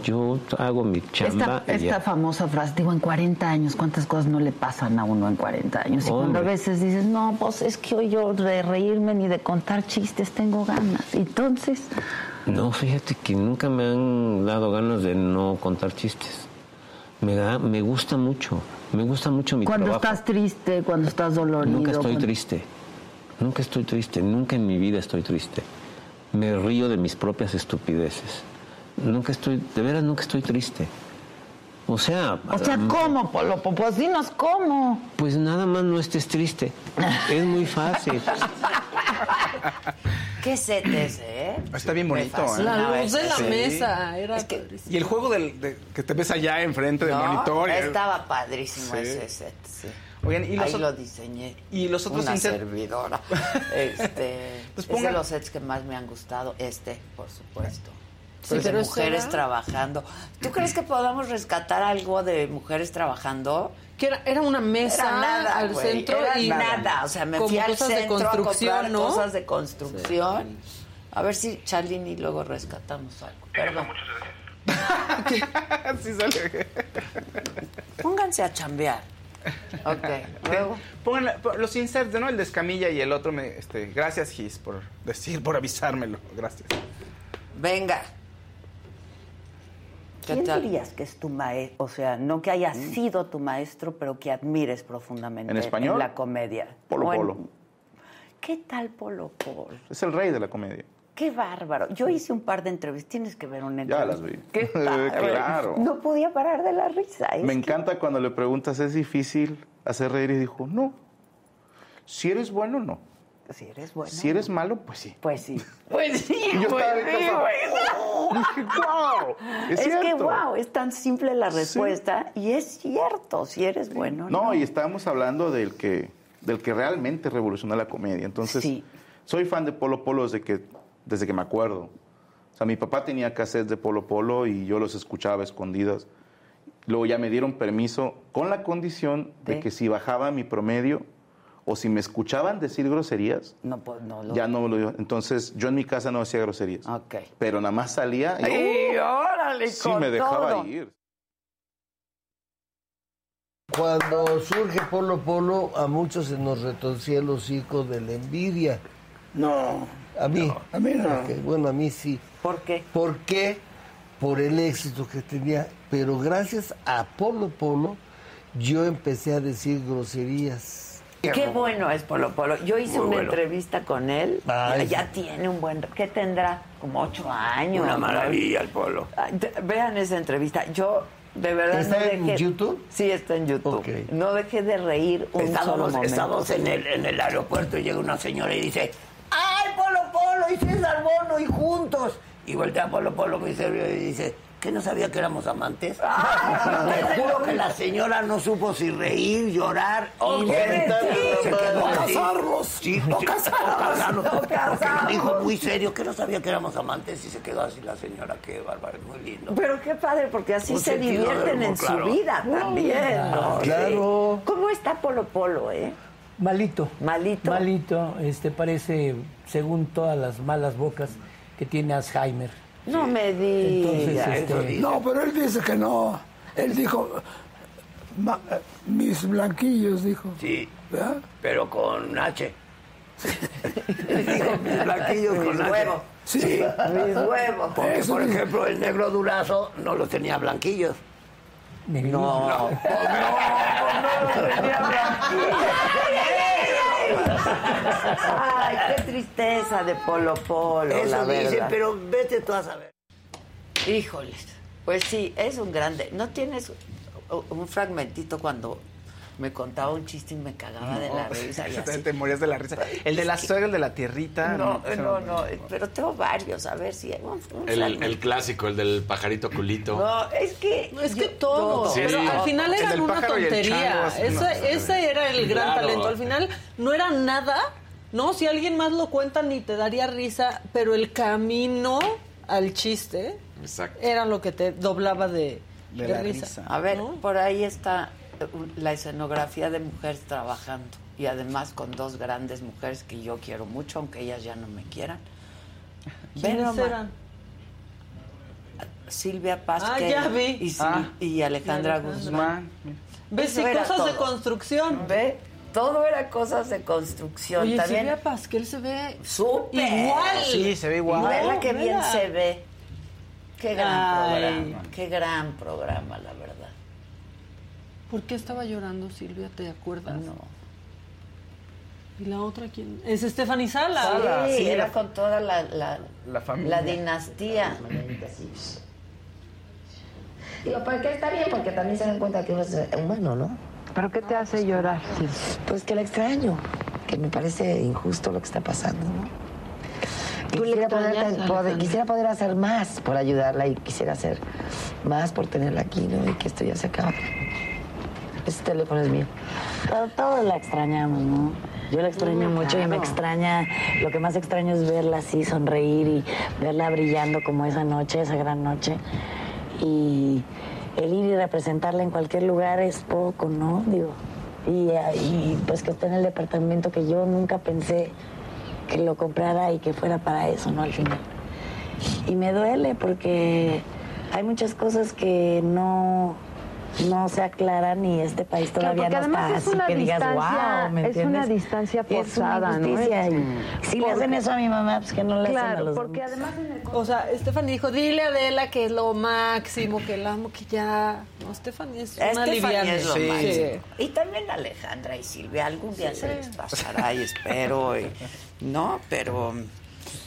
S7: Yo hago mi chamba
S8: Esta, famosa frase, digo, en 40 años, ¿cuántas cosas no le pasan a uno en 40 años? Y cuando a veces dices, no, pues es que hoy yo de reírme ni de contar chistes tengo ganas. Entonces,
S7: No, fíjate que nunca me han dado ganas de no contar chistes. Me, da, me gusta mucho, me gusta mucho mi
S8: cuando
S7: trabajo.
S8: estás triste, cuando estás dolorido.
S7: Nunca estoy
S8: cuando-
S7: triste. Nunca estoy triste. Nunca en mi vida estoy triste. Me río de mis propias estupideces. Nunca estoy, de veras nunca estoy triste. O sea,
S8: O sea,
S7: mm,
S8: ¿cómo, Polo? Pues dinos cómo.
S7: pues nada más no estés triste. Es muy fácil.
S1: Qué set ese, ¿eh?
S6: Está bien bonito, ¿eh?
S5: La luz de la mesa era
S1: Es que-.
S6: Y el juego del, de- que te ves allá enfrente del
S1: No,
S6: monitor. y-
S1: Estaba padrísimo
S6: Sí.
S1: ese set, sí.
S6: Oigan, y los
S1: Ahí lo diseñé.
S6: y los otros
S1: Una servidora. Este,
S6: Pues
S1: es de
S6: pongan-
S1: los sets que más me han gustado. Este, por supuesto.
S5: Sí, pero
S1: mujeres
S5: será-
S1: trabajando. ¿Tú crees que podamos rescatar algo de mujeres trabajando?
S5: Que era, era una mesa
S1: Era nada,
S5: al centro
S1: era
S5: y
S1: nada. O sea, me fui al
S5: de
S1: centro a
S5: ¿no?
S1: cosas de construcción. A ver si Charlene y luego rescatamos algo. Perdón.
S6: sí sale.
S1: Pónganse a chambear. Ok, luego.
S6: Pongan los inserts, ¿no? El de Escamilla y el otro. Me, este, gracias, Gis, por decir, por avisármelo. Gracias.
S1: Venga. ¿Qué
S8: ¿Quién
S1: tal?
S8: dirías que es tu maestro? O sea, no que haya sido tu maestro, pero que admires profundamente
S9: ¿En español?
S8: la comedia.
S9: Polo Polo.
S8: ¿Qué tal Polo Polo?
S9: Es el rey de la comedia.
S8: Qué bárbaro. Yo hice un par de entrevistas. Tienes que ver una
S9: Ya
S8: entrevista.
S9: las vi. Claro.
S8: No podía parar de la risa. Es
S9: Me
S8: que-
S9: encanta cuando le preguntas, ¿es difícil hacer reír? Y dijo, no. Si eres bueno, no.
S8: Si eres bueno.
S9: Si eres malo, pues sí.
S8: Pues sí. Pues sí,
S9: Y yo
S8: pues
S9: estaba
S8: sí,
S9: casa. Dije, wow. Es,
S8: Es, que, wow, es tan simple la respuesta y es cierto, si eres bueno.
S9: No, y estábamos hablando del que, del que realmente revolucionó la comedia. Entonces,
S8: Sí.
S9: soy fan de Polo Polo desde que, desde que me acuerdo. O sea, mi papá tenía cassettes de Polo Polo y yo los escuchaba escondidas. Luego ya me dieron permiso con la condición de
S8: ¿De?
S9: que si bajaba mi promedio o si me escuchaban decir groserías,
S8: No, pues no lo.
S9: ya no lo digo. Entonces, yo en mi casa no decía groserías.
S8: Ok.
S9: Pero nada más salía y
S8: ¡Ay, órale!
S9: sí
S8: con
S9: me dejaba
S8: todo.
S9: ir.
S10: Cuando surge Polo Polo, a muchos se nos retorcía el hocico de la envidia.
S11: No,
S10: A mí.
S11: a mí no.
S10: Bueno, a mí sí.
S8: ¿Por qué?
S10: ¿Por qué? Por el éxito que tenía. Pero gracias a Polo Polo, yo empecé a decir groserías.
S8: Qué bueno es Polo Polo. Yo hice
S10: Muy
S8: una
S10: bueno.
S8: entrevista con él.
S10: Ay,
S8: ya tiene un buen... ¿Qué tendrá? Como ocho años.
S10: Una maravilla el Polo.
S8: Vean esa entrevista. Yo, de verdad,
S10: ¿Está
S8: no
S10: en YouTube?
S8: Sí, está en YouTube.
S10: Ok.
S8: No dejé de reír un solo
S11: Estábamos,
S8: momento.
S11: estábamos en, el, en el aeropuerto y llega una señora y dice, ¡ay, Polo Polo! Y César Bono y juntos. Y voltea Polo Polo serio y dice, ¿qué no sabía que éramos amantes? Te juro que la señora no supo si reír, llorar o. Se quedó
S10: No casarlos.
S11: Sí, no casarlos. Porque Dijo muy serio que no sabía que éramos amantes y se quedó así la señora. Qué bárbaro, muy lindo.
S1: Pero qué padre, porque así
S11: Un
S1: se divierten en
S11: claro.
S1: su vida también. ¿no?
S12: Claro.
S1: ¿Cómo está Polo Polo, eh?
S12: Malito.
S1: Malito.
S12: Malito. Este parece, según todas las malas bocas, que tiene Alzheimer.
S1: No me digas.
S12: Este,
S13: No, pero él dice que no. Él dijo, "Ma- eh, mis blanquillos, dijo.
S11: Sí,
S13: ¿Verdad?
S11: pero con H. Dijo mis blanquillos
S1: Mis
S11: con H.
S1: huevos.
S11: Sí.
S1: Mis huevos.
S11: Porque,
S13: Eso
S11: por ejemplo, el negro durazo no los tenía blanquillos.
S12: Negrillo.
S11: No,
S1: Ay, qué tristeza de Polo Polo,
S11: Eso
S1: la verdad.
S11: pero vete tú a saber.
S1: Híjoles. Pues sí, es un grande. ¿No tienes un fragmentito cuando me contaba un chiste y me cagaba de la risa? Y
S6: te,
S1: así?
S6: te morías de la risa. El de la suegra, el de la tierrita.
S1: No,
S6: ese
S1: no, no, pero tengo varios, a ver si hay un, un
S4: El, clásico, el del pajarito culito.
S1: No, es que...
S5: Es que
S1: yo-
S5: todo,
S4: Sí.
S5: pero al final
S4: El
S5: era
S4: del
S5: una tontería.
S4: chango, así,
S5: ese,
S4: no,
S5: ese era el gran
S4: Claro.
S5: talento. Al final no era nada, ¿no? Si alguien más lo cuenta ni te daría risa, pero el camino al chiste
S4: Exacto.
S5: era lo que te doblaba de,
S6: De
S5: de
S6: la
S5: risa.
S6: risa.
S1: A ver, por ahí está la escenografía de mujeres trabajando y además con dos grandes mujeres que yo quiero mucho, aunque ellas ya no me quieran.
S5: ¿Quiénes eran?
S1: Silvia Paz
S5: Ah, ya vi.
S1: Y, Sil-
S6: Ah.
S1: y Alejandra
S5: Y Alejandra.
S1: Guzmán.
S5: ¿Ves?
S1: Era
S5: cosas de construcción.
S1: Ve, todo era cosas de construcción.
S5: Oye,
S1: También
S5: Silvia Pasquel se ve
S1: súper.
S5: igual.
S6: Sí, se ve igual.
S1: Y vela que bien
S5: Vela.
S1: se ve. Qué gran
S5: Ay.
S1: programa. Qué gran programa, la verdad.
S5: ¿Por qué estaba llorando Silvia? ¿Te acuerdas?
S1: No.
S5: ¿Y la otra quién? Es Stephanie Sala.
S6: Sala.
S1: Sí,
S6: sí,
S1: era
S6: la-
S1: con toda la, la,
S6: La familia.
S1: la dinastía.
S14: Digo, porque está bien, porque también se dan cuenta que uno es humano, ¿no?
S8: ¿Pero qué te hace llorar?
S14: Pues que la extraño, que me parece injusto lo que está pasando, ¿no?
S8: ¿Tú le
S14: Quisiera poder, quisiera poder hacer más por ayudarla y quisiera hacer más por tenerla aquí, ¿no? Y que esto ya se acabe. Ese teléfono es mío.
S8: Pero todos la extrañamos, ¿no? Yo la extraño mucho y me
S14: claro.
S8: extraña, lo que más extraño es verla así, sonreír y verla brillando como esa noche, esa gran noche. Y el ir y representarla en cualquier lugar es poco, ¿no? Digo, y, y pues que esté en el departamento que yo nunca pensé que lo comprara y que fuera para eso, ¿no? Al final. Y me duele porque hay muchas cosas que no, no se aclaran y este país
S15: Claro,
S8: todavía
S15: porque
S8: no está
S15: es
S8: así
S15: una
S8: que digas, wow, ¿me
S15: es una
S8: entiendes?
S15: distancia
S8: Es una
S15: forzada, ¿no?
S8: injusticia, y si le hacen eso a mi mamá, pues que no le hacen a
S5: Claro,
S8: los
S5: porque
S8: demás.
S5: además en el- O sea, Stephanie dijo, dile a Adela que es lo máximo, que la amo, que ya... No, Stephanie es una
S1: Stephanie
S5: liviana.
S1: es lo
S5: Sí.
S1: máximo. Y también Alejandra y Silvia, algún día se les pasará y espero. y- no, pero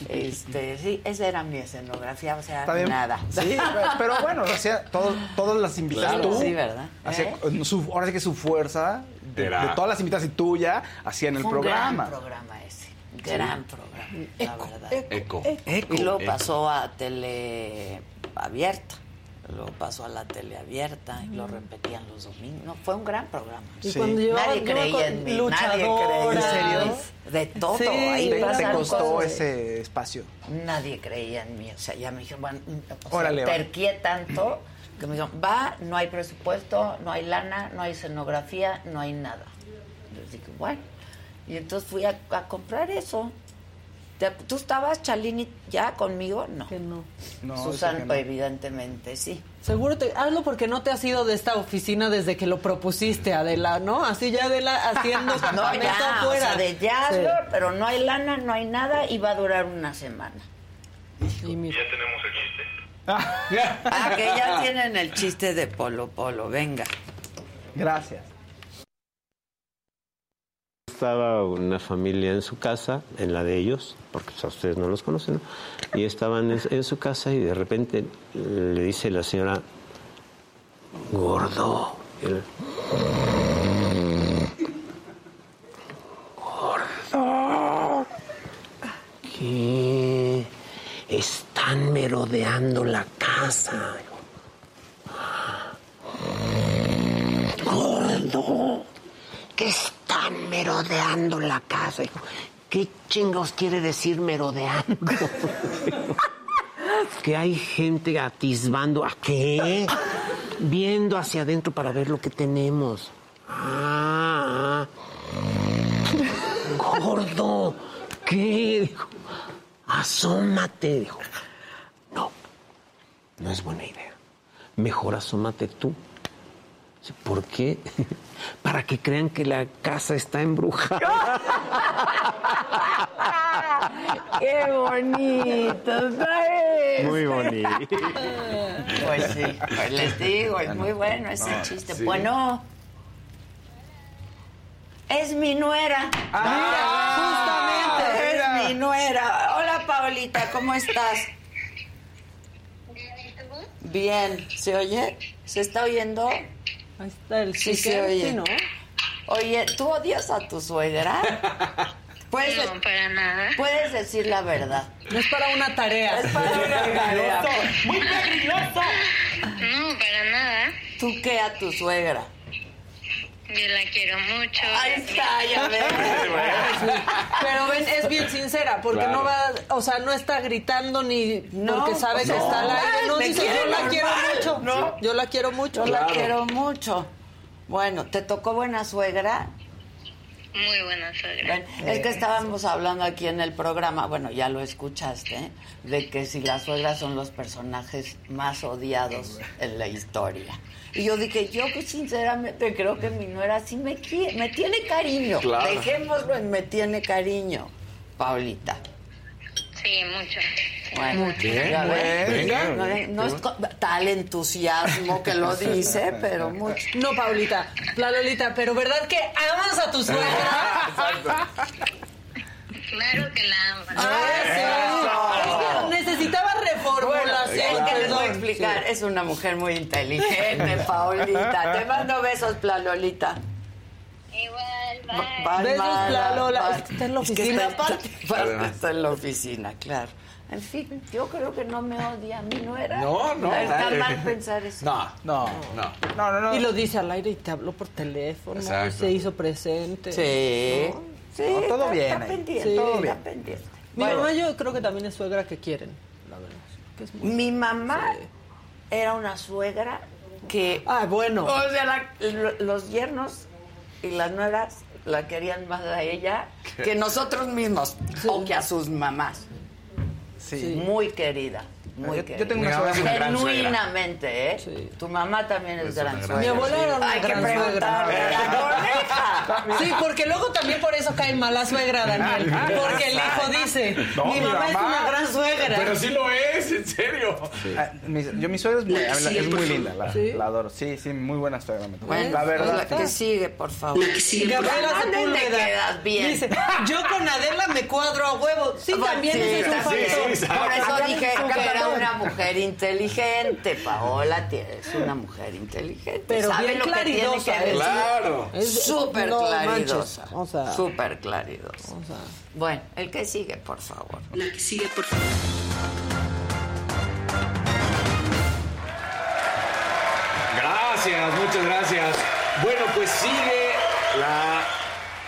S1: este sí, esa era mi escenografía, o sea, nada.
S6: Sí, pero bueno, hacía todo, todas las invitadas
S1: Claro.
S6: tú.
S1: Sí, ¿verdad?
S6: Hacía
S1: ¿Eh?
S6: su, ahora sí que su fuerza, de, todas las invitadas y tuya, hacían el
S1: Fue un
S6: programa.
S1: gran programa ese, gran programa, la verdad.
S4: Eco.
S6: Eco.
S1: Y luego
S6: Eco.
S1: pasó a tele abierta. Luego pasó a la tele abierta y lo repetían los domingos. No, fue un gran programa.
S5: Y cuando llevaban-
S1: nadie
S5: yo
S1: creía en mí, nadie creía.
S6: ¿En serio?
S1: De todo,
S5: Sí,
S1: ahí
S6: Te, te costó
S1: cosas.
S6: ese espacio.
S1: Nadie creía en mí. O sea, ya me dijeron, bueno, o sea,
S6: Órale,
S1: terqué tanto que me dijeron, va, no hay presupuesto, no hay lana, no hay escenografía, no hay nada. Les dije, bueno. Y entonces fui a, a comprar eso. Te- ¿Tú estabas, Chalini, ya conmigo? No.
S5: Que no.
S6: No,
S1: Susan,
S6: no.
S1: evidentemente, sí.
S5: Seguro te... Hazlo porque no te has ido de esta oficina desde que lo propusiste, Adela, ¿no? Así ya Adela haciendo
S1: No, ya, o
S5: afuera.
S1: sea, de ya
S5: Sí.
S1: hazlo, pero no hay lana, no hay nada y va a durar una semana.
S5: Y mira.
S16: Ya tenemos el chiste.
S1: Ah, que ya tienen el chiste de Polo Polo, venga.
S6: Gracias.
S7: Estaba una familia en su casa, en la de ellos, porque pues, ustedes no los conocen, ¿no? y estaban en, su casa y de repente le dice la señora, gordo. Gordo. ¿Qué?
S15: Están merodeando la casa. Gordo, que están merodeando la casa. Dijo, ¿Qué chingados quiere decir merodeando? que hay gente atisbando. ¿A qué? Viendo hacia adentro para ver lo que tenemos. Ah, ah. gordo, ¿qué? Dijo, asómate. Dijo, no, no es buena idea. Mejor asómate tú. ¿Por qué? Para que crean que la casa está embrujada.
S1: ¡Qué bonito! está
S15: Muy bonito.
S1: Pues sí, pues les digo, es muy bueno ese
S15: No,
S1: chiste.
S15: sí.
S1: Bueno, es mi nuera.
S5: Ah,
S1: justamente,
S5: mira.
S1: es mi nuera. Hola, Paulita, ¿cómo estás? Bien, ¿se oye? ¿Se está oyendo?
S5: Ahí está el
S1: Sí,
S5: sticker,
S1: oye.
S5: sí, ¿no?
S1: Oye, ¿tú odias a tu suegra? Puedes,
S16: No, para nada.
S1: Puedes decir la verdad.
S5: No es para una tarea.
S1: Es para una tarea.
S5: Muy peligroso.
S16: No, para nada.
S1: ¿Tú qué a tu suegra?
S16: Yo la quiero mucho.
S1: Ahí está, ya ves.
S5: Pero ven, es bien sincera, porque
S1: Claro.
S5: no va, o sea, no está gritando ni
S1: No,
S5: porque sabe que
S1: no.
S5: está al aire. No dice, yo la quiero mucho.
S1: No.
S5: Yo la quiero mucho.
S1: Yo la quiero mucho. Bueno, ¿te tocó buena suegra?
S16: Muy buena suegra.
S1: Ven, Es que estábamos hablando aquí en el programa, bueno, ya lo escuchaste, ¿eh? de que si las suegras son los personajes más odiados en la historia. Y yo dije, yo que sinceramente creo que mi nuera sí me quiere, me tiene cariño.
S16: Claro.
S1: Dejémoslo en me tiene cariño, Paulita.
S16: Sí, mucho.
S1: Bueno,
S16: Mucho.
S1: ya ves.
S5: Venga.
S1: No, no es tal entusiasmo que lo dice, pero mucho.
S5: No, Paulita, la Lolita, pero ¿verdad que amas a tu suegra?
S16: Claro que la amo.
S5: Ah, sí. Necesitaba reformulación.
S1: Es que les voy a explicar.
S5: Sí.
S1: Es una mujer muy inteligente, Paulita. Te mando besos, Plalolita.
S16: Igual,
S1: Bye,
S5: Besos,
S1: mala,
S5: Plalola.
S1: bye.
S5: Es que está en la
S1: Es que
S5: oficina.
S1: está- está en la oficina, claro. En fin, yo creo que no me odia a mí, ¿no era?
S4: No, no.
S1: Está mal pensar eso.
S4: No,
S6: no,
S4: no.
S6: No, no, no.
S5: Y lo dice al aire y te habló por teléfono.
S4: Exacto.
S5: Se hizo presente.
S1: Sí.
S5: ¿no?
S1: Sí,
S6: No, todo
S1: está-
S6: bien
S1: está
S6: ahí.
S1: pendiente,
S5: Sí.
S1: todo bien.
S5: bien.
S1: pendiente.
S5: Mi
S1: Bueno.
S5: mamá yo creo que también es suegra que quieren, la verdad. que es muy-
S1: Mi mamá era una suegra que...
S5: Ah, bueno.
S1: O sea, la- los yernos y las nueras la querían más a ella que nosotros mismos o que a sus mamás.
S6: Sí.
S1: Muy querida. Muy
S6: Yo- yo tengo una suegra.
S1: Genuinamente, ¿eh? Tu mamá también es, gran suegra.
S5: Mi abuela era una
S1: Hay que
S5: gran
S1: preguntarle a la.
S5: Sí, porque luego también por eso cae mala suegra, Daniel. Porque el hijo dice,
S6: No,
S5: mi
S6: mi
S5: mamá es una gran suegra.
S4: Pero sí lo es, en serio.
S6: Ah, mi- yo, mi suegra es muy,
S1: La
S6: es linda, la,
S5: ¿Sí?
S6: la adoro. Sí, sí, muy buena suegra. me tocó.
S1: Bueno,
S6: la verdad.
S1: la que sigue, por favor.
S5: Gabriela
S1: ¿Dónde te quedas bien?
S5: dice, yo con Adela me cuadro a huevo. Sí,
S1: Bueno,
S5: también
S1: sí,
S5: ese es un
S1: sí,
S5: factor.
S1: sí, Por eso dije que era. Una mujer inteligente, Paola. Es una mujer inteligente.
S5: Pero
S1: sabe
S5: bien
S1: lo que tiene que decir.
S4: Claro.
S5: Es-
S1: Súper
S5: no
S1: claridosa.
S5: manches, o sea-
S1: Súper claridosa.
S5: O sea,
S1: Bueno, el que sigue, por favor.
S17: La que sigue, por favor.
S4: Gracias, muchas gracias. Bueno, pues sigue la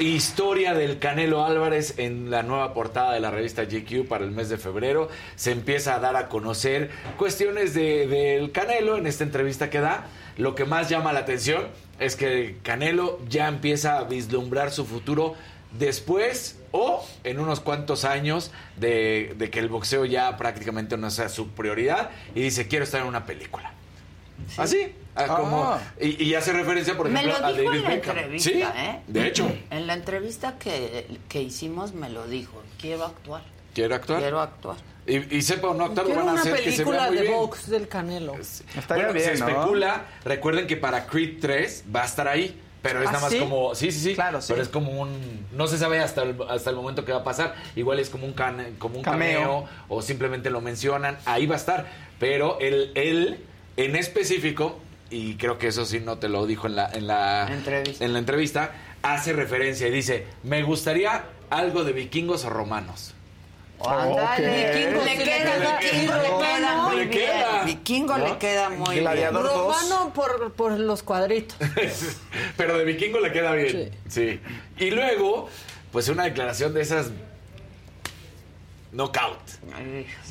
S4: historia del Canelo Álvarez en la nueva portada de la revista GQ para el mes de febrero. Se empieza a dar a conocer cuestiones de- del Canelo en esta entrevista que da. Lo que más llama la atención es que Canelo ya empieza a vislumbrar su futuro después o en unos cuantos años de, de que el boxeo ya prácticamente no sea su prioridad y dice quiero estar en una película. Así, ah, como
S6: Ah.
S4: y, y hace referencia por
S1: Me
S4: ejemplo
S1: lo
S4: a
S1: dijo
S4: David
S1: en la
S4: Beckham.
S1: entrevista,
S4: Sí,
S1: ¿eh?
S4: de hecho,
S1: En la entrevista que, que hicimos me lo dijo. Quiero actuar.
S4: quiere actuar.
S1: Quiero actuar.
S4: Y, y sepa o no actuar, lo
S5: quiero
S4: van a hacer que se vea
S5: película
S4: muy
S5: de
S4: bien.
S5: box del Canelo.
S6: Estaría
S4: Bueno,
S6: bien,
S4: se
S6: ¿no?
S4: especula, recuerden que para Creed 3 va a estar ahí, pero es
S6: ¿Ah,
S4: nada más
S6: sí?
S4: como, sí, sí, sí,
S6: Claro, sí.
S4: pero es como un, no se sabe hasta el, hasta el momento que va a pasar, igual es como un, can- como un cameo.
S6: Cameo.
S4: o simplemente lo mencionan, ahí va a estar, pero él, él en específico, y creo que eso sí no te lo dijo en la, en la,
S1: Entrevista.
S4: en la entrevista, hace referencia y dice, me gustaría algo de vikingos o romanos.
S5: Vikingo
S1: le queda,
S5: le queda.
S1: vikingo
S5: Y
S1: le queda
S5: Romano-
S1: muy bien.
S4: queda.
S1: Vikingo
S4: ¿No?
S1: le queda muy bien.
S6: Gladiador dos.
S5: Romano por, por los cuadritos.
S4: Pero de vikingo le queda bien. Sí. Y luego, pues una declaración de esas. Knockout.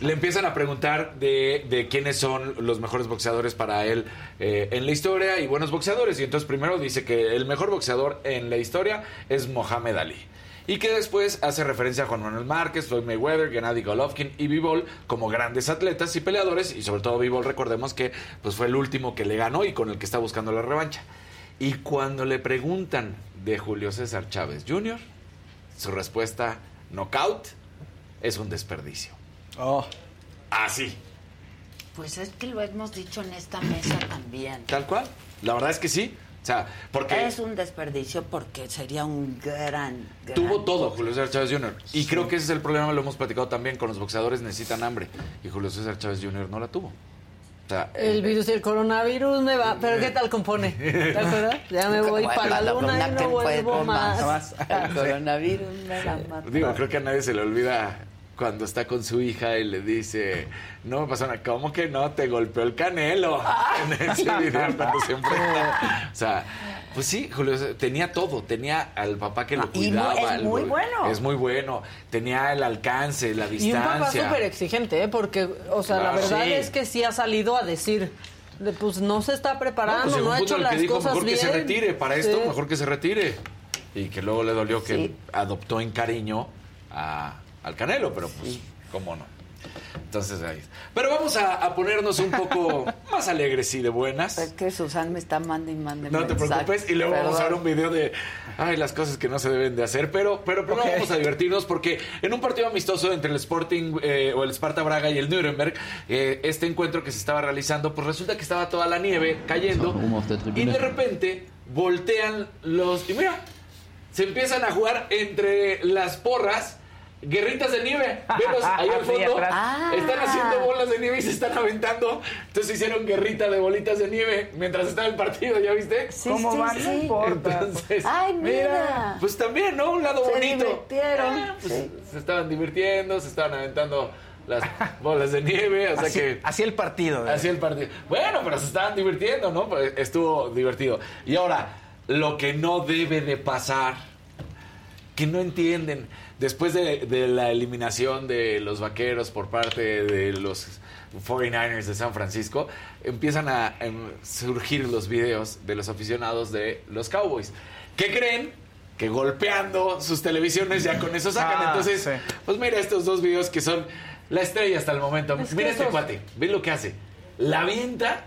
S4: Le empiezan a preguntar de, de quiénes son los mejores boxeadores para él eh, en la historia y buenos boxeadores. Y entonces primero dice que el mejor boxeador en la historia es Mohamed Ali. Y que después hace referencia a Juan Manuel Márquez, Floyd Mayweather, Gennady Golovkin y Bivol como grandes atletas y peleadores. Y sobre todo Bivol, recordemos que pues, fue el último que le ganó y con el que está buscando la revancha. Y cuando le preguntan de Julio César Chávez Jr., su respuesta, knockout, es un desperdicio.
S6: Oh.
S4: Así,
S1: Pues es que lo hemos dicho en esta mesa también.
S4: tal cual. La verdad es que sí. O sea, porque
S1: Es un desperdicio porque sería un gran, gran
S4: tuvo todo Julio César Chávez Jr. Y creo que ese es el problema, lo hemos platicado también, con los boxeadores necesitan hambre. Y Julio César Chávez Jr. no la tuvo. O sea,
S5: El virus y el coronavirus me va. Pero ¿qué tal compone? ¿Te acuerdas? Ya me voy para la luna y no vuelvo más.
S1: más. El coronavirus me va a matar.
S4: Digo, creo que a nadie se le olvida cuando está con su hija y le dice, no me pasó nada, ¿cómo que no? Te golpeó el canelo en ese video cuando se enfrenta. O sea, pues sí, Julio, tenía todo, tenía al papá que lo
S1: y muy-
S4: cuidaba.
S1: es muy bueno.
S4: Es muy bueno, tenía el alcance, la
S5: Y un papá
S4: distancia.
S5: súper exigente, ¿eh? Porque, o sea, la verdad
S4: sí.
S5: es que sí ha salido a decir, de, pues no se está
S4: No,
S5: preparando,
S4: pues
S5: no,
S4: un
S5: ha hecho las
S4: dijo,
S5: cosas
S4: mejor
S5: bien.
S4: que se retire, para esto,
S5: Sí.
S4: mejor que se retire. Y que luego le dolió que adoptó en cariño a- al Canelo, pero pues, ¿cómo no? Entonces ahí. Pero vamos a, a ponernos un poco más alegres y de buenas.
S1: Es que Susan me está mandando y mande
S4: No te preocupes y luego vamos a ver un video de ay las cosas que no se deben de hacer, pero pero primero vamos a divertirnos porque en un partido amistoso entre el Sporting eh, o el Sparta Braga y el Nuremberg, eh, este encuentro que se estaba realizando, pues resulta que estaba toda la nieve cayendo y de repente voltean los y mira se empiezan a jugar entre las porras. Guerritas de nieve, velos ahí al fondo.
S1: Ah.
S4: Están haciendo bolas de nieve y se están aventando. Entonces hicieron guerrita de bolitas de nieve mientras estaba el partido, ¿ya viste?
S1: Sí,
S6: ¿Cómo
S1: sí,
S6: van? No
S1: sí.
S6: importa.
S4: Entonces,
S1: Ay, mira.
S4: pues también, ¿no? Un lado
S1: Se
S4: bonito.
S1: divirtieron,
S4: Ah, pues,
S1: sí.
S4: Se estaban divirtiendo, se estaban aventando las bolas de nieve, o sea
S6: Así,
S4: que
S6: así el partido. ¿eh?
S4: así el partido. Bueno, pero se estaban divirtiendo, ¿no? Pues estuvo divertido. Y ahora, lo que no debe de pasar, que no entienden, después de, de la eliminación de los vaqueros por parte de los 49ers de San Francisco, empiezan a em, surgir los videos de los aficionados de los Cowboys. ¿Qué creen? Que golpeando sus televisiones ya con eso sacan.
S6: Ah,
S4: Entonces,
S6: sí.
S4: pues mira estos dos videos que son la estrella hasta el momento.
S5: Es
S4: mira este
S5: esos-
S4: cuate, ve lo que hace. La avienta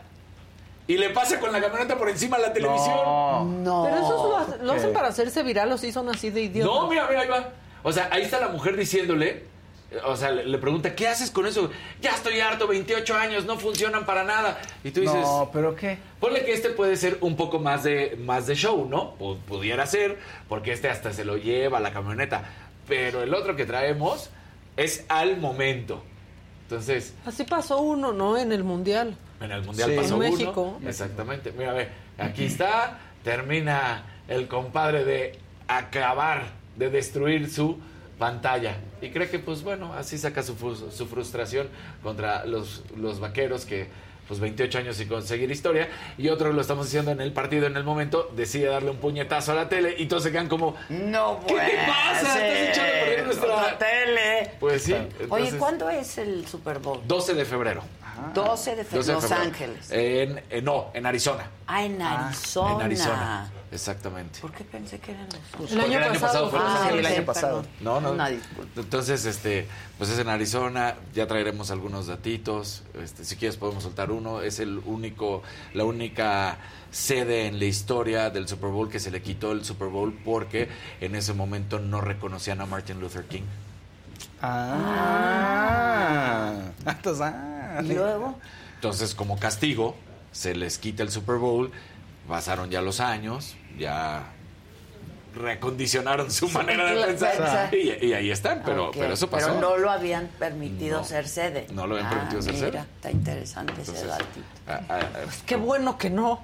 S4: y le pasa con la camioneta por encima de la televisión.
S6: No.
S1: No.
S5: Pero eso lo, hace- lo hacen para hacerse viral o sí son así de idiotas.
S4: No, mira, mira, ahí va. O sea, ahí está la mujer diciéndole, o sea, le, le pregunta, ¿qué haces con eso? Ya estoy harto, 28 años, no funcionan para nada. Y tú dices,
S6: No, pero ¿qué?
S4: ponle que este puede ser un poco más de, más de show, ¿no? Pu- pudiera ser, porque este hasta se lo lleva a la camioneta. Pero el otro que traemos es al momento. Entonces,
S5: Así pasó uno, ¿no? En el Mundial.
S4: en el Mundial
S6: Sí.
S4: pasó
S5: En
S4: uno.
S5: México.
S4: Exactamente. Mira, ve, aquí está, termina el compadre de acabar, de destruir su pantalla. Y cree que, pues bueno, así saca su, su frustración contra los, los vaqueros que, pues 28 años sin conseguir historia. Y otro lo estamos haciendo en el partido, en el momento, decide darle un puñetazo a la tele y todos se quedan como,
S1: No
S4: ¿qué te pasa? Estás echando nuestra...
S1: Tele.
S4: Pues sí.
S1: Oye, ¿cuándo es el Super Bowl?
S4: 12 de febrero.
S1: 12 de
S4: 12
S1: febrero.
S4: de
S1: Los. Ángeles.
S4: En, en- no, en Arizona.
S1: Ah, en Arizona.
S4: En Arizona. Exactamente.
S1: ¿Por qué pensé que eran los
S5: El año pasado
S4: fue Los
S1: Ah,
S6: el año pasado.
S4: No, no.
S1: Una disculpa.
S4: Entonces, este, pues es en Arizona, ya traeremos algunos datitos, este, si quieres podemos soltar uno, es el único, la única sede en la historia del Super Bowl que se le quitó el Super Bowl porque en ese momento no reconocían a Martin Luther King.
S6: Ah. Entonces, ah,
S1: Y
S6: sí.
S1: luego,
S4: Entonces, como castigo, se les quita el Super Bowl, pasaron ya los años, ya recondicionaron su manera de pensar y, y ahí están, pero,
S1: ok,
S4: pero eso pasó.
S1: Pero no lo habían permitido
S4: No.
S1: ser sede.
S4: No lo habían
S1: Ah,
S4: permitido ser
S1: mira,
S4: sede.
S1: Está interesante ese
S4: Entonces,
S1: datito.
S4: ah, ah, ah,
S5: Qué bueno que no.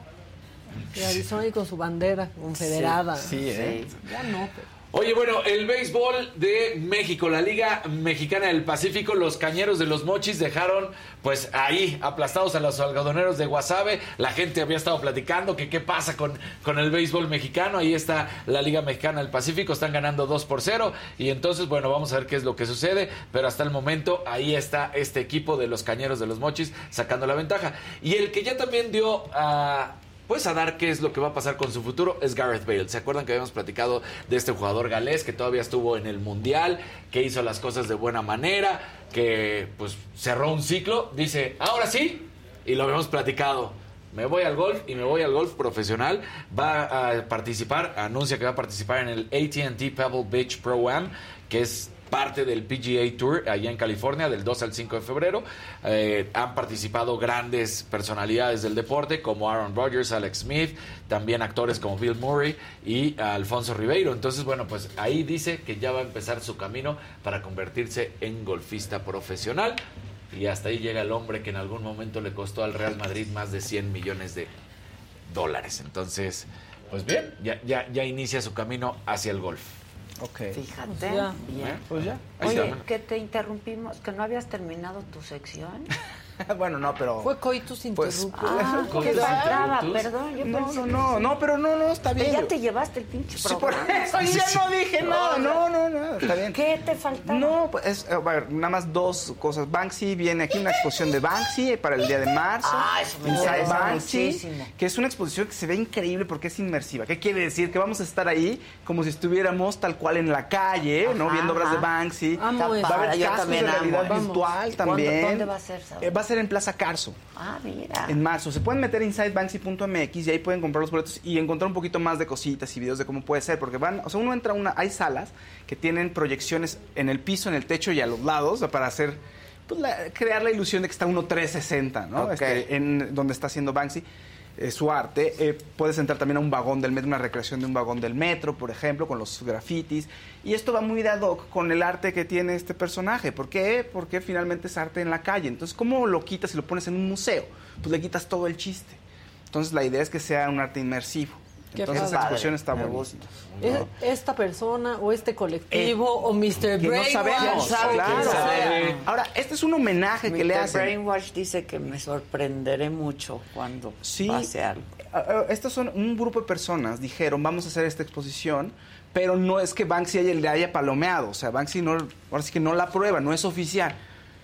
S5: Y Arizona y con su bandera confederada.
S6: Sí, ¿eh?
S1: Sí.
S5: Ya no. pero-
S4: Oye, bueno, el béisbol de México, la Liga Mexicana del Pacífico, los cañeros de los mochis dejaron, pues ahí, aplastados a los algodoneros de Guasave. La gente había estado platicando que qué pasa con, con el béisbol mexicano. Ahí está la Liga Mexicana del Pacífico, están ganando 2 por 0. Y entonces, bueno, vamos a ver qué es lo que sucede. Pero hasta el momento, ahí está este equipo de los cañeros de los mochis sacando la ventaja. Y el que ya también dio a pues a dar qué es lo que va a pasar con su futuro es Gareth Bale. ¿Se acuerdan que habíamos platicado de este jugador galés que todavía estuvo en el Mundial, que hizo las cosas de buena manera, que pues cerró un ciclo? Dice, ahora sí, y lo habíamos platicado. Me voy al golf y me voy al golf profesional. Va a participar, anuncia que va a participar en el ATT Pebble Beach Pro Am, que es parte del PGA Tour allá en California del 2 al 5 de febrero. Eh, han participado grandes personalidades del deporte como Aaron Rodgers, Alex Smith, también actores como Bill Murray y Alfonso Ribeiro. Entonces, bueno, pues ahí dice que ya va a empezar su camino para convertirse en golfista profesional. Y hasta ahí llega el hombre que en algún momento le costó al Real Madrid más de 100 millones de dólares. Entonces, pues bien, ya, ya, ya inicia su camino hacia el golf.
S6: Ok.
S1: Fíjate.
S5: ya.
S1: Bien.
S6: Pues ya.
S1: Oye, que te interrumpimos, que no habías terminado tu sección.
S6: bueno, no, pero...
S5: Fue coitus
S6: Pues,
S5: interruptus.
S1: Ah,
S6: Coitus
S1: ¿qué faltaba?
S4: interruptus.
S1: Perdón, yo
S6: No, no, no,
S1: sí.
S6: no, pero no, no, está
S1: Pero
S6: bien.
S1: ya te llevaste el pinche
S6: Sí, por eso ya no dije nada. No, no, no, está bien.
S1: ¿Qué te faltaba?
S6: No, pues es, a ver, nada más dos cosas. Banksy viene aquí una exposición de Banksy para el día de marzo.
S1: Ah, eso me
S6: Inside Banksy,
S1: muchísimo.
S6: que es una exposición que se ve increíble porque es inmersiva. ¿Qué quiere decir? Que vamos a estar ahí como si estuviéramos tal cual en la calle, ¿no?
S1: Ajá,
S6: Viendo obras de. Banksy.
S5: Amo.
S6: Va a haber cascos de realidad virtual
S1: ¿Cuándo-
S6: también.
S1: ¿Dónde va a ser, sabes?
S6: Eh, va a ser en Plaza Carso.
S1: Ah, mira.
S6: En marzo. Se pueden meter a insidebanksy.mx y ahí pueden comprar los boletos y encontrar un poquito más de cositas y videos de cómo puede ser. Porque van, o sea, uno entra a una. Hay salas que tienen proyecciones en el piso, en el techo y a los lados para hacer. Pues, la- crear la ilusión de que está uno 360, ¿no?
S1: Ok.
S6: Este, en donde está haciendo Banksy. Eh, su arte, Eh, puedes entrar también a un vagón del metro, una recreación de un vagón del metro, por ejemplo, con los grafitis. Y esto va muy de ad hoc con el arte que tiene este personaje. ¿Por qué? Porque finalmente es arte en la calle. Entonces, ¿cómo lo quitas y lo pones en un museo? Pues le quitas todo el chiste. Entonces, la idea es que sea un arte inmersivo.
S5: Qué
S6: Entonces, esa exposición está muy.
S5: ¿Es esta persona o este colectivo o Mr.
S6: Eh, que no
S5: Brainwash?
S6: sabemos.
S1: ¿Quién sabe
S6: claro.
S1: sabe?
S6: Ahora, este es un homenaje que le
S1: Mr.
S6: hacen.
S1: Brainwash dice que me sorprenderé mucho cuando
S6: Sí.
S1: pase algo.
S6: Ah, ah, Estos son un grupo de personas, dijeron, vamos a hacer esta exposición, pero no es que Banksy haya, le haya palomeado, o sea, Banksy no, ahora sí que no la prueba, no es oficial.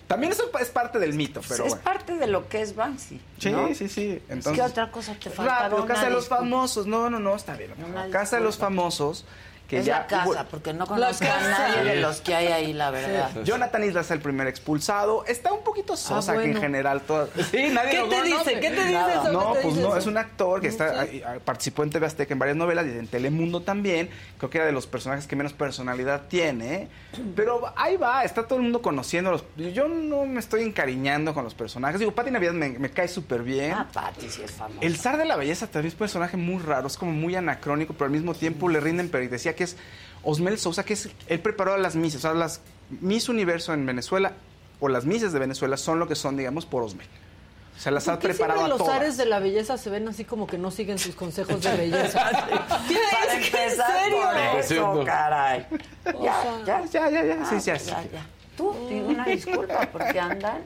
S6: También eso es parte del mito, pero
S1: es
S6: bueno.
S1: parte de lo que es Banksy.
S6: Sí,
S1: ¿no?
S6: sí, sí.
S1: ¿Qué
S6: Entonces,
S1: otra cosa te falta?
S6: Rápido, Casa de los Famosos. No, no, no, está bien. Casa de los Famosos. Que
S1: es
S6: ya
S1: la casa,
S6: hubo-
S1: porque no conozco a nadie de los que hay ahí, la verdad.
S6: Jonathan Islas es el primer expulsado. Está un poquito sosa que en general todo. Sí, nadie
S5: ¿Qué
S6: lo
S5: te dice? ¿Qué te dice
S1: Nada.
S5: eso?
S6: No,
S5: ¿Qué te
S6: pues
S5: dice
S6: no,
S5: eso?
S6: es un actor que está,
S5: Sí.
S6: ah, participó en TV Azteca en varias novelas y en Telemundo también. Creo que era de los personajes que menos personalidad tiene. Pero ahí va, está todo el mundo conociéndolos. Yo no me estoy encariñando con los personajes. Digo, Pati Navidad me, me cae súper bien.
S1: Ah, Pati sí es famosa.
S6: El zar de la belleza también es un personaje muy raro, es como muy anacrónico, pero al mismo tiempo le rinden, pero decía que es Osmel Sousa, que es, él preparó a las Misses, o sea, las Miss Universo en Venezuela, o las Misses de Venezuela son lo que son, digamos, por Osmel. O sea, las ha
S5: ¿Por qué
S6: preparado
S5: siempre
S6: a
S5: los
S6: todas.
S5: ares de la belleza se ven así como que no siguen sus consejos de belleza? ¿Qué
S1: Para
S5: es en serio?
S1: por eso, caray.
S5: O
S1: Ya,
S5: sea,
S1: ya,
S6: Ya, ya, ya, sí,
S1: Ah,
S6: ya, sí.
S1: ya, ya. Tú, digo una disculpa, porque andan.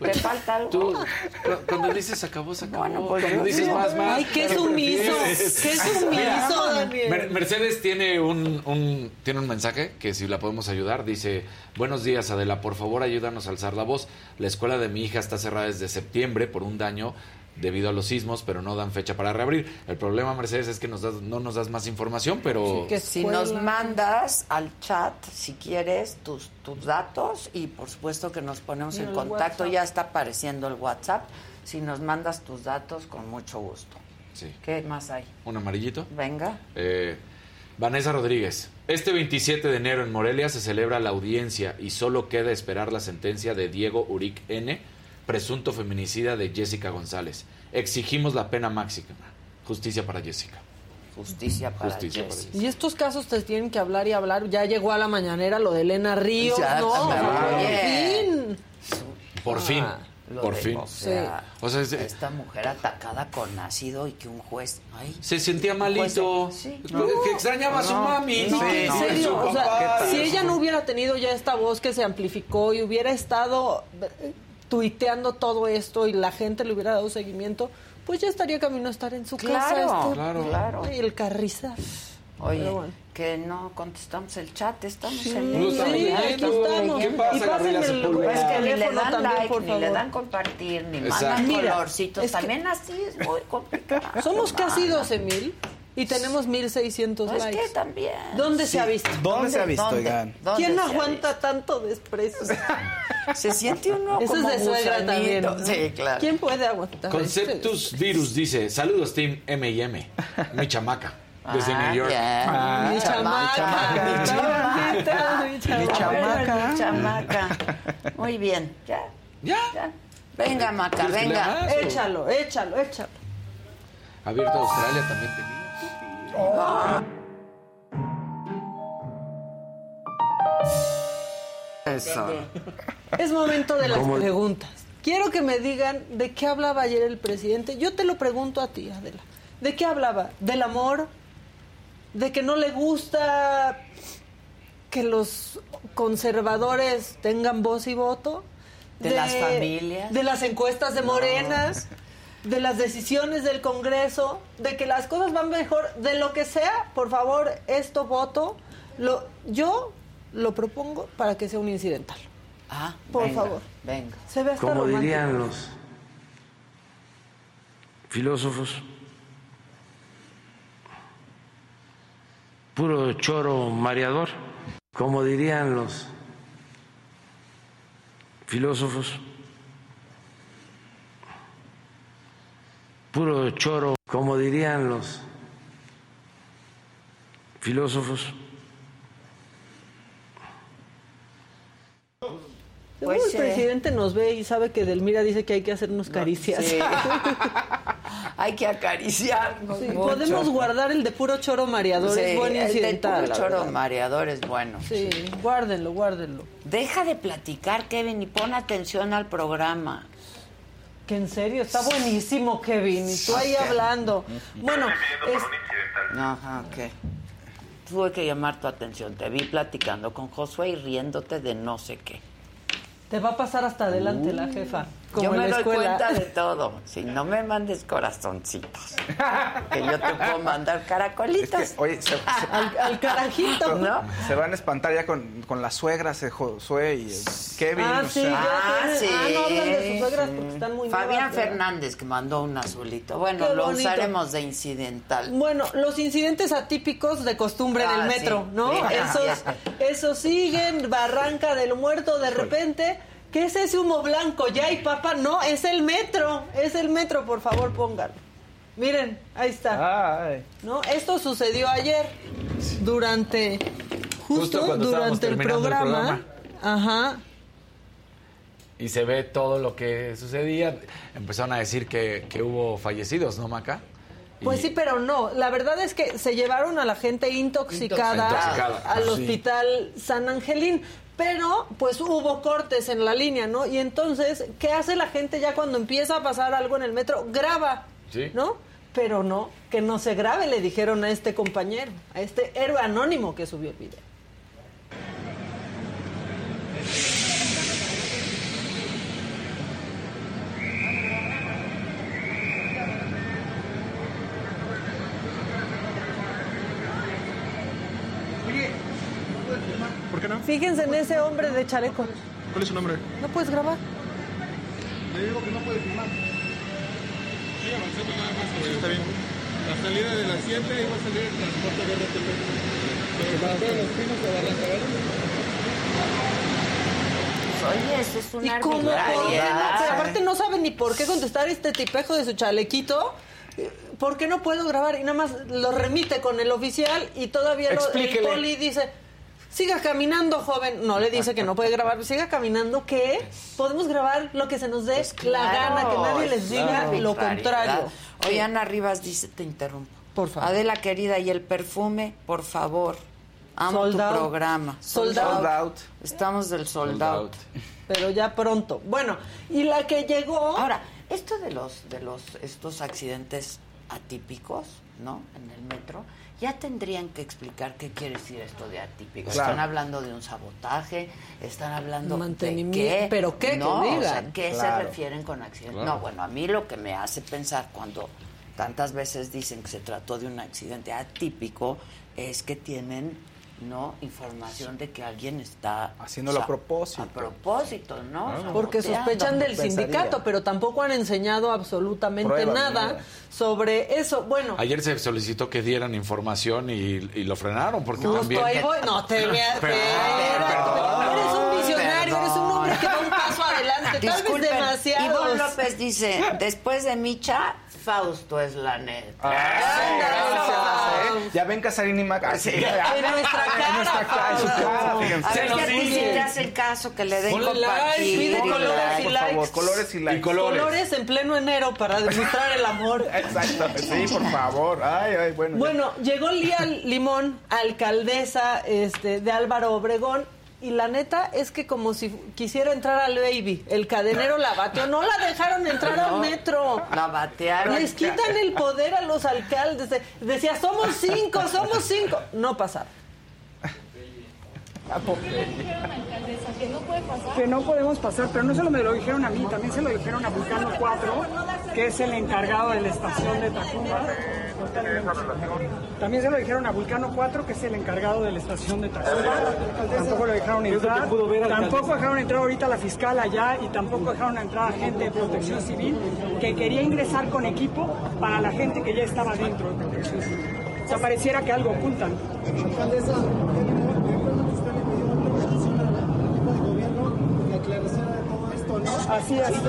S1: ¿Te falta algo?
S4: Tú, cu- cuando dices acabó, se acabó.
S1: Bueno, pues
S4: cuando
S1: yo
S4: dices más, más.
S5: Ay, qué sumiso. Qué sumiso, Daniel.
S4: Mer- Mercedes tiene un, un- tiene un mensaje que si la podemos ayudar, dice, buenos días Adela, por favor ayúdanos a alzar la voz. La escuela de mi hija está cerrada desde septiembre por un daño debido a los sismos, pero no dan fecha para reabrir. El problema, Mercedes, es que nos das- no nos das más información, pero...
S5: ¿Qué
S1: Si
S5: escuela?
S1: nos mandas al chat, si quieres, tus, tus datos y por supuesto que nos ponemos en contacto.
S5: WhatsApp.
S1: Ya está apareciendo el WhatsApp. Si nos mandas tus datos, con mucho gusto.
S4: Sí.
S1: ¿Qué más hay?
S4: Un amarillito.
S1: Venga.
S4: Eh, Vanessa Rodríguez. Este 27 de enero en Morelia se celebra la audiencia y solo queda esperar la sentencia de Diego Uric N., presunto feminicida de Jessica González. Exigimos la pena máxima. Justicia para Jessica.
S1: Justicia para
S4: Justicia para
S1: Jessy.
S5: Y estos casos te tienen que hablar y hablar. Ya llegó a la mañanera lo de Elena Ríos,
S1: Ya,
S5: ¿no? Por fin.
S4: Por fin.
S1: lo
S4: Por
S1: de-
S4: fin.
S1: O sea,
S4: Sí. O sea, es-
S1: esta mujer atacada con ácido y que un juez. Ay,
S4: Se sentía malito.
S1: juez- sí.
S4: No, que extrañaba a su mami.
S1: no,
S5: en serio, o sea, si ella no hubiera tenido ya esta voz que se amplificó y hubiera estado tuiteando todo esto y la gente le hubiera dado seguimiento, pues ya estaría camino a estar en su casa.
S1: Claro,
S5: este-
S1: claro. claro.
S5: Y el carriza.
S1: Oye,
S5: bueno.
S1: que no contestamos el chat, estamos
S5: Sí,
S1: en
S5: Lo estamos
S1: línea,
S5: leyendo.
S1: estamos
S5: ¿Qué pasa, el-?
S1: Es que ni le dan
S5: también,
S1: like, ni le dan compartir, ni
S5: Exacto.
S1: mandan
S5: Mira,
S1: colorcitos. También así es muy complicado.
S5: Somos casi
S1: hermana.
S5: 12 mil y tenemos 1600
S1: No, es
S5: likes.
S1: que también.
S5: ¿Dónde
S6: Sí,
S5: se ha visto?
S6: ¿dónde se ha visto, oigan?
S1: ¿Dónde
S5: ¿Quién aguanta tanto desprecio?
S1: Se siente uno
S5: Eso
S1: como
S5: es de suegra también. ¿no?
S1: Sí, claro.
S5: ¿Quién puede aguantar?
S4: Conceptus Virus dice, saludos Team M&M, mi chamaca, desde
S1: Ah,
S4: New York.
S1: bien.
S6: Ah,
S5: mi chamaca, mi chamaca, mi chamaca.
S1: Mi chamaca. Muy bien. Ya.
S4: Ya.
S1: Venga, Maca,
S4: ¿Quieres que le
S1: venga.
S5: Échalo, échalo, échalo.
S4: Abierto Australia también tenía.
S1: Eso.
S5: Es momento de las
S15: ¿Cómo?
S5: preguntas. Quiero que me digan de qué hablaba ayer el presidente. Yo te lo pregunto a ti, Adela. ¿De qué hablaba? ¿Del amor? ¿De que no le gusta que los conservadores tengan voz y voto?
S1: ¿De las familias?
S5: ¿De las encuestas de Morenas? ¿De las decisiones del Congreso? ¿De que las cosas van mejor? De lo que sea, por favor, esto voto. Lo, yo lo propongo para que sea un incidental.
S1: Ah,
S5: Por
S1: venga,
S5: favor.
S1: Venga.
S5: Se ve hasta
S15: Como
S5: romántico.
S15: dirían los filósofos, puro choro mareador. Como dirían los filósofos, puro choro. Como dirían los filósofos,
S5: Seguro
S1: Pues,
S5: el
S1: eh,
S5: presidente nos ve y sabe que Delmira dice que hay que hacernos caricias.
S1: sí. Hay que acariciarnos.
S5: Sí,
S1: mucho.
S5: podemos guardar el de puro choro mareador,
S1: Sí,
S5: es buen
S1: el
S5: incidental.
S1: puro
S5: la
S1: choro
S5: verdad.
S1: mareador es bueno.
S5: Sí, guárdenlo, guárdenlo.
S1: Deja de platicar, Kevin, y pon atención al programa.
S5: Que en serio, está buenísimo, Kevin. Y tú ahí hablando. Bueno, es-
S1: Ajá, ok. Tuve que llamar tu atención. Te vi platicando con Josué y riéndote de no sé qué.
S5: te va a pasar hasta adelante la jefa. Como
S1: yo me
S5: la
S1: doy
S5: escuela.
S1: cuenta de todo. Si no me mandes corazoncitos, que yo te puedo mandar caracolitos.
S6: Es que, oye, se, se-
S5: Al, al carajito.
S1: ¿No?
S6: se van a espantar ya con, con las suegras de Josué y Kevin.
S5: Ah,
S6: o
S5: sí,
S6: sea,
S1: Ah,
S5: tienen-
S1: sí.
S5: ah, no hablan de sus suegras porque están muy
S1: Fabián. Fernández que mandó un azulito. Bueno,
S5: Qué
S1: lo
S5: bonito.
S1: usaremos de incidental.
S5: Bueno, los incidentes atípicos de costumbre en
S1: Ah,
S5: el metro,
S1: sí.
S5: ¿no?
S1: Sí.
S5: Esos, esos siguen, Barranca del Muerto, de repente, ¿qué es ese humo blanco? Ya hay papá, no, es el metro, es el metro, por favor, pónganlo. Miren, ahí está.
S6: Ay.
S5: ¿No? Esto sucedió ayer durante justo, durante el
S4: terminando el
S5: programa. Ajá.
S4: Y se ve todo lo que sucedía. Empezaron a decir que, que hubo fallecidos, ¿no, Maca? Y-
S5: Pues sí, pero no. La verdad es que se llevaron a la gente intoxicada,
S4: Intoxicada,
S5: al
S4: sí.
S5: hospital San Angelín. Pero, pues hubo cortes en la línea, ¿no? Y entonces, ¿qué hace la gente ya cuando empieza a pasar algo en el metro? Graba,
S4: Sí.
S5: ¿no? Pero no, que no se grabe, le dijeron a este compañero, a este héroe anónimo que subió el video. Fíjense en ese hombre de chaleco.
S17: ¿Cuál es su nombre?
S5: ¿No puedes grabar?
S17: Le digo que no puede filmar. Sí, avancé totalmente. Está bien. La salida de la 7 iba a salir el transporte de RTP. Pero los pinos de Barranca
S1: Oye, eso es una
S5: ¿Y cómo? Pero aparte no sabe ni por qué contestar este tipejo de su chalequito. ¿Por qué no puedo grabar? Y nada más lo remite con el oficial y todavía lo, el poli dice, siga caminando, joven. No le dice que no puede grabar, siga caminando, ¿qué? Podemos grabar lo que se nos dé la gana, que nadie les diga
S1: Claro,
S5: lo contrario.
S1: Oye, Ana Rivas dice, te interrumpo.
S5: Por favor.
S1: Adela querida, y el perfume, por favor. Amo
S5: Sold
S1: tu
S5: out.
S1: programa.
S5: Sold out. Sold
S6: out.
S1: Estamos del sold,
S4: Sold
S1: out.
S4: out.
S5: Pero ya pronto. Bueno, y la que llegó.
S1: Ahora, esto de los de los estos accidentes atípicos, ¿no? En el metro, ya tendrían que explicar qué quiere decir esto de atípico.
S5: Claro.
S1: Están hablando de un sabotaje, están hablando
S5: Mantenimiento,
S1: de qué,
S5: pero qué, que
S1: no, o sea,
S5: digan.
S1: ¿qué se refieren con accidente?
S5: Claro.
S1: No, bueno, a mí lo que me hace pensar cuando tantas veces dicen que se trató de un accidente atípico es que tienen no información de que alguien está
S6: Haciéndolo a propósito.
S1: a propósito, ¿no?
S5: Porque
S1: Saboteando.
S5: sospechan del
S6: Pensaría.
S5: sindicato, pero tampoco han enseñado absolutamente
S4: Pruebas,
S5: nada
S4: nada.
S5: sobre eso. Bueno,
S4: Ayer se solicitó que dieran información y, y lo frenaron porque
S5: justo
S4: también...
S5: ahí voy. No te veas.
S4: Perdón,
S5: Eres un visionario,
S1: Perdón.
S5: eres un hombre que va un paso adelante. Tal vez
S1: Disculpen,
S5: demasiado.
S1: Ivonne López dice, después de Micha, Fausto es la neta.
S6: Ah, gracias, ¿eh? Ya ven Casarín y Maca. Sí.
S1: En nuestra cara,
S6: En nuestra cara, en su cara, fíjense.
S1: A ver si a ti sí
S5: dice.
S1: te hacen caso, que le den
S5: Ponle like,
S1: compartir.
S5: pide colores y
S6: Por
S5: likes.
S6: favor, colores y likes.
S5: Colores en pleno enero para demostrar el amor.
S6: Exacto, sí, por favor. Ay, ay, bueno. ya.
S5: Bueno, llegó Lía Limón, alcaldesa este, de Álvaro Obregón, y la neta es que como si quisiera entrar al baby, el cadenero la bateó, no la dejaron entrar al
S1: No,
S5: metro.
S1: La batearon.
S5: Les quitan el poder a los alcaldes. De- Decía, somos cinco, somos cinco. No pasaron.
S18: Que no puede pasar. Que no podemos pasar, pero no solo me lo dijeron a mí, también se lo dijeron a Vulcano 4, que es el encargado de la estación de Tacuba. También se lo dijeron a Vulcano 4, que es el encargado de la estación de Tacuba. Tampoco lo dejaron entrar. Tampoco dejaron entrar ahorita la fiscal allá y tampoco dejaron entrar a gente de protección civil que quería ingresar con equipo para la gente que ya estaba dentro de protección civil. O sea, pareciera que algo ocultan. Así es.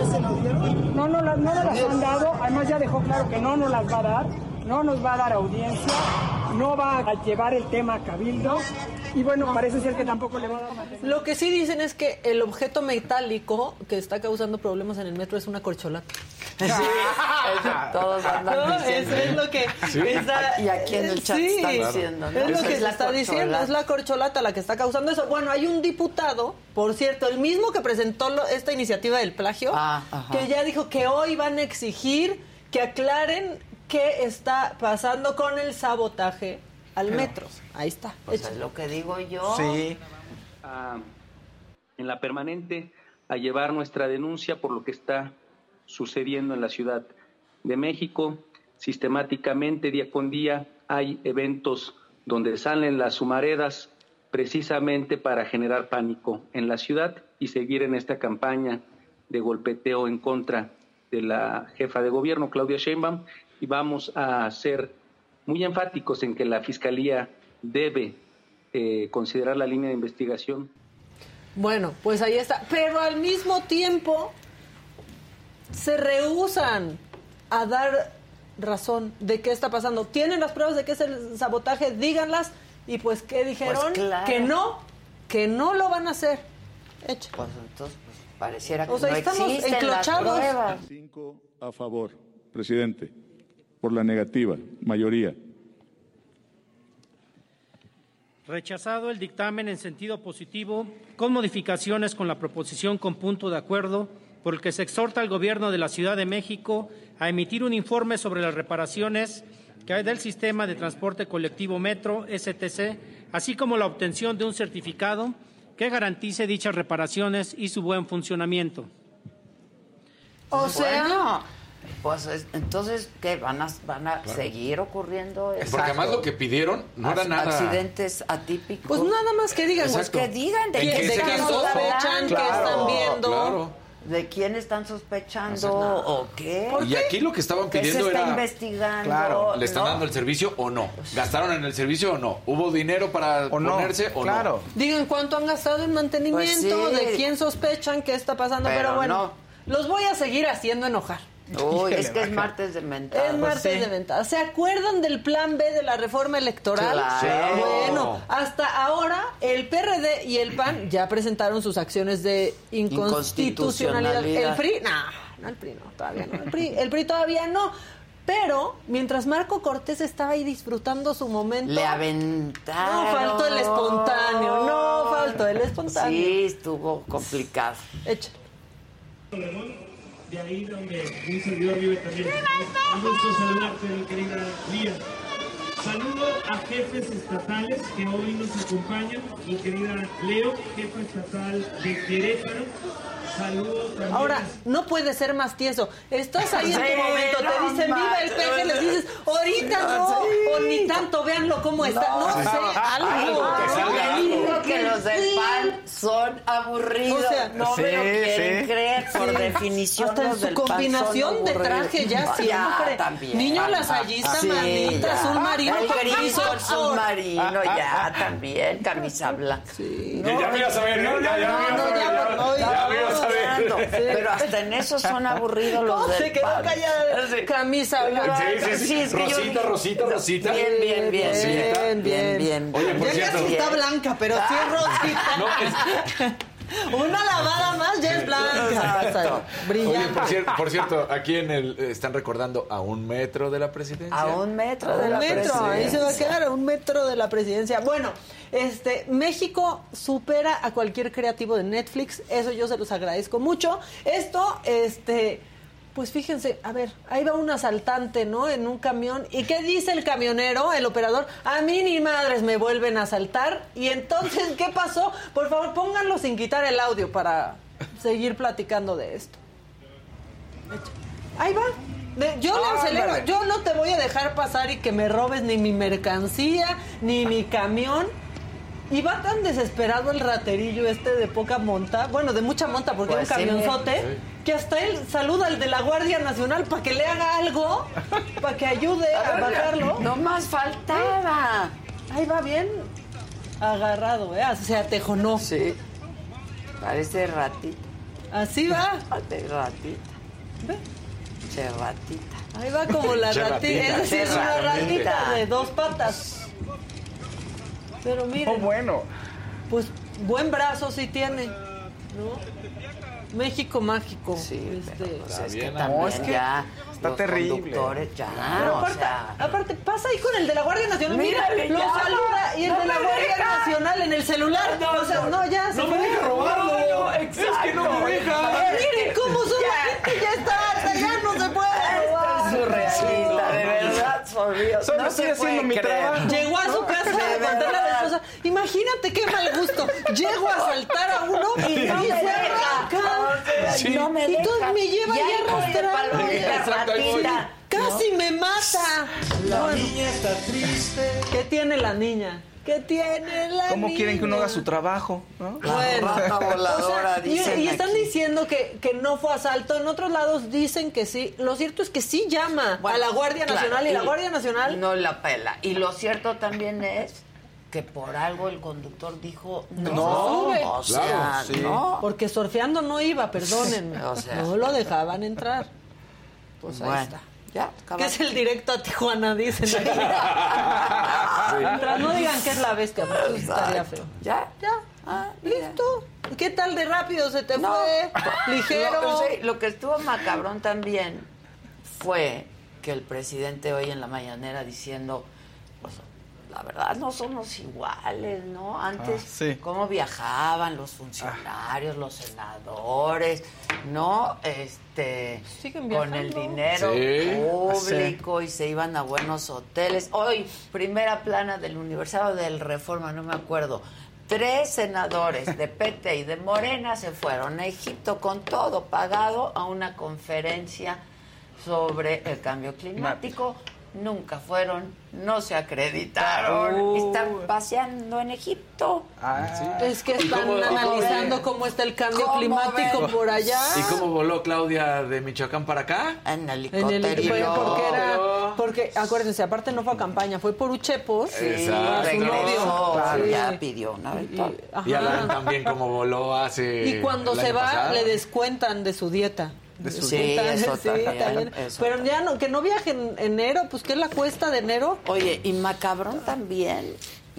S18: No, no, no las han dado. Además ya dejó claro que no nos las va a dar. No nos va a dar audiencia. No va a llevar el tema a cabildo. Y bueno, parece ser que tampoco le va a dar mantenimiento.
S5: Lo que sí dicen es que el objeto metálico que está causando problemas en el metro es una corcholata.
S1: Todos andan
S5: No,
S1: diciendo.
S5: eso es lo que
S1: Sí.
S5: está-
S1: Y aquí en el chat
S5: Sí,
S1: están diciendo, ¿no?
S5: Es lo que
S1: es
S5: se está diciendo, es la corcholata la que está causando eso. Bueno, hay un diputado, por cierto, el mismo que presentó lo- esta iniciativa del plagio,
S1: Ah,
S5: que ya dijo que hoy van a exigir que aclaren qué está pasando con el sabotaje al metro. Ahí está.
S1: Pues es lo que digo yo.
S19: a- en la permanente a llevar nuestra denuncia por lo que está sucediendo en la Ciudad de México. Sistemáticamente, día con día, hay eventos donde salen las humaredas precisamente para generar pánico en la ciudad y seguir en esta campaña de golpeteo en contra de la jefa de gobierno, Claudia Sheinbaum, y vamos a ser muy enfáticos en que la Fiscalía debe eh, considerar la línea de investigación
S5: Bueno, pues ahí está. Pero al mismo tiempo se rehusan a dar razón de qué está pasando. Tienen las pruebas de que es el sabotaje, díganlas. Y pues, ¿qué dijeron?
S1: Pues claro.
S5: Que no, que no lo van a hacer. Hecho.
S1: Pues entonces, pues, pareciera que
S5: O sea,
S1: no
S5: estamos
S1: existen las
S5: enclochados.
S1: pruebas.
S20: Cinco a favor, presidente. Por la negativa, mayoría.
S21: Rechazado el dictamen en sentido positivo, con modificaciones con la proposición con punto de acuerdo, por el que se exhorta al Gobierno de la Ciudad de México a emitir un informe sobre las reparaciones que hay del sistema de transporte colectivo Metro, STC, así como la obtención de un certificado que garantice dichas reparaciones y su buen funcionamiento.
S1: O sea, pues es- entonces, ¿qué? ¿Van a, van a
S4: Claro.
S1: seguir ocurriendo eso?
S4: Porque además lo que pidieron no era
S1: Ac-
S4: nada...
S1: Accidentes atípicos.
S5: Pues nada más que digan,
S1: Pues
S4: Exacto.
S1: que digan de,
S4: ¿En
S1: quién-
S4: qué
S1: de sospechan, qué
S4: Claro,
S1: están viendo,
S4: claro.
S1: de quién están sospechando
S4: No
S1: o qué.
S4: Y aquí lo que estaban
S1: ¿Qué
S4: pidiendo
S1: se está
S4: era...
S1: investigando?
S4: Claro, ¿le están
S1: ¿no?
S4: dando el servicio o no? ¿Gastaron en el servicio o no? ¿Hubo dinero para ponerse o no?
S5: Digan cuánto han gastado en mantenimiento,
S1: Pues sí.
S5: de quién sospechan qué está pasando. Pero,
S1: Pero
S5: bueno, los voy a seguir haciendo enojar.
S1: Uy, es que es martes de mentada.
S5: Es martes de venta. ¿Se acuerdan del plan B de la reforma electoral?
S1: Claro.
S5: Bueno, hasta ahora el PRD y el PAN ya presentaron sus acciones de inconstitucionalidad.
S1: Inconstitucionalidad.
S5: El PRI, no, no el PRI no, todavía no. El PRI, el PRI todavía no. Pero mientras Marco Cortés estaba ahí disfrutando su momento,
S1: Le aventaron.
S5: no faltó el espontáneo, no faltó el espontáneo.
S1: Sí, estuvo complicado.
S5: Echa.
S22: De ahí donde un servidor vive también. Un gusto saludarte, mi querida Lía. Saludo a jefes estatales que hoy nos acompañan. Mi querida Leo, jefa estatal de Querétaro. También.
S5: Ahora, no puede ser más tieso. Estás ahí en
S1: Sí,
S5: tu momento,
S1: no
S5: te dicen viva el peje, les dices, ahorita no,
S1: Sí.
S5: o ni tanto, véanlo cómo está. No, sé, algo.
S1: Digo que los del PAN son aburridos.
S5: O sea,
S1: no
S5: sí,
S1: me lo quieren
S5: sí.
S1: creer. Por
S5: Sí.
S1: definición,
S5: Hasta su combinación de traje ya
S1: Ah,
S5: siempre.
S1: también.
S5: Niño lasallista,
S1: Sí,
S5: manita,
S1: ya.
S5: azul marino con Oxford.
S1: submarino, ya, también, camisa blanca.
S4: Ya- ya me ibas a ver, ¿eh? Ya- ya
S1: Pero hasta en eso son aburridos los
S5: ¿Cómo
S1: del
S5: se quedó
S1: PAN.
S5: callada? Camisa blanca.
S4: Sí, sí, sí.
S1: es que yo
S4: Rosita, Rosita, Rosita.
S1: Bien, bien, bien,
S4: Rosita.
S1: bien, bien, bien.
S4: Oye, por
S5: Ya
S4: cierto.
S5: casi está blanca, pero sí es rosita.
S4: No, es-
S5: Una lavada más ya es blanca.
S1: Exacto.
S4: Oye,
S5: Brillante.
S4: por cierto, por cierto, aquí en el eh, están recordando a un metro de la presidencia.
S1: A un metro
S5: A
S1: de
S5: un
S1: la
S5: metro, ahí se va a
S1: presidencia.
S5: quedar a un metro de la presidencia. Bueno, este México supera a cualquier creativo de Netflix, eso yo se los agradezco mucho. Esto, este, pues fíjense, a ver, ahí va un asaltante, ¿no? En un camión. ¿Y qué dice el camionero, el operador? A mí ni madres me vuelven a asaltar. Y entonces, ¿qué pasó? Por favor, pónganlo sin quitar el audio para seguir platicando de esto. Ahí va. De- yo le acelero, yo no te voy a dejar pasar y que me robes ni mi mercancía, ni mi camión. Y va tan desesperado el raterillo este de poca monta, bueno, de mucha monta porque
S1: Pues
S5: es un camionzote,
S1: sí.
S5: que hasta él saluda al de la Guardia Nacional para que le haga algo, para que ayude a, bajarlo.
S1: No más faltaba.
S5: Ahí va bien agarrado, ¿eh? Se atejonó.
S1: Sí. Parece ratita.
S5: Así va.
S1: Parece ratita.
S5: Ve.
S1: Che ratita.
S5: Ahí va como la ratita, es decir,
S1: Che
S5: una ratita
S1: ratita.
S5: de dos patas. Pero miren.
S6: Oh, bueno.
S5: Pues buen brazo sí tiene, ¿no? México mágico.
S1: Sí,
S5: este,
S1: Pues es que
S6: bien,
S1: también
S6: no, es que
S1: ya
S6: está
S1: los
S6: terrible.
S1: conductores ya,
S5: Pero
S1: o
S5: aparte,
S1: sea,
S5: aparte, pasa ahí con el de la Guardia Nacional. Mira, lo
S1: ya,
S5: saluda y el
S1: no
S5: de la Guardia
S1: deja.
S5: Nacional en el celular.
S1: No,
S5: o sea,
S1: no,
S5: ya se
S1: no me deja robarlo. Es que no me deja.
S5: Miren cómo son la gente, ya está, hasta ya no se puede.
S1: Surrealista, de verdad, por Dios.
S6: Solo
S1: no
S6: estoy haciendo mi trabajo.
S5: Llegó a su casa a contarle a la esposa. Imagínate qué mal gusto. Llego a saltar a uno y,
S1: Y no
S5: y
S1: me deja. sea, no me
S5: y entonces
S1: deja.
S5: me lleva
S1: Y
S5: ya
S1: ahí voy de
S5: arrastrando.
S4: Exacto.
S5: Casi me mata.
S22: La niña está triste.
S5: ¿Qué tiene la niña? ¿Qué tiene la
S6: ¿Cómo
S5: niña?
S6: quieren que uno haga su trabajo? ¿no?
S1: Rata voladora,
S5: y-
S1: dicen
S5: y, están
S1: aquí.
S5: diciendo que, que no fue asalto. En otros lados dicen que sí. Lo cierto es que sí llama
S1: Bueno,
S5: a la Guardia
S1: claro,
S5: Nacional y, la Guardia Nacional
S1: no la pela. Y lo cierto también es que por algo el conductor dijo no,
S6: No,
S5: sube.
S1: o sea,
S6: claro, sí.
S1: no.
S5: Porque surfeando no iba, perdónenme.
S1: O sea.
S5: no lo dejaban entrar. Pues ahí
S1: Bueno,
S5: está.
S1: Ya,
S5: Que es el directo a Tijuana, dicen aquí. Mientras no digan que es la bestia, porque estaría feo.
S1: ¿Ya?
S5: Ya.
S1: Ah, mira.
S5: Listo. ¿Qué tal de rápido se te
S1: No.
S5: fue? Ligero.
S1: Lo, sí, lo que estuvo macabrón también fue que el presidente hoy en la mañanera diciendo, la verdad no somos iguales, ¿no? Antes,
S6: Ah, sí.
S1: cómo viajaban los funcionarios, los senadores, ¿no? Este,
S5: Siguen
S1: con el dinero
S4: Sí.
S1: público y se iban a buenos hoteles. Hoy, primera plana del Universal del Reforma, no me acuerdo. Tres senadores de PT y de Morena se fueron a Egipto con todo pagado a una conferencia sobre el cambio climático. Nunca fueron, no se acreditaron,
S6: Uh.
S1: están paseando en Egipto.
S6: Ah,
S5: Es que
S4: ¿Y
S5: están
S4: cómo-
S5: analizando cómo está el cambio
S1: ¿Cómo
S5: climático
S1: ven?
S5: por allá.
S4: ¿Y cómo voló Claudia de Michoacán para acá?
S1: En
S5: En el
S1: helicóptero.
S5: fue porque era porque acuérdense aparte no fue a campaña fue por Uchepos
S1: Sí,
S4: Exacto.
S5: a su novio
S1: regresó,
S5: Sí.
S1: ya pidió una
S5: Y-
S1: vez.
S5: ajá.
S4: Y Alan también como voló hace
S5: Y cuando se va
S4: pasado.
S5: le descuentan de su dieta.
S6: De su
S1: Sí, eso
S5: sí,
S1: también,
S5: también.
S1: eso
S5: Pero
S1: también.
S5: ya no, que no viaje en enero, pues ¿qué es la cuesta de enero?
S1: Oye, y macabrón también,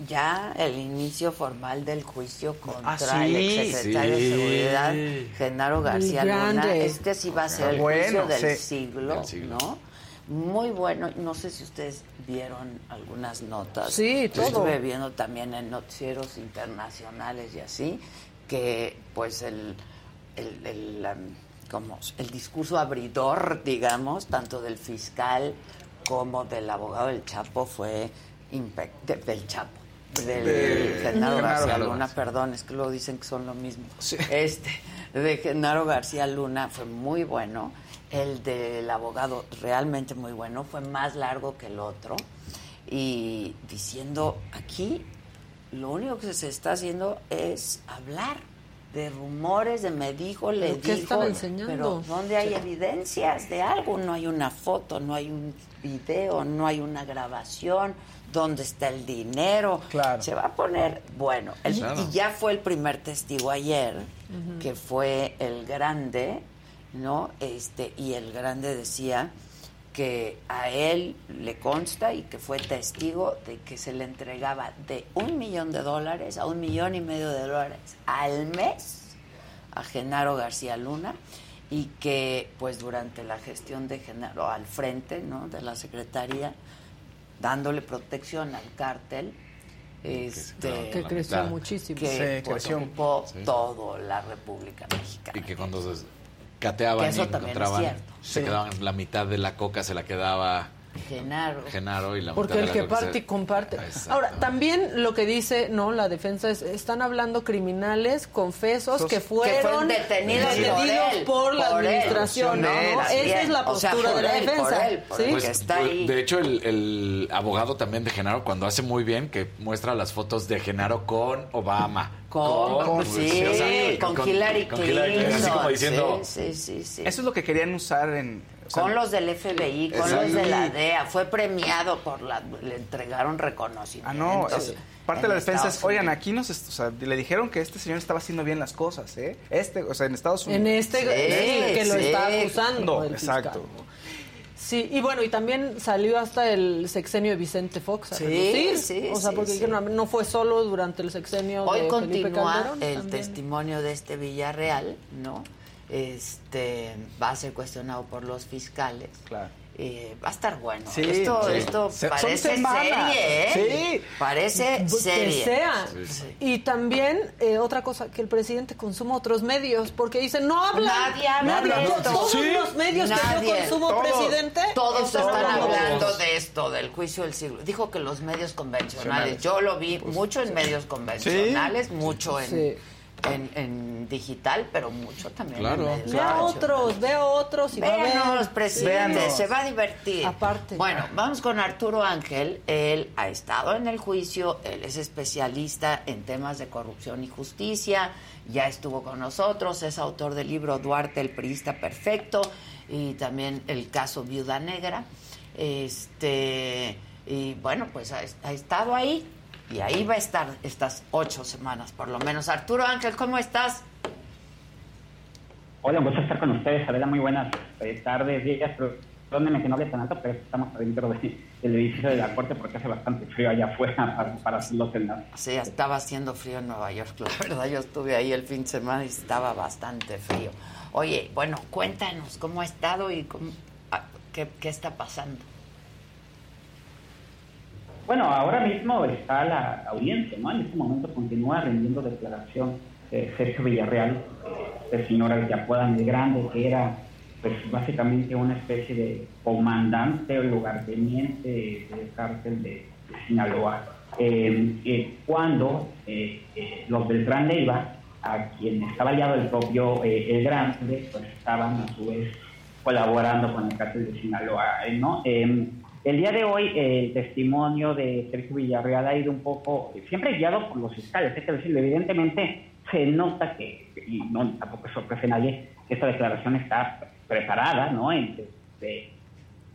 S1: ya el inicio formal del juicio contra
S6: Ah, sí,
S1: el exsecretario
S4: sí.
S1: de Seguridad, Genaro García
S5: El
S1: Luna. Este sí va a ser el
S6: Bueno,
S1: juicio del
S6: sí.
S1: siglo,
S4: Del siglo.
S1: ¿no? muy bueno. No sé si ustedes vieron algunas notas.
S5: Sí, todo.
S1: Estuve viendo también en noticieros internacionales y así, que pues el, el, el, um, como el discurso abridor, digamos, tanto del fiscal como del abogado del Chapo fue de- del Chapo. Del
S6: De-
S1: Genaro García
S6: García.
S1: Luna, perdón, es que lo dicen que son lo mismo. Este, de Genaro García Luna fue muy bueno. El del abogado realmente muy bueno, fue más largo que el otro. Y diciendo, aquí lo único que se está haciendo es hablar de rumores, de me dijo, le
S5: ¿Pero qué
S1: dijo.
S5: enseñando?
S1: Pero ¿dónde hay evidencias de algo? No hay una foto, no hay un video, no hay una grabación. ¿Dónde está el dinero? Se va a poner, bueno, el-
S6: Claro.
S1: y ya fue el primer testigo ayer, que fue el grande, ¿no? Este, y el grande decía que a él le consta y que fue testigo de que se le entregaba de un millón de dólares a un millón y medio de dólares al mes a Genaro García Luna y que pues durante la gestión de Genaro al frente ¿no? de la Secretaría dándole protección al cártel este
S5: Que creció muchísimo.
S1: que
S5: Sí,
S1: pues,
S5: creció.
S1: ocupó
S4: Sí.
S1: todo la República Mexicana
S4: Y que cuando se cateaban
S1: Que eso
S4: y
S1: también es
S4: encontraban,
S1: cierto.
S4: se
S1: Sí.
S4: quedaban la mitad de la coca, se la quedaba
S1: Genaro
S4: Genaro y la
S5: Porque el
S4: la
S5: que parte y comparte. Ahora, también lo que dice, ¿no? La defensa es, están hablando criminales confesos
S1: Sos-
S5: que
S1: que
S5: fueron,
S1: detenidos por él,
S5: por la
S1: por él,
S5: administración,
S1: por
S5: ¿no?
S1: él,
S5: Esa es la
S1: O sea,
S5: postura de la
S1: él, por
S5: defensa.
S1: él, por
S5: ¿sí?
S1: él.
S4: Pues,
S1: que está
S4: pues,
S1: ahí.
S4: De hecho, el, el abogado también de Genaro, cuando hace muy bien, que muestra las fotos de Genaro con Obama.
S1: Con, sí,
S4: o sea,
S1: con, Hillary
S4: con Hillary Clinton, Así como diciendo,
S1: Sí, sí, sí, sí.
S6: Eso es lo que querían usar en...
S1: Con los del FBI, con los de la DEA, fue premiado por la, le entregaron reconocimiento.
S6: Ah, no, es- parte de la
S1: en
S6: defensa es,
S1: Estados
S6: oigan,
S1: Unidos.
S6: aquí nos, o sea, le dijeron que este señor estaba haciendo bien las cosas, ¿eh? Este, o sea, en Estados Unidos.
S5: En este, sí, que lo está acusando.
S6: No, exacto.
S5: fiscal. Sí, y bueno, y también salió hasta el sexenio de Vicente Fox. a
S1: Sí, sí,
S5: O sea,
S1: sí,
S5: porque
S1: sí.
S5: no fue solo durante el sexenio
S1: Hoy
S5: de Felipe
S1: continúa
S5: Calderón.
S1: el
S5: también.
S1: testimonio de este Villarreal, ¿no? Este va a ser cuestionado por los fiscales.
S6: Claro.
S1: Eh, va a estar bueno.
S6: Sí,
S1: esto
S6: sí.
S1: esto
S6: Se-
S1: parece serie, ¿eh?
S6: Sí.
S1: Parece
S5: Que
S1: serie.
S5: sea. Y también, eh, otra cosa, que el presidente consuma otros medios, porque dicen, no hablan.
S1: Nadie habla
S5: Nadie-
S1: de esto.
S5: Todos
S1: Sí.
S5: los medios que
S1: Nadie.
S5: yo consumo,
S1: Todos.
S5: presidente.
S1: Todos
S5: están hablando de esto.
S1: de esto, del juicio del siglo. Dijo que los medios convencionales, yo lo vi mucho en medios convencionales, mucho en,
S5: Sí.
S1: En, en digital, pero mucho también
S4: Claro.
S1: en medios
S5: Ve a
S1: convencionales.
S5: otros, ve a otros y va a ver.
S1: Véanos, presidente,
S5: Véanos.
S1: se va a divertir.
S5: Aparte.
S1: Bueno, vamos con Arturo Ángel. Él ha estado en el juicio, él es especialista en temas de corrupción y justicia, ya estuvo con nosotros, es autor del libro Duarte, el priista perfecto, y también el caso Viuda Negra. Este, y bueno, pues ha, ha estado ahí, y ahí va a estar estas ocho semanas por lo menos. Arturo Ángel, ¿cómo estás?
S23: Hola, un gusto estar con ustedes. Adela, muy buenas eh, tardes, días. Pero, perdónenme que no hable tan alto, pero estamos adentro de- del edificio de la corte porque hace bastante frío allá afuera para, para hacerlo cenar.
S1: Sí, estaba haciendo frío en Nueva York, la verdad. Yo estuve ahí el fin de semana y estaba bastante frío. Oye, bueno, cuéntanos cómo ha estado y cómo- ah, qué, qué está pasando.
S23: Bueno, ahora mismo está la audiencia, ¿no? En este momento continúa rindiendo declaración eh, Sergio Villarreal, este señor al el Grande, que era pues básicamente una especie de comandante o lugarteniente del cártel de, de Sinaloa. Eh, eh, cuando eh, eh, los del Gran Leiva, a quien estaba aliado el propio eh, El Grande, pues estaban a su vez colaborando con el cártel de Sinaloa, ¿no? El día de hoy el testimonio de Sergio Villarreal ha ido un poco, siempre guiado por los fiscales, hay que decirlo, evidentemente se nota que, y no, tampoco sorprende a nadie, que esta declaración está preparada, ¿no? Entre de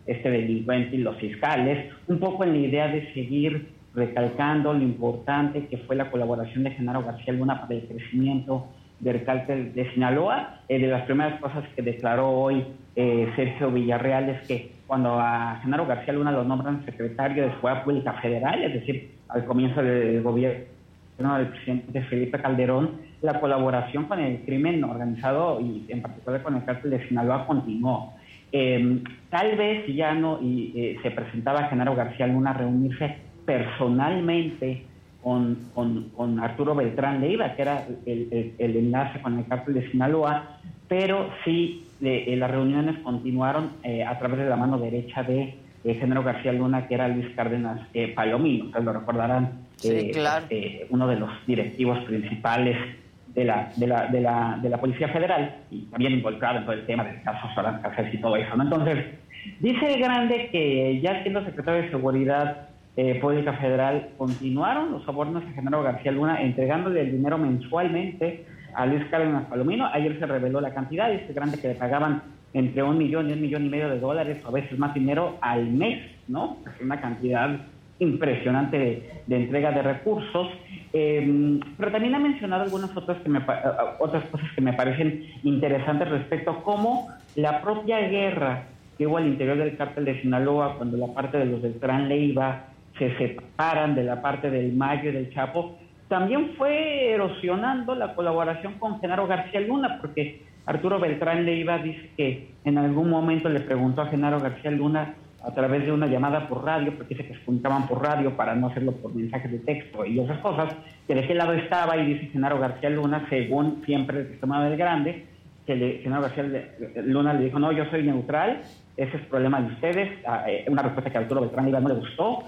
S23: este delincuente y los fiscales, un poco en la idea de seguir recalcando lo importante que fue la colaboración de Genaro García Luna para el crecimiento del cártel de Sinaloa. Eh, de las primeras cosas que declaró hoy eh, Sergio Villarreal es que cuando a Genaro García Luna lo nombran secretario de Seguridad Pública Federal, es decir, al comienzo del gobierno del presidente Felipe Calderón, la colaboración con el crimen organizado y en particular con el cártel de Sinaloa continuó. eh, tal vez ya no y, eh, se presentaba Genaro García Luna a reunirse personalmente con, con, con Arturo Beltrán Leiva, que era el, el- el enlace con el cártel de Sinaloa, pero sí eh, las reuniones continuaron eh, a través de la mano derecha de eh, Genaro García Luna, que era Luis Cárdenas eh, Palomino, ustedes lo recordarán,
S1: Sí,
S23: eh,
S1: claro.
S23: eh, uno de los directivos principales de la, de, la, de, la, de la Policía Federal y también involucrado en todo el tema del caso Solán Cáceres y todo eso. ¿no? Entonces, dice Grande que ya siendo secretario de Seguridad eh, Pública Federal, continuaron los sobornos a Genaro García Luna entregándole el dinero mensualmente a Luis Cárdenas Palomino. Ayer se reveló la cantidad, dice Grande que le pagaban entre un millón y un millón y medio de dólares, a veces más dinero al mes, ¿no? Es una cantidad impresionante de, entrega de recursos, Eh, pero también ha mencionado algunas otras, que me, pa- eh, otras cosas que me parecen interesantes respecto a cómo la propia guerra que hubo al interior del cártel de Sinaloa, cuando la parte de los del Tran Leiva se separan de la parte del Mayo y del Chapo, también fue erosionando la colaboración con Genaro García Luna, porque Arturo Beltrán Leiva dice que en algún momento le preguntó a Genaro García Luna a través de una llamada por radio, porque dice que se comunicaban por radio para no hacerlo por mensajes de texto y esas cosas, que de qué lado estaba y dice Genaro García Luna, según siempre el sistema del Grande, que le, Genaro García Luna le dijo, no, yo soy neutral, ese es problema de ustedes, Ah, eh, una respuesta que a Arturo Beltrán Leiva no le gustó,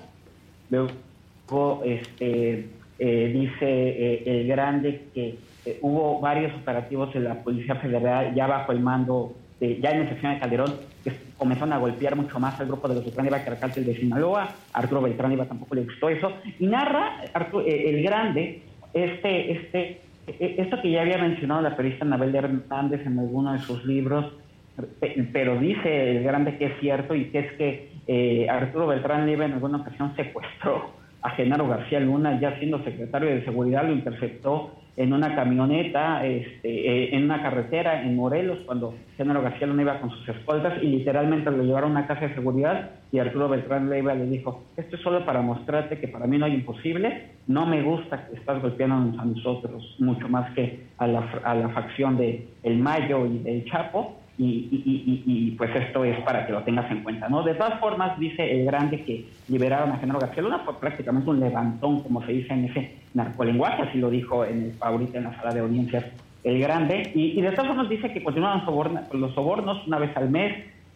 S23: Luego este, eh, dice eh, el grande que eh, hubo varios operativos en la Policía Federal ya bajo el mando, de, ya en excepción de Calderón, que comenzaron a golpear mucho más al grupo de los Beltrán Iba que al cártel de Sinaloa. Arturo Beltrán Iba tampoco le gustó eso. Y narra Artu- eh, el grande este, este, esto que ya había mencionado la periodista Anabel Hernández en alguno de sus libros, pe- pero dice el grande que es cierto y que es que Arturo Beltrán Leiva en alguna ocasión secuestró a Genaro García Luna, ya siendo secretario de Seguridad, lo interceptó en una camioneta, este, eh, en una carretera en Morelos, cuando Genaro García Luna iba con sus escoltas y literalmente lo llevaron a una casa de seguridad y Arturo Beltrán Leiva le dijo, esto es solo para mostrarte que para mí no hay imposible, no me gusta que estás golpeándonos a nosotros mucho más que a la, a la facción de El Mayo y del Chapo, y, y- y- y- pues esto es para que lo tengas en cuenta, ¿no? De todas formas, dice el grande que liberaron a Genaro García Luna, fue prácticamente un levantón, como se dice en ese narcolenguaje, así lo dijo en el, ahorita en la sala de audiencias el grande, y, y de todas formas dice que continuaron soborna- los sobornos una vez al mes,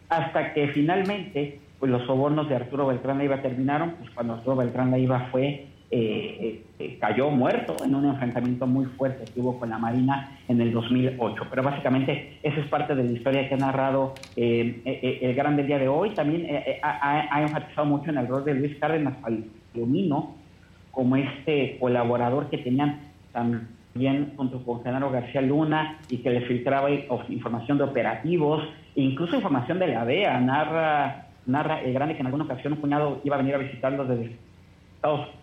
S23: hasta que finalmente pues los sobornos de Arturo Beltrán Leiva terminaron, pues cuando Arturo Beltrán Leiva fue eh, eh, cayó muerto en un enfrentamiento muy fuerte que hubo con la Marina en el 2008. Pero básicamente esa es parte de la historia que ha narrado eh, eh, eh, el grande día de hoy. También eh, eh, ha, ha- enfatizado mucho en el rol de Luis Cárdenas Palomino como este colaborador que tenían también junto con Genaro García Luna y que le filtraba información de operativos, e incluso información de la DEA. Narra, narra el grande que en alguna ocasión un cuñado iba a venir a visitarlos desde Estados Unidos,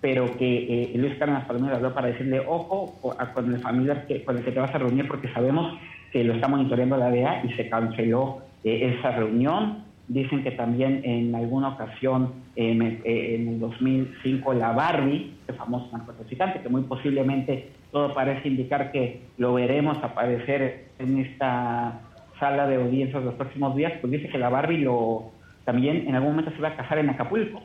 S23: pero que eh, Luis Cárdenas Palomino le habló para decirle, ojo con el familiar que, con el que te vas a reunir porque sabemos que lo está monitoreando la DEA y se canceló eh, esa reunión. Dicen que también en alguna ocasión, en, el- eh, en el 2005, la Barbie, el famoso narcotraficante, que muy posiblemente todo parece indicar que lo veremos aparecer en esta sala de audiencias los próximos días, pues dice que la Barbie lo también en algún momento se iba a casar en Acapulco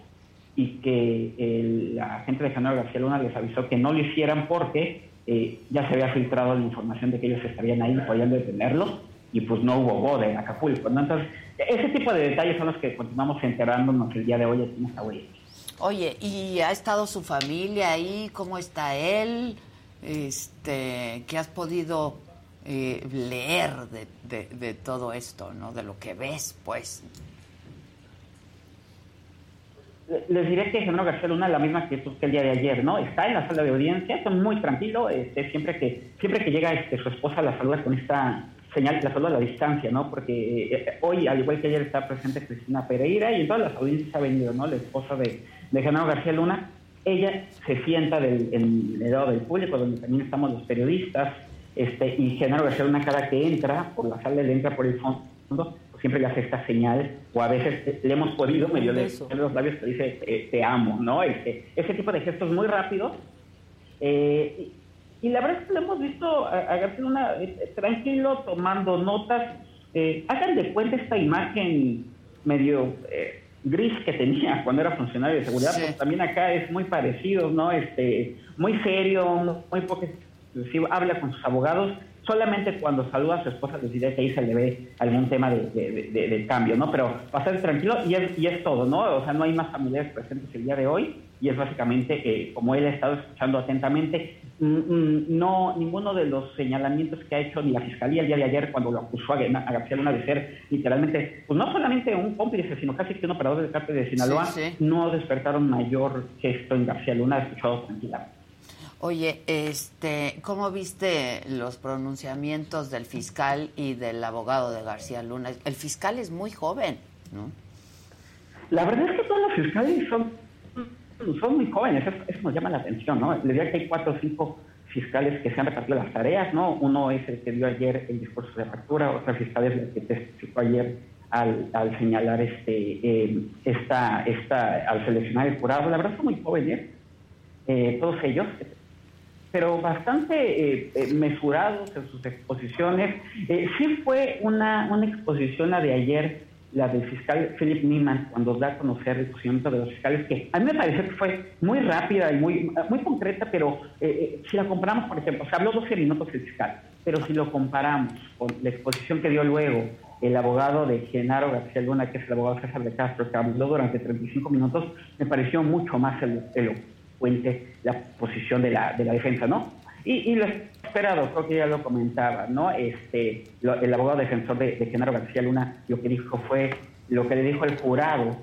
S23: y que el- la gente de Genaro García Luna les avisó que no lo hicieran porque eh, ya se había filtrado la información de que ellos estarían ahí, podían detenerlos y pues no hubo boda en Acapulco. ¿no? Entonces, ese tipo de detalles son los que continuamos enterándonos el día de hoy aquí en.
S1: Oye, ¿y ha estado su familia ahí? ¿Cómo está él? Este, ¿Qué has podido eh, leer de, de- de todo esto, no? De lo que ves, pues.
S23: Les diré que Genaro García Luna, la misma actitud que el día de ayer, ¿no? Está en la sala de audiencia, está muy tranquilo, este, siempre que siempre que llega este, su esposa la saluda con esta señal, la saluda a la distancia, ¿no? Porque eh, hoy, al igual que ayer, está presente Cristina Pereira y en todas las audiencias ha venido, ¿no? La esposa de, de Genaro García Luna. Ella se sienta del, en el lado del público, donde también estamos los periodistas, este, y Genaro García Luna cada que entra por la sala, le entra por el fondo, siempre le hace esta señal, o a veces le hemos podido medio de los labios que dice eh, te amo, ¿no? Este, ese tipo de gestos muy rápidos. eh, y, y la verdad es que lo hemos visto a, a Luna eh, tranquilo, tomando notas, eh, hagan de cuenta esta imagen medio gris que tenía cuando era funcionario de seguridad,
S1: Sí.
S23: pues también acá es muy parecido, ¿no? Este, muy serio, muy poco habla con sus abogados, solamente cuando saluda a su esposa diré que ahí se le ve algún tema de, de- de- de cambio, ¿no? Pero bastante tranquilo y es, y es todo, ¿no? O sea, no hay más familiares presentes el día de hoy y es básicamente que como él ha estado escuchando atentamente, no ninguno de los señalamientos que ha hecho ni la fiscalía el día de ayer cuando lo acusó a, a García Luna de ser literalmente, pues no solamente un cómplice, sino casi que un operador del cártel de Sinaloa,
S1: Sí, sí.
S23: no despertaron mayor gesto en García Luna, escuchado tranquilamente.
S1: Oye, este, ¿cómo viste los pronunciamientos del fiscal y del abogado de García Luna? El fiscal es muy joven, ¿no?
S23: La verdad es que todos los fiscales son, son muy jóvenes, eso, eso nos llama la atención, ¿no? Le diría que hay cuatro o cinco fiscales que se han repartido las tareas, ¿no? Uno es el que dio ayer el discurso de apertura, otro fiscal es el que testificó ayer al, al señalar este, eh, esta, esta, al seleccionar el jurado. La verdad son muy jóvenes, eh, todos ellos, pero bastante eh, eh, mesurados en sus exposiciones. Eh, sí fue una, una exposición la de ayer, la del fiscal Philip Niemann, cuando da a conocer el procedimiento de los fiscales, que a mí me pareció que fue muy rápida y muy, muy concreta, pero eh, eh, si la comparamos, por ejemplo, se habló 12 minutos el fiscal, pero si lo comparamos con la exposición que dio luego el abogado de Genaro García Luna, que es el abogado César de Castro, que habló durante 35 minutos, me pareció mucho más elo- elocuente la posición de la, de la defensa, ¿no? Y, y lo esperado, creo que ya lo comentaba, ¿no? Este, lo- el abogado defensor de, de Genaro García Luna lo que dijo fue lo que le dijo el jurado,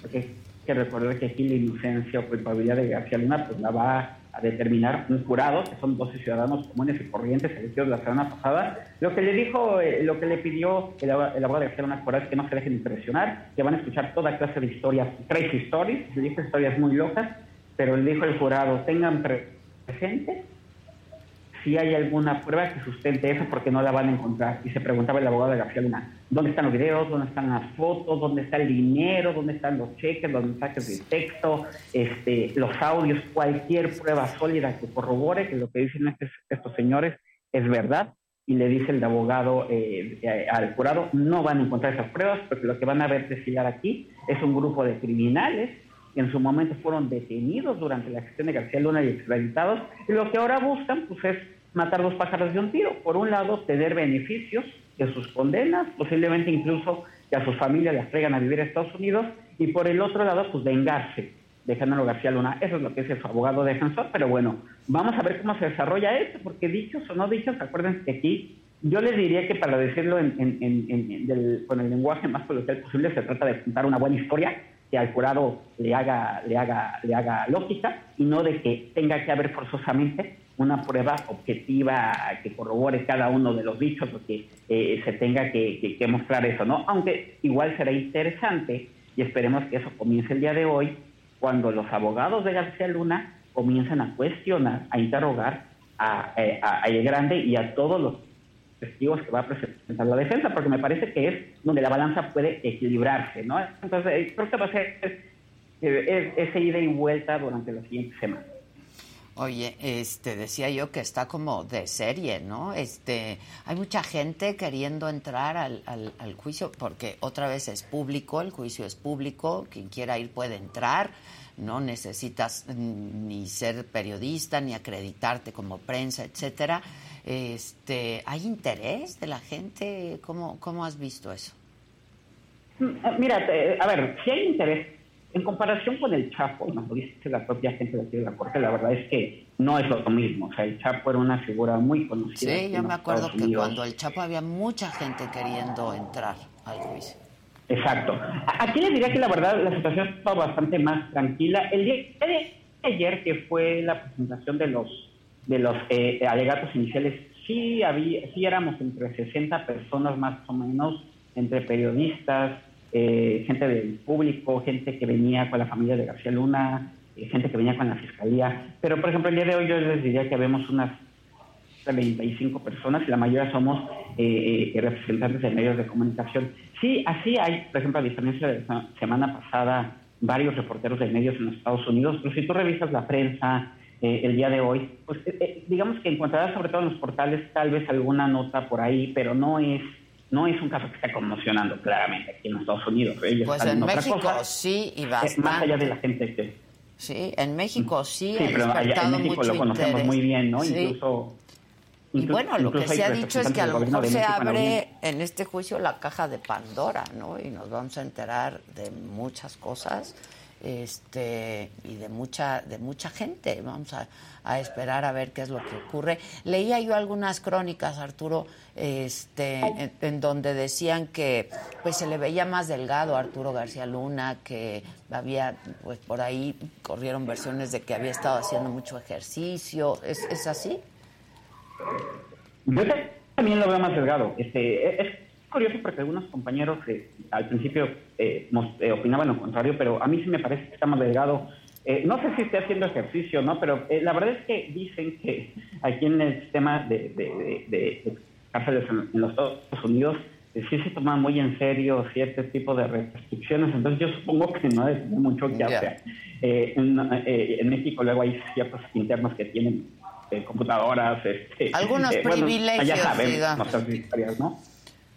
S23: porque hay que recordar que aquí la inocencia o culpabilidad de García Luna pues la va a determinar un jurado, que son 12 ciudadanos comunes y corrientes elegidos la semana pasada. Lo que le dijo, eh, lo que le pidió el, el abogado de García Luna es que no se dejen impresionar, que van a escuchar toda clase de historias, crazy stories, le dijo historias muy locas, pero le dijo el jurado, tengan pre- presente si hay alguna prueba que sustente eso porque no la van a encontrar. Y se preguntaba el abogado de García Luna, ¿dónde están los videos? ¿Dónde están las fotos? ¿Dónde está el dinero? ¿Dónde están los cheques, los mensajes de texto, este, los audios? Cualquier prueba sólida que corrobore que lo que dicen estos, estos señores es verdad. Y le dice el abogado eh, eh, al jurado, no van a encontrar esas pruebas porque lo que van a ver desfilar aquí es un grupo de criminales en su momento fueron detenidos durante la gestión de García Luna y extraditados, y lo que ahora buscan pues es matar dos pájaros de un tiro. Por un lado, tener beneficios de sus condenas, posiblemente incluso que a sus familias las traigan a vivir a Estados Unidos, y por el otro lado, pues vengarse de Genaro García Luna. Eso es lo que dice su abogado defensor, pero bueno, vamos a ver cómo se desarrolla esto, porque dichos o no dichos, acuérdense que aquí yo les diría que para decirlo en del- con el lenguaje más coloquial posible, se trata de contar una buena historia que al jurado le haga, le haga, le haga lógica y no de que tenga que haber forzosamente una prueba objetiva que corrobore cada uno de los dichos o que eh, se tenga que, mostrar eso, ¿no? Aunque igual será interesante y esperemos que eso comience el día de hoy cuando los abogados de García Luna comiencen a cuestionar, a interrogar a, eh, El Grande y a todos los testigos que va a presentar la defensa, porque me parece que es donde la balanza puede equilibrarse, ¿no? Entonces, eh, creo que va a ser eh, es- ese ida y vuelta durante la siguiente semana.
S1: Oye, este, decía yo que está como de serie, ¿no? Este, hay mucha gente queriendo entrar al, al, al juicio porque otra vez es público, el juicio es público, quien quiera ir puede entrar, no necesitas mm, ni ser periodista ni acreditarte como prensa, etcétera. Este, ¿hay interés de la gente? ¿Cómo, cómo has visto eso?
S23: Mm, Mira, a ver, si hay interés, en comparación con el Chapo, nos lo dice la propia gente de aquí de la Corte, la verdad es que no es lo mismo. O sea, el Chapo era una figura muy conocida.
S1: Sí, yo me acuerdo
S23: Estados
S1: que
S23: Unidos.
S1: cuando el Chapo había mucha gente queriendo entrar al juicio.
S23: Exacto. Aquí les diría que la verdad la situación está bastante más tranquila. El día de ayer, que fue la presentación de los de los eh, alegatos iniciales, sí había, sí éramos entre 60 personas más o menos, entre periodistas, eh, gente del público, gente que venía con la familia de García Luna, eh, gente que venía con la fiscalía. Pero, por ejemplo, el día de hoy yo les diría que vemos unas 35 personas y la mayoría somos eh, eh, representantes de medios de comunicación. Sí, así hay, por ejemplo, a diferencia de la semana pasada, varios reporteros de medios en los Estados Unidos, pero si tú revisas la prensa eh, el día de hoy, pues eh, eh, digamos que encontrarás sobre todo en los portales tal vez alguna nota por ahí, pero no es no es un caso que está conmocionando claramente aquí en Estados Unidos. Ellos
S1: Pues en México
S23: cosa.
S1: sí y bastante.
S23: Más allá de la gente que...
S1: Sí, en México sí,
S23: Sí, pero allá en México
S1: mucho
S23: lo conocemos
S1: interés.
S23: muy bien, ¿no?
S1: Sí.
S23: Incluso...
S1: Y bueno, lo que se ha dicho es que a lo mejor se
S23: en
S1: abre en este juicio la caja de Pandora, ¿no? Y nos vamos a enterar de muchas cosas este y de mucha de mucha gente. Vamos a, a esperar a ver qué es lo que ocurre. Leía yo algunas crónicas, Arturo, este, en, donde decían que pues se le veía más delgado a Arturo García Luna, que había, pues por ahí corrieron versiones de que había estado haciendo mucho ejercicio. ¿Es, es así?
S23: Yo también lo veo más delgado. Este, es es curioso porque algunos compañeros eh, al principio eh, mos- eh, opinaban lo contrario, pero a mí sí me parece que está más delgado. Eh, no sé si esté haciendo ejercicio, ¿no? Pero eh, la verdad es que dicen que aquí en el sistema de, de, de- de- de cárceles en, en los Estados Unidos eh, sí se toman muy en serio cierto tipo de restricciones, entonces yo supongo que no es mucho que hacer. Eh, en, en México luego hay ciertos internos que tienen computadoras. Este,
S1: Algunos
S23: eh, bueno,
S1: privilegios,
S23: ya sabemos, ¿no?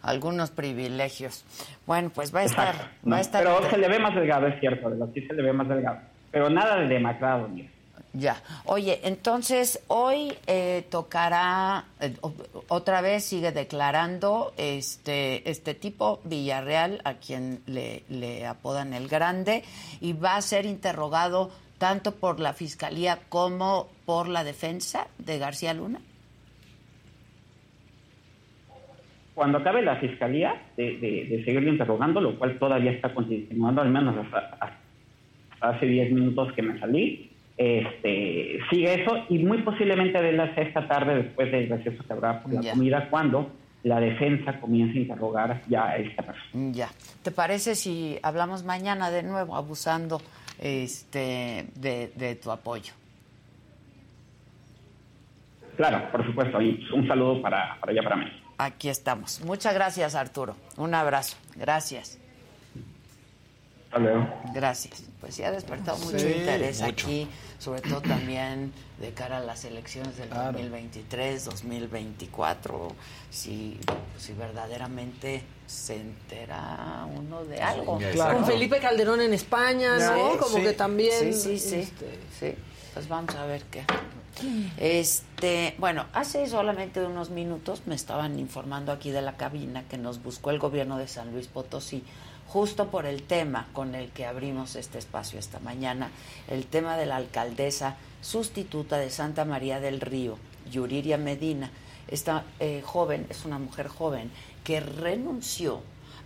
S1: Algunos privilegios. Bueno, pues va a estar, va a estar
S23: pero se le ve más delgado, es cierto, de sí se le ve más delgado. Pero nada de demacrado, mira.
S1: Ya. Oye, entonces hoy eh, tocará eh, otra vez sigue declarando este este tipo Villarreal a quien le, le apodan el Grande y va a ser interrogado tanto por la fiscalía como por la defensa de García Luna.
S23: Cuando acabe la fiscalía de, de, de seguirlo interrogando, lo cual todavía está continuando, al menos hasta, hace 10 minutos que me salí, este, sigue eso y muy posiblemente de las esta tarde, después del receso que habrá por la
S1: Ya.
S23: comida, cuando la defensa comience a interrogar ya a esta persona.
S1: Ya. ¿Te parece si hablamos mañana de nuevo abusando este de, de tu apoyo?
S23: Claro, por supuesto, y un saludo para, para allá, para mí.
S1: Aquí estamos. Muchas gracias, Arturo. Un abrazo. Gracias.
S23: Hasta luego.
S1: Gracias. Pues sí ha despertado mucho
S23: Sí,
S1: interés
S23: mucho.
S1: aquí, sobre todo también de cara a las elecciones del 2023, 2024, si, si verdaderamente se entera uno de algo.
S5: Con Felipe Calderón en España, ¿no?
S1: Sí,
S5: Como
S1: sí.
S5: que también.
S1: Sí, sí, sí.
S5: este,
S1: Sí, pues vamos a ver qué. Este, bueno, hace solamente unos minutos me estaban informando aquí de la cabina que nos buscó el gobierno de San Luis Potosí justo por el tema con el que abrimos este espacio esta mañana, el tema de la alcaldesa sustituta de Santa María del Río, Yuriria Medina. Esta eh, joven es una mujer joven que renunció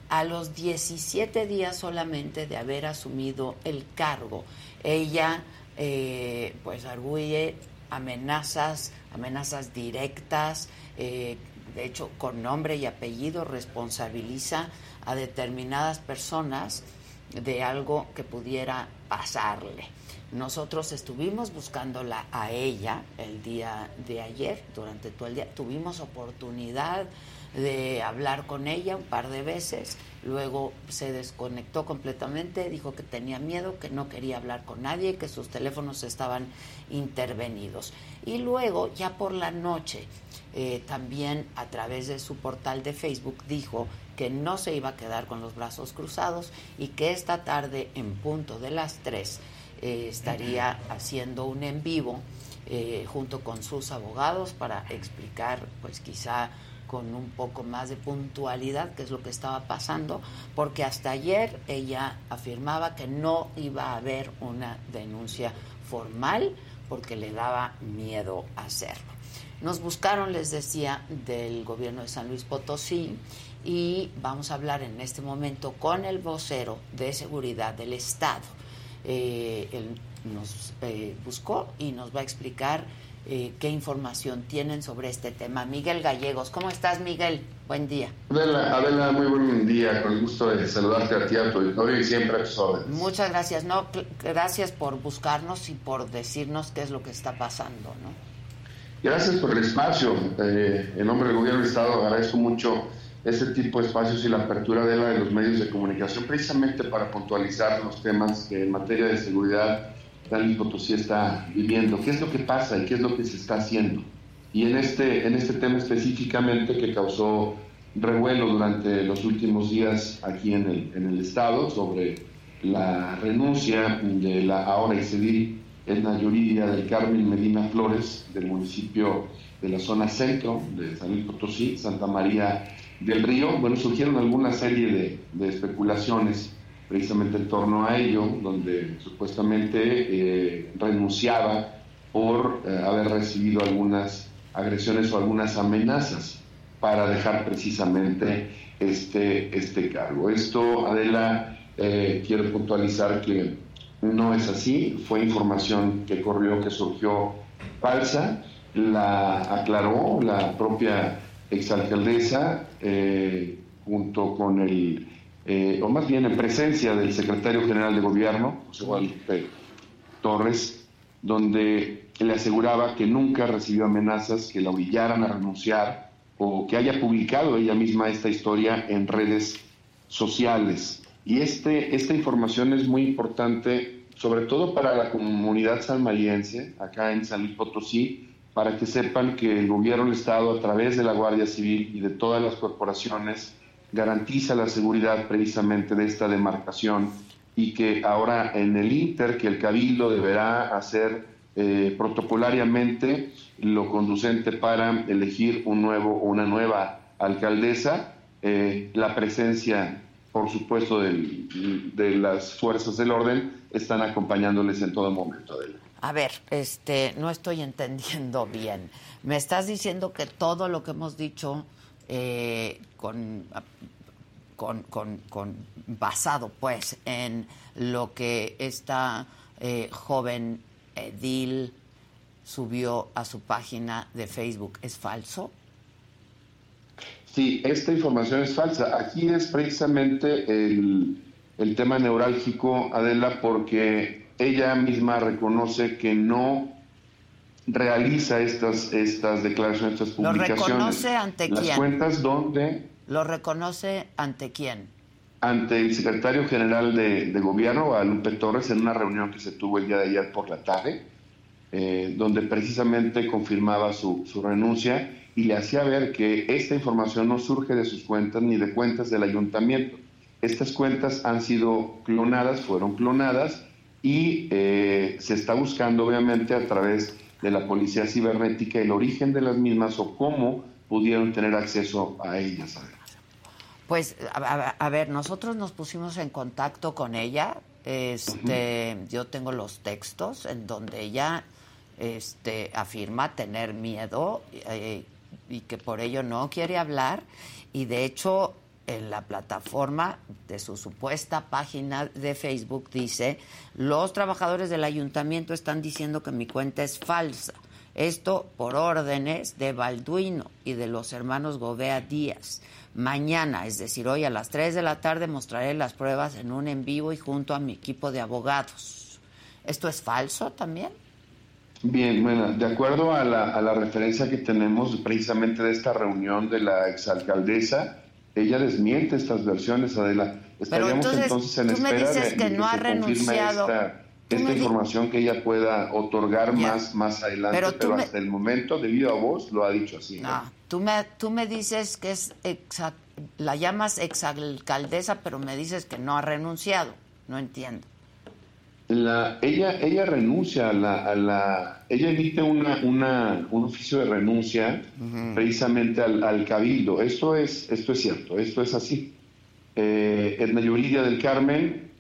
S1: a los 17 días solamente de haber asumido el cargo. Ella, eh, pues, arguye amenazas, amenazas directas, eh, de hecho, con nombre y apellido responsabiliza a determinadas personas de algo que pudiera pasarle. Nosotros estuvimos buscándola a ella el día de ayer, durante todo el día. Tuvimos oportunidad de hablar con ella un par de veces, luego se desconectó completamente, dijo que tenía miedo, que no quería hablar con nadie, que sus teléfonos estaban intervenidos. Y luego, ya por la noche, eh, también a través de su portal de Facebook dijo que no se iba a quedar con los brazos cruzados y que esta tarde en punto de las 3 eh, estaría haciendo un en vivo eh, junto con sus abogados para explicar pues quizá con un poco más de puntualidad qué es lo que estaba pasando, porque hasta ayer ella afirmaba que no iba a haber una denuncia formal porque le daba miedo hacerlo. Nos buscaron, les decía, del gobierno de San Luis Potosí y vamos a hablar en este momento con el vocero de seguridad del Estado. Eh, él nos eh, buscó y nos va a explicar eh, qué información tienen sobre este tema. Miguel Gallegos, ¿cómo estás, Miguel? Buen día.
S24: Adela, Adela, muy buen día, con el gusto de saludarte a ti, a tu auditorio y siempre a tus órdenes.
S1: Muchas gracias. No, gracias por buscarnos y por decirnos qué es lo que está pasando, ¿no?
S24: Gracias por el espacio. Eh, en nombre del Gobierno del Estado agradezco mucho este tipo de espacios y la apertura de, la de los medios de comunicación, precisamente para puntualizar los temas que en materia de seguridad San Luis Potosí está viviendo. ¿Qué es lo que pasa y qué es lo que se está haciendo? Y en este, en este tema específicamente que causó revuelo durante los últimos días aquí en el, en el Estado sobre la renuncia de la ahora civil Edna Yuridia del Carmen Medina Flores del municipio de la zona centro de San Luis Potosí, Santa María del Río. Bueno, surgieron alguna serie de, de especulaciones precisamente en torno a ello, donde supuestamente eh, renunciaba por eh, haber recibido algunas agresiones o algunas amenazas para dejar precisamente este, este cargo. Esto, Adela, eh, quiero puntualizar que no es así, fue información que corrió, que surgió falsa, la aclaró la propia exalcaldesa junto con el, eh, o más bien en presencia del secretario general de gobierno, José Guadalupe Torres, donde le aseguraba que nunca recibió amenazas que la obligaran a renunciar o que haya publicado ella misma esta historia en redes sociales. Y este, esta información es muy importante, sobre todo para la comunidad salmaliense, acá en San Luis Potosí, para que sepan que el gobierno del Estado, a través de la Guardia Civil y de todas las corporaciones, garantiza la seguridad precisamente de esta demarcación y que ahora en el Inter, que el Cabildo deberá hacer eh, protocolariamente lo conducente para elegir un nuevo o una nueva alcaldesa, eh, la presencia, por supuesto, del- de las fuerzas del orden están acompañándoles en todo momento.
S1: A ver, este, no estoy entendiendo bien. Me estás diciendo que todo lo que hemos dicho eh, con, con, con- con- basado, pues, en lo que esta eh, joven Edil subió a su página de Facebook es falso.
S24: Sí, esta información es falsa. Aquí es precisamente el, el tema neurálgico, Adela, porque ella misma reconoce que no realiza estas, estas declaraciones, estas
S1: ¿Lo
S24: publicaciones.
S1: reconoce ante
S24: Las
S1: quién?
S24: cuentas donde
S1: ¿Lo reconoce ante quién?
S24: ante el secretario general de, de gobierno, Guadalupe Torres, en una reunión que se tuvo el día de ayer por la tarde, eh, donde precisamente confirmaba su, su renuncia y le hacía ver que esta información no surge de sus cuentas ni de cuentas del ayuntamiento. Estas cuentas han sido clonadas, fueron clonadas y eh, se está buscando obviamente a través de la policía cibernética el origen de las mismas o cómo pudieron tener acceso a ellas.
S1: Pues, a, a- a ver, nosotros nos pusimos en contacto con ella. Este, yo tengo los textos en donde ella, este, afirma tener miedo eh, y que por ello no quiere hablar. Y de hecho, en la plataforma de su supuesta página de Facebook dice: los trabajadores del ayuntamiento están diciendo que mi cuenta es falsa. Esto por órdenes de Balduino y de los hermanos Gobea Díaz. Mañana, es decir, hoy a las 3 de la tarde, mostraré las pruebas en un en vivo y junto a mi equipo de abogados. ¿Esto es falso también?
S24: Bien, bueno, de acuerdo a la, a la referencia que tenemos precisamente de esta reunión de la exalcaldesa, ella desmiente estas versiones, Adela. Estaríamos
S1: entonces,
S24: entonces, en
S1: tú me
S24: espera
S1: dices
S24: de,
S1: que no ha
S24: se
S1: renunciado.
S24: esta, esta información que ella pueda otorgar más, más adelante,
S1: Pero
S24: pero,
S1: tú me-
S24: hasta el momento, debido a vos, lo ha dicho así. ¿no?
S1: No, tú me, tú me dices que es exa- la llamas exalcaldesa, pero me dices que no ha renunciado. No entiendo.
S24: La, ella, ella renuncia a la, a la ella emite una, una, un oficio de renuncia precisamente al, al cabildo. Esto es, esto es cierto, esto es así. Eh, Edna Yuridia del Carmen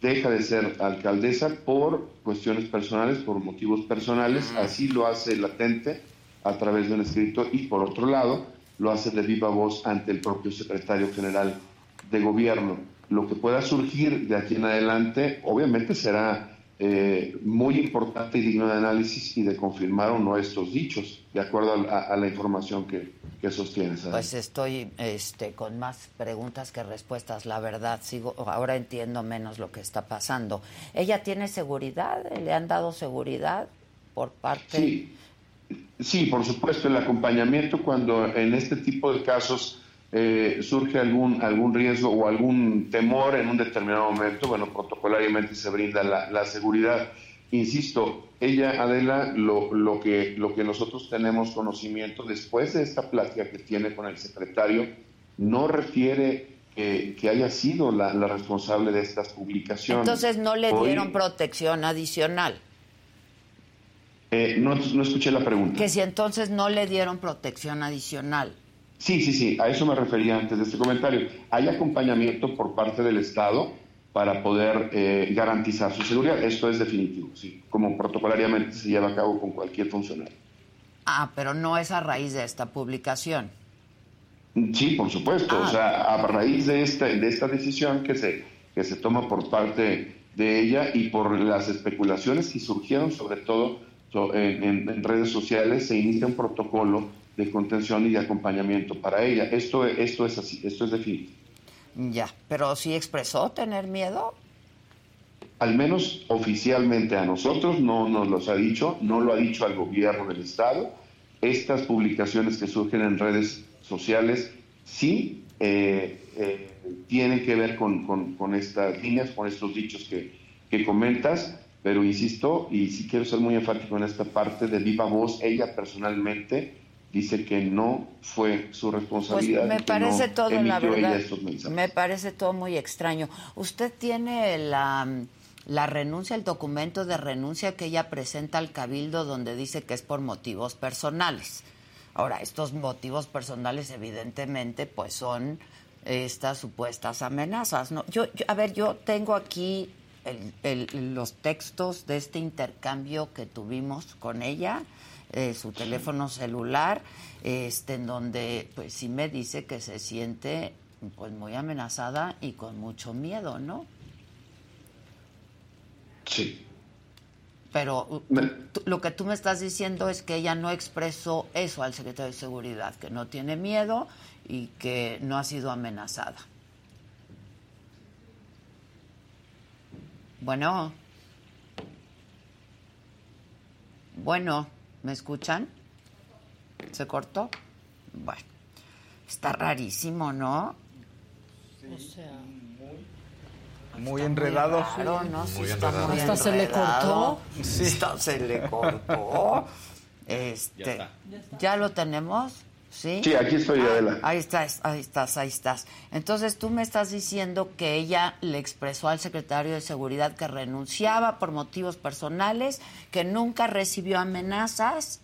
S24: deja de ser alcaldesa por cuestiones personales, por motivos personales, así lo hace latente a través de un escrito y por otro lado lo hace de viva voz ante el propio secretario general de gobierno. Lo que pueda surgir de aquí en adelante obviamente será eh, muy importante y digno de análisis y de confirmar o no estos dichos, de acuerdo a, a- a la información que, que sostienes.
S1: Pues estoy este, con más preguntas que respuestas, la verdad. Sigo, ahora entiendo menos lo que está pasando. ¿Ella tiene seguridad? ¿Le han dado seguridad por parte?
S24: Sí, sí, por supuesto, el acompañamiento cuando en este tipo de casos eh, surge algún, algún riesgo o algún temor en un determinado momento, bueno, protocolariamente se brinda la, la seguridad. Insisto, ella, Adela, lo, lo, que, lo que nosotros tenemos conocimiento después de esta plática que tiene con el secretario no refiere que, que haya sido la, la responsable de estas publicaciones.
S1: Entonces no le
S24: Hoy-
S1: dieron protección adicional.
S24: eh, no, no escuché la pregunta.
S1: Que si entonces no le dieron protección adicional.
S24: Sí, sí, sí, a eso me refería antes de este comentario. Hay acompañamiento por parte del Estado para poder eh, garantizar su seguridad. Esto es definitivo, sí, como protocolariamente se lleva a cabo con cualquier funcionario.
S1: Ah, pero no es a raíz de esta publicación.
S24: Sí, por supuesto.
S1: Ah.
S24: O sea, a raíz de esta, de esta decisión que se, que se toma por parte de ella y por las especulaciones que surgieron, sobre todo so- en, en- en redes sociales, se inicia un protocolo de contención y de acompañamiento para ella. Esto, esto es así, esto es definitivo.
S1: Ya, pero sí expresó tener miedo.
S24: Al menos oficialmente a nosotros no nos los ha dicho, no lo ha dicho al gobierno del Estado. Estas publicaciones que surgen en redes sociales sí eh, eh, tienen que ver con, con- con estas líneas, con estos dichos que, que comentas, pero insisto, y sí quiero ser muy enfático en esta parte de viva voz, ella personalmente dice que no fue su
S1: Pues
S24: responsabilidad.
S1: me
S24: y que
S1: parece
S24: no
S1: todo, la verdad. Me parece todo muy extraño. Usted tiene la, la renuncia, el documento de renuncia que ella presenta al Cabildo donde dice que es por motivos personales. Ahora, estos motivos personales evidentemente pues son estas supuestas amenazas. ¿no? Yo, yo- a ver, yo tengo aquí el- el- los textos de este intercambio que tuvimos con ella, eh, su teléfono celular, este, en donde pues sí me dice que se siente pues muy amenazada y con mucho miedo, ¿no?
S24: Sí.
S1: Pero uh, lo que tú me estás diciendo es que ella no expresó eso al secretario de Seguridad, que no tiene miedo y que no ha sido amenazada. Bueno. Bueno, ¿me escuchan? ¿Se cortó? Bueno, está rarísimo, ¿no?
S5: O sea,
S6: Muy enredado.
S1: Claro, ¿no? Sí
S6: Muy
S1: está
S6: enredado.
S1: muy
S5: Hasta se le
S1: enredado.
S5: cortó.
S6: Sí.
S1: Hasta se le cortó. Este,
S24: Ya
S1: ya,
S24: está.
S1: lo tenemos, ¿sí?
S24: Sí, aquí estoy,
S1: Ah,
S24: Adela.
S1: Ahí estás, ahí estás, ahí estás. Entonces tú me estás diciendo que ella le expresó al secretario de Seguridad que renunciaba por motivos personales, que nunca recibió amenazas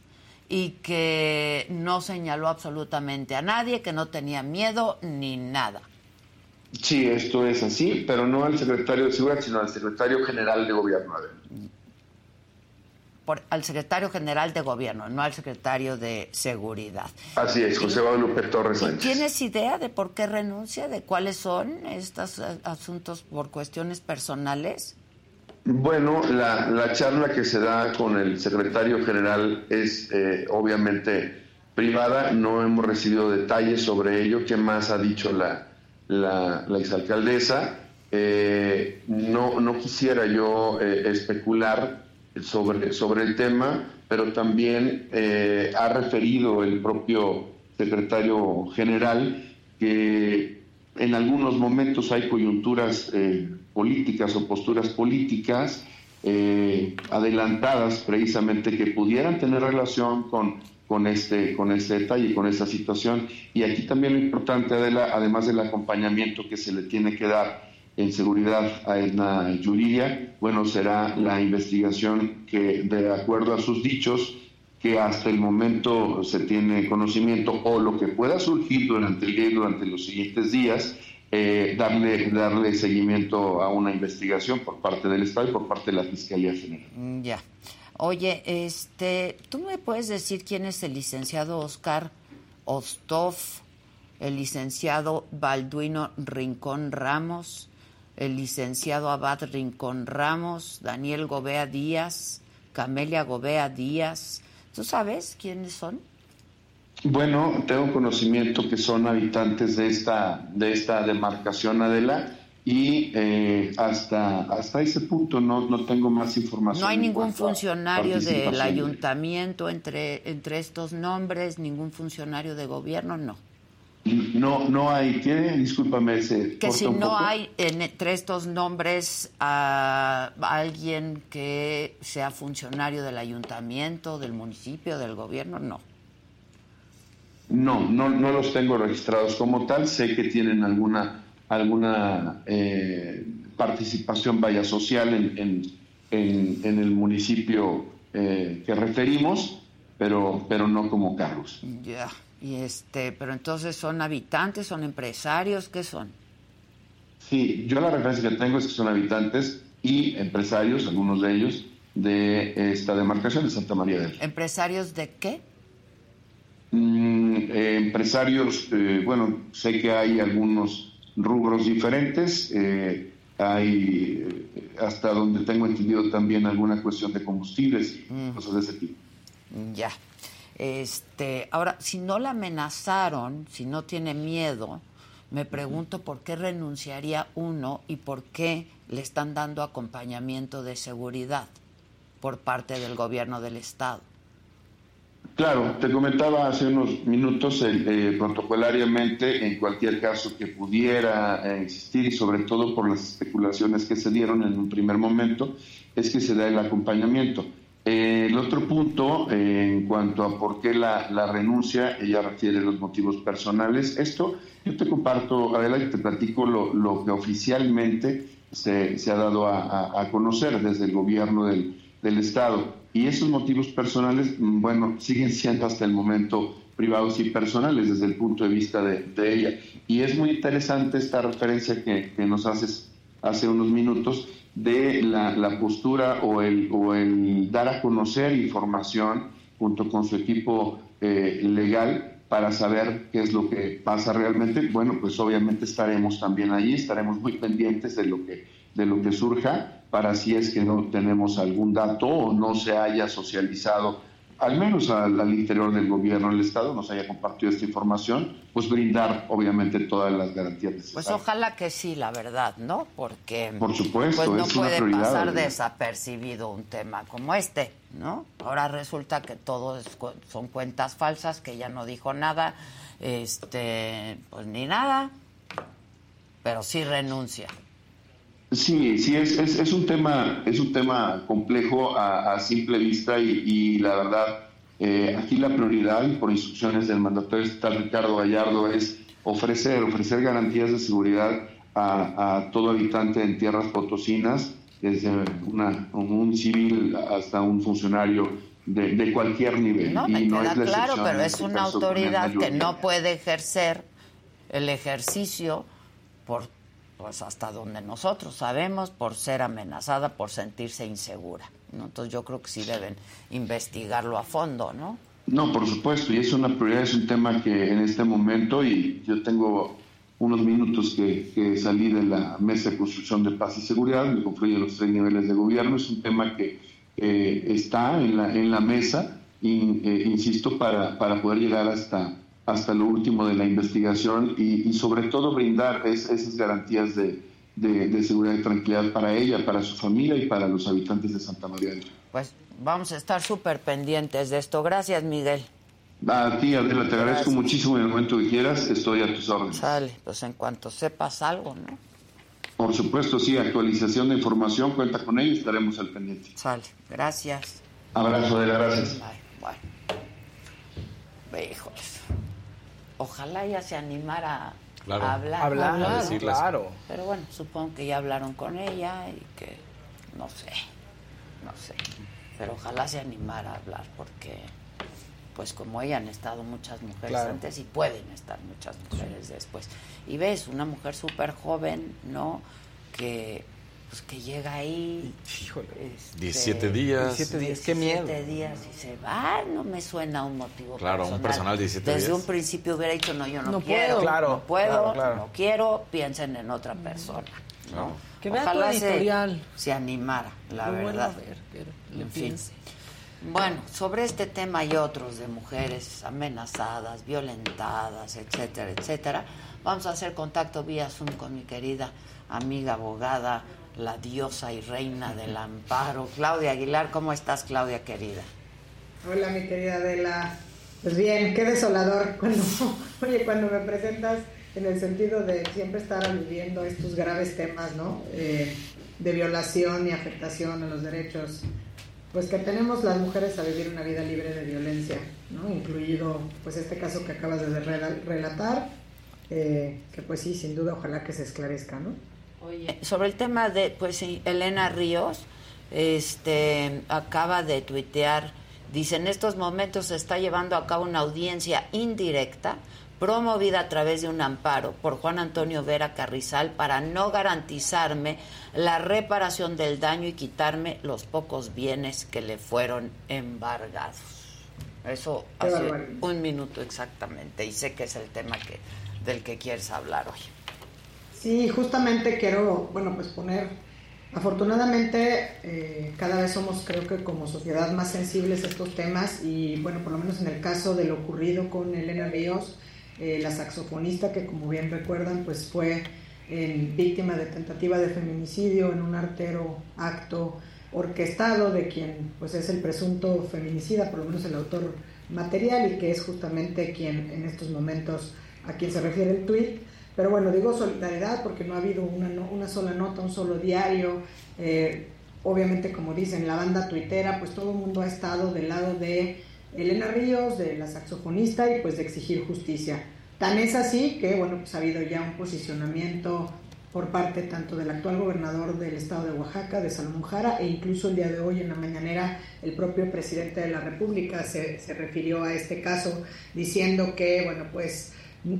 S1: y que no señaló absolutamente a nadie, que no tenía miedo ni nada.
S24: Sí, esto es así, pero no al secretario de Seguridad, sino al secretario general de Gobierno. Adela.
S1: Por, al secretario general de gobierno, no al secretario de seguridad.
S24: Así es, José Guadalupe Torres Sánchez.
S1: ¿Tienes idea de por qué renuncia, de cuáles son estos asuntos por cuestiones personales?
S24: Bueno, la, la charla que se da con el secretario general es eh, obviamente privada, no hemos recibido detalles sobre ello. ¿Qué más ha dicho la, la, la exalcaldesa? Eh, no, no quisiera yo eh, especular sobre, sobre el tema, pero también eh, ha referido el propio secretario general que en algunos momentos hay coyunturas eh, políticas o posturas políticas eh, adelantadas precisamente que pudieran tener relación con, con, este, con este detalle, con esta situación. Y aquí también lo importante, además del acompañamiento que se le tiene que dar en seguridad a Edna Yuridia, bueno, será la investigación que, de acuerdo a sus dichos, que hasta el momento se tiene conocimiento o lo que pueda surgir durante el día y durante los siguientes días, eh, darle, darle seguimiento a una investigación por parte del Estado y por parte de la Fiscalía General.
S1: Mm, Ya. Oye, este, ¿tú me puedes decir quién es el licenciado Oscar Ostov, el licenciado Balduino Rincón Ramos, el licenciado Abad Rincón Ramos, Daniel Gobea Díaz, Camelia Gobea Díaz? ¿Tú sabes quiénes son?
S24: Bueno, tengo conocimiento que son habitantes de esta, de esta demarcación, Adela, y eh, hasta, hasta ese punto no, no tengo más información.
S1: No hay ningún funcionario del ayuntamiento entre, entre estos nombres, ningún funcionario de gobierno, no.
S24: No, no hay. ¿Qué? Discúlpame, se
S1: Que si
S24: un
S1: no
S24: poco.
S1: hay entre estos nombres a alguien que sea funcionario del ayuntamiento, del municipio, del gobierno, no.
S24: No, no, no los tengo registrados como tal. Sé que tienen alguna, alguna eh, participación vaya social en, en, en, en el municipio eh, que referimos, pero, pero no como cargos.
S1: Ya. Y este, pero entonces son habitantes, son empresarios, ¿qué son?
S24: Sí, yo la referencia que tengo es que son habitantes y empresarios, algunos de ellos, de esta demarcación de Santa María del.
S1: ¿Empresarios de qué?
S24: Mm, eh, empresarios, eh, bueno, sé que hay algunos rubros diferentes, eh, hay eh, hasta donde tengo entendido también alguna cuestión de combustibles y
S1: Mm.
S24: cosas de ese tipo.
S1: Ya. Este, ahora, si no la amenazaron, si no tiene miedo, me pregunto por qué renunciaría uno y por qué le están dando acompañamiento de seguridad por parte del gobierno del estado.
S24: Claro, te comentaba hace unos minutos, eh, protocolariamente, en cualquier caso que pudiera eh, existir, y sobre todo por las especulaciones que se dieron en un primer momento, es que se da el acompañamiento. Eh, el otro punto, eh, en cuanto a por qué la, renuncia, ella refiere los motivos personales. Esto yo te comparto, Adela, y te platico lo, que oficialmente se, se ha dado a conocer desde el gobierno del, del Estado. Y esos motivos personales, mm, bueno, siguen siendo hasta el momento privados y personales desde el punto de vista de, de ella. Y es muy interesante esta referencia que, que nos haces hace unos minutos de la, postura o el, o el dar a conocer información junto con su equipo eh, legal para saber qué es lo que pasa realmente. Bueno, pues obviamente estaremos también allí, estaremos muy pendientes de lo que, de lo que surja para si es que no tenemos algún dato o no se haya socializado, al menos al, al interior del gobierno del Estado, nos haya compartido esta información, pues brindar obviamente todas las garantías necesarias.
S1: Pues ojalá que sí, la verdad, ¿no? Porque
S24: Por supuesto,
S1: pues no
S24: es
S1: puede pasar desapercibido un tema como este, ¿no? Ahora resulta que todo es son cuentas falsas, que ella no dijo nada, este, pues ni nada, pero sí renuncia.
S24: Sí, sí, es, es, es un tema, es un tema complejo a, a simple vista y, y la verdad, eh, aquí la prioridad, por instrucciones del mandatario estatal Ricardo Gallardo, es ofrecer, ofrecer garantías de seguridad a, a todo habitante en tierras potosinas, desde una, un civil hasta un funcionario de, de cualquier nivel.
S1: No, me
S24: y no
S1: queda
S24: es la
S1: claro, pero es
S24: este
S1: una autoridad que no puede ejercer el ejercicio por pues hasta donde nosotros sabemos por ser amenazada, por sentirse insegura. ¿no? Entonces yo creo que sí deben investigarlo a fondo, ¿no?
S24: No, por supuesto, y es una prioridad, es un tema que en este momento, y yo tengo unos minutos que, que salí de la Mesa de Construcción de Paz y Seguridad, me confluyen los tres niveles de gobierno, es un tema que eh, está en la, en la mesa, y, eh, insisto, para, para poder llegar hasta, hasta lo último de la investigación y, y sobre todo brindar es- esas garantías de, de- de seguridad y tranquilidad para ella, para su familia y para los habitantes de Santa María.
S1: Pues vamos a estar súper pendientes de esto. Gracias, Miguel.
S24: A ti, Adela, te agradezco muchísimo en el momento que quieras, estoy a tus órdenes.
S1: Sale, pues en cuanto sepas algo, ¿no?
S24: Por supuesto, sí, actualización de información, cuenta con ello, estaremos al pendiente.
S1: Sale, gracias.
S24: Abrazo, Adela, gracias.
S1: Bueno. Híjoles. Ojalá ya se animara
S6: Claro.
S1: a hablar.
S6: Hablar, a decirles. claro.
S1: Pero bueno, supongo que ya hablaron con ella y que no sé, no sé. Pero ojalá se animara a hablar porque, pues como ella han estado muchas mujeres
S6: Claro.
S1: antes y pueden estar muchas mujeres después. Y ves, una mujer súper joven, ¿no? Que, pues que llega ahí. este,
S4: 17 días.
S6: 17 días, qué miedo.
S1: 17 días y se va, no me suena un motivo
S4: Claro, un personal 17
S1: Desde
S4: días.
S1: un principio hubiera dicho, no, yo no,
S5: No
S1: quiero,
S5: puedo.
S6: Claro,
S1: no puedo,
S6: claro, claro.
S1: no quiero, piensen en otra persona. ¿no?
S5: Que vea tu
S1: Ojalá
S5: editorial.
S1: Se, se animara, la verdad.
S5: ver, le
S1: En fin. Bueno, sobre este tema y otros de mujeres amenazadas, violentadas, etcétera, etcétera, vamos a hacer contacto vía Zoom con mi querida amiga abogada, la diosa y reina del amparo, Claudia Aguilar. ¿Cómo estás, Claudia querida?
S25: Hola, mi querida Adela. Pues bien, qué desolador cuando, oye, cuando me presentas en el sentido de siempre estar viviendo estos graves temas, ¿no? Eh, de violación y afectación a los derechos, pues que tenemos las mujeres a vivir una vida libre de violencia, ¿no? incluido pues este caso que acabas de rela- relatar, eh, que pues sí, sin duda, ojalá que se esclarezca, ¿no?
S1: Oye, sobre el tema de, pues sí, Elena Ríos, este, acaba de tuitear, dice, en estos momentos se está llevando a cabo una audiencia indirecta promovida a través de un amparo por Juan Antonio Vera Carrizal para no garantizarme la reparación del daño y quitarme los pocos bienes que le fueron embargados. Eso hace un minuto exactamente y sé que es el tema que, del que quieres hablar hoy.
S25: Sí, justamente quiero, bueno, pues poner, afortunadamente eh, cada vez somos, creo que como sociedad, más sensibles a estos temas y bueno, por lo menos en el caso de lo ocurrido con Elena Ríos, eh, la saxofonista que como bien recuerdan, pues fue víctima de tentativa de feminicidio en un artero acto orquestado de quien pues es el presunto feminicida, por lo menos el autor material y que es justamente quien en estos momentos a quien se refiere el tuit. Pero bueno, digo solidaridad porque no ha habido una, una sola nota, un solo diario. Eh, obviamente, como dicen, la banda tuitera, pues todo el mundo ha estado del lado de Elena Ríos, de la saxofonista y pues de exigir justicia. Tan es así que, bueno, pues ha habido ya un posicionamiento por parte tanto del actual gobernador del estado de Oaxaca, de Salomón e incluso el día de hoy en la mañanera el propio presidente de la República se, se refirió a este caso diciendo que, bueno, pues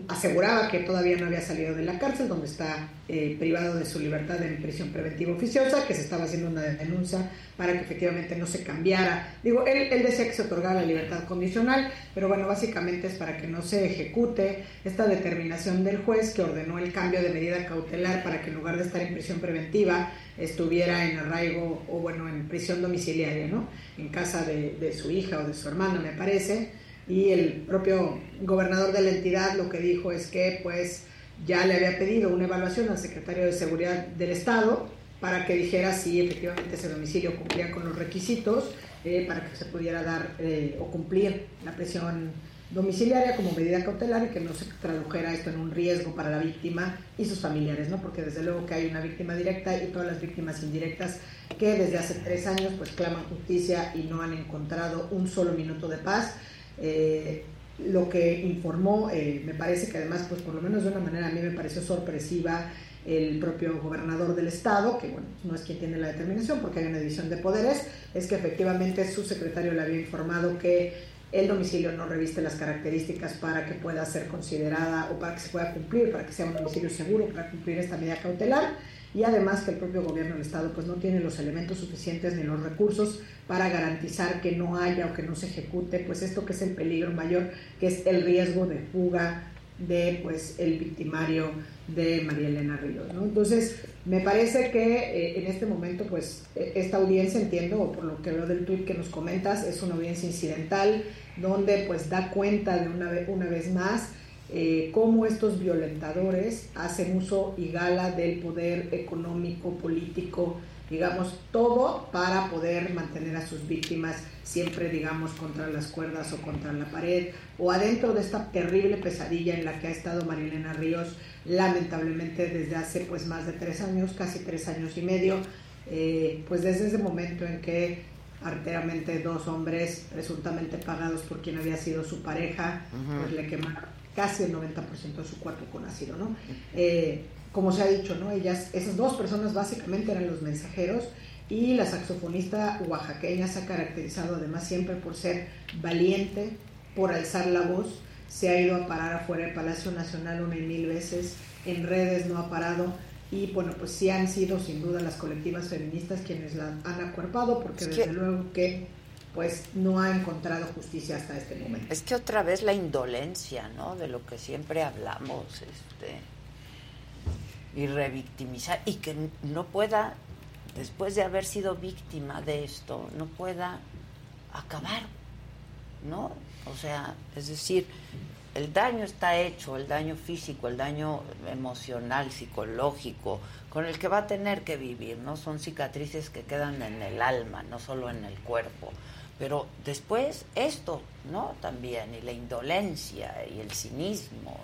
S25: aseguraba que todavía no había salido de la cárcel, donde está eh, privado de su libertad en prisión preventiva oficiosa, que se estaba haciendo una denuncia para que efectivamente no se cambiara. Digo, él, él decía que se otorgara la libertad condicional, pero bueno, básicamente es para que no se ejecute esta determinación del juez que ordenó el cambio de medida cautelar para que en lugar de estar en prisión preventiva estuviera en arraigo o bueno, en prisión domiciliaria, ¿no? En casa de, su hija o de su hermana, me parece y el propio gobernador de la entidad lo que dijo es que pues ya le había pedido una evaluación al secretario de Seguridad del Estado para que dijera si efectivamente ese domicilio cumplía con los requisitos eh, para que se pudiera dar eh, o cumplir la prisión domiciliaria como medida cautelar y que no se tradujera esto en un riesgo para la víctima y sus familiares, ¿no? Porque desde luego que hay una víctima directa y todas las víctimas indirectas que desde hace tres años pues claman justicia y no han encontrado un solo minuto de paz. Eh, lo que informó, eh, me parece que además, pues por lo menos de una manera a mí me pareció sorpresiva el propio gobernador del estado, que bueno, no es quien tiene la determinación porque hay una división de poderes, es que efectivamente su secretario le había informado que el domicilio no reviste las características para que pueda ser considerada o para que se pueda cumplir, para que sea un domicilio seguro para cumplir esta medida cautelar y además que el propio gobierno del estado pues no tiene los elementos suficientes ni los recursos para garantizar que no haya o que no se ejecute pues esto que es el peligro mayor que es el riesgo de fuga de pues el victimario de María Elena Ríos ¿no? entonces me parece que eh, en este momento pues eh, esta audiencia entiendo o por lo que veo del tweet que nos comentas es una audiencia incidental donde pues da cuenta de una, una vez más eh, cómo estos violentadores hacen uso y gala del poder económico, político, digamos, todo para poder mantener a sus víctimas siempre, digamos, contra las cuerdas o contra la pared, o adentro de esta terrible pesadilla en la que ha estado Marilena Ríos, lamentablemente desde hace pues más de tres años, casi tres años y medio, eh, pues desde ese momento en que arteramente dos hombres presuntamente pagados por quien había sido su pareja, pues le quemaron casi el 90% de su cuerpo con ácido, ¿no? Eh, como se ha dicho, ¿no? Ellas, esas dos personas básicamente eran los mensajeros y la saxofonista oaxaqueña se ha caracterizado además siempre por ser valiente, por alzar la voz, se ha ido a parar afuera del Palacio Nacional una y mil veces, en redes no ha parado y bueno, pues sí han sido sin duda las colectivas feministas quienes la han acuerpado porque
S1: Es
S25: desde luego que pues no ha encontrado justicia hasta este momento.
S1: Es que otra vez la indolencia, ¿no? De lo que siempre hablamos, este, y revictimizar, y que no pueda, después de haber sido víctima de esto, no pueda acabar, ¿no? O sea, es decir, el daño está hecho, el daño físico, el daño emocional, psicológico, con el que va a tener que vivir, ¿no? Son cicatrices que quedan en el alma, no solo en el cuerpo. Pero después esto, ¿no? También, y la indolencia y el cinismo.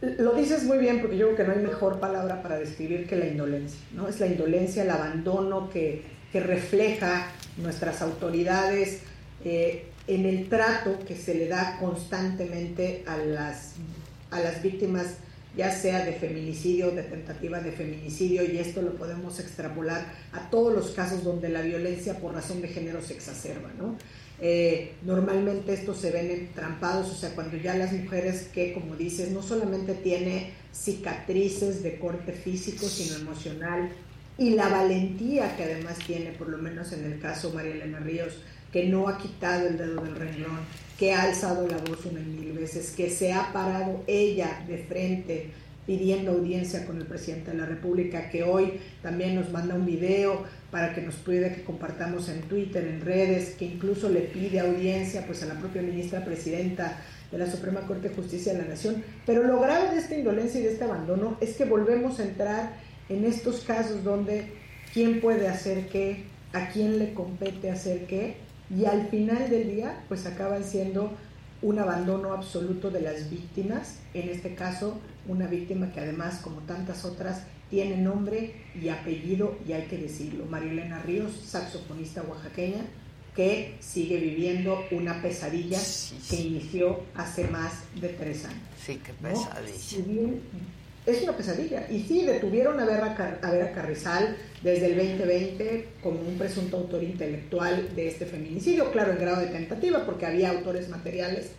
S25: Lo dices muy bien porque yo creo que no hay mejor palabra para describir que la indolencia, ¿no? Es la indolencia, el abandono que que refleja nuestras autoridades eh, en el trato que se le da constantemente a las, a las víctimas, ya sea de feminicidio, de tentativa de feminicidio, y esto lo podemos extrapolar a todos los casos donde la violencia por razón de género se exacerba. ¿no? Eh, normalmente estos se ven entrampados, o sea, cuando ya las mujeres que, como dices, no solamente tiene cicatrices de corte físico, sino emocional, y la valentía que además tiene, por lo menos en el caso María Elena Ríos, que no ha quitado el dedo del renglón, que ha alzado la voz una mil veces, que se ha parado ella de frente pidiendo audiencia con el presidente de la República, que hoy también nos manda un video para que nos pida que compartamos en Twitter, en redes, que incluso le pide audiencia pues a la propia ministra presidenta de la Suprema Corte de Justicia de la Nación. Pero lo grave de esta indolencia y de este abandono es que volvemos a entrar en estos casos donde quién puede hacer qué, a quién le compete hacer qué, y al final del día pues acaban siendo un abandono absoluto de las víctimas, en este caso una víctima que además como tantas otras tiene nombre y apellido y hay que decirlo, María Elena Ríos, saxofonista oaxaqueña, que sigue viviendo una pesadilla que inició hace más de tres años.
S1: Sí, qué pesadilla.
S25: Si bien es una pesadilla. Y sí, detuvieron a Vera, a Vera Carrizal desde el 2020 como un presunto autor intelectual de este feminicidio, claro, en grado de tentativa, porque había autores materiales.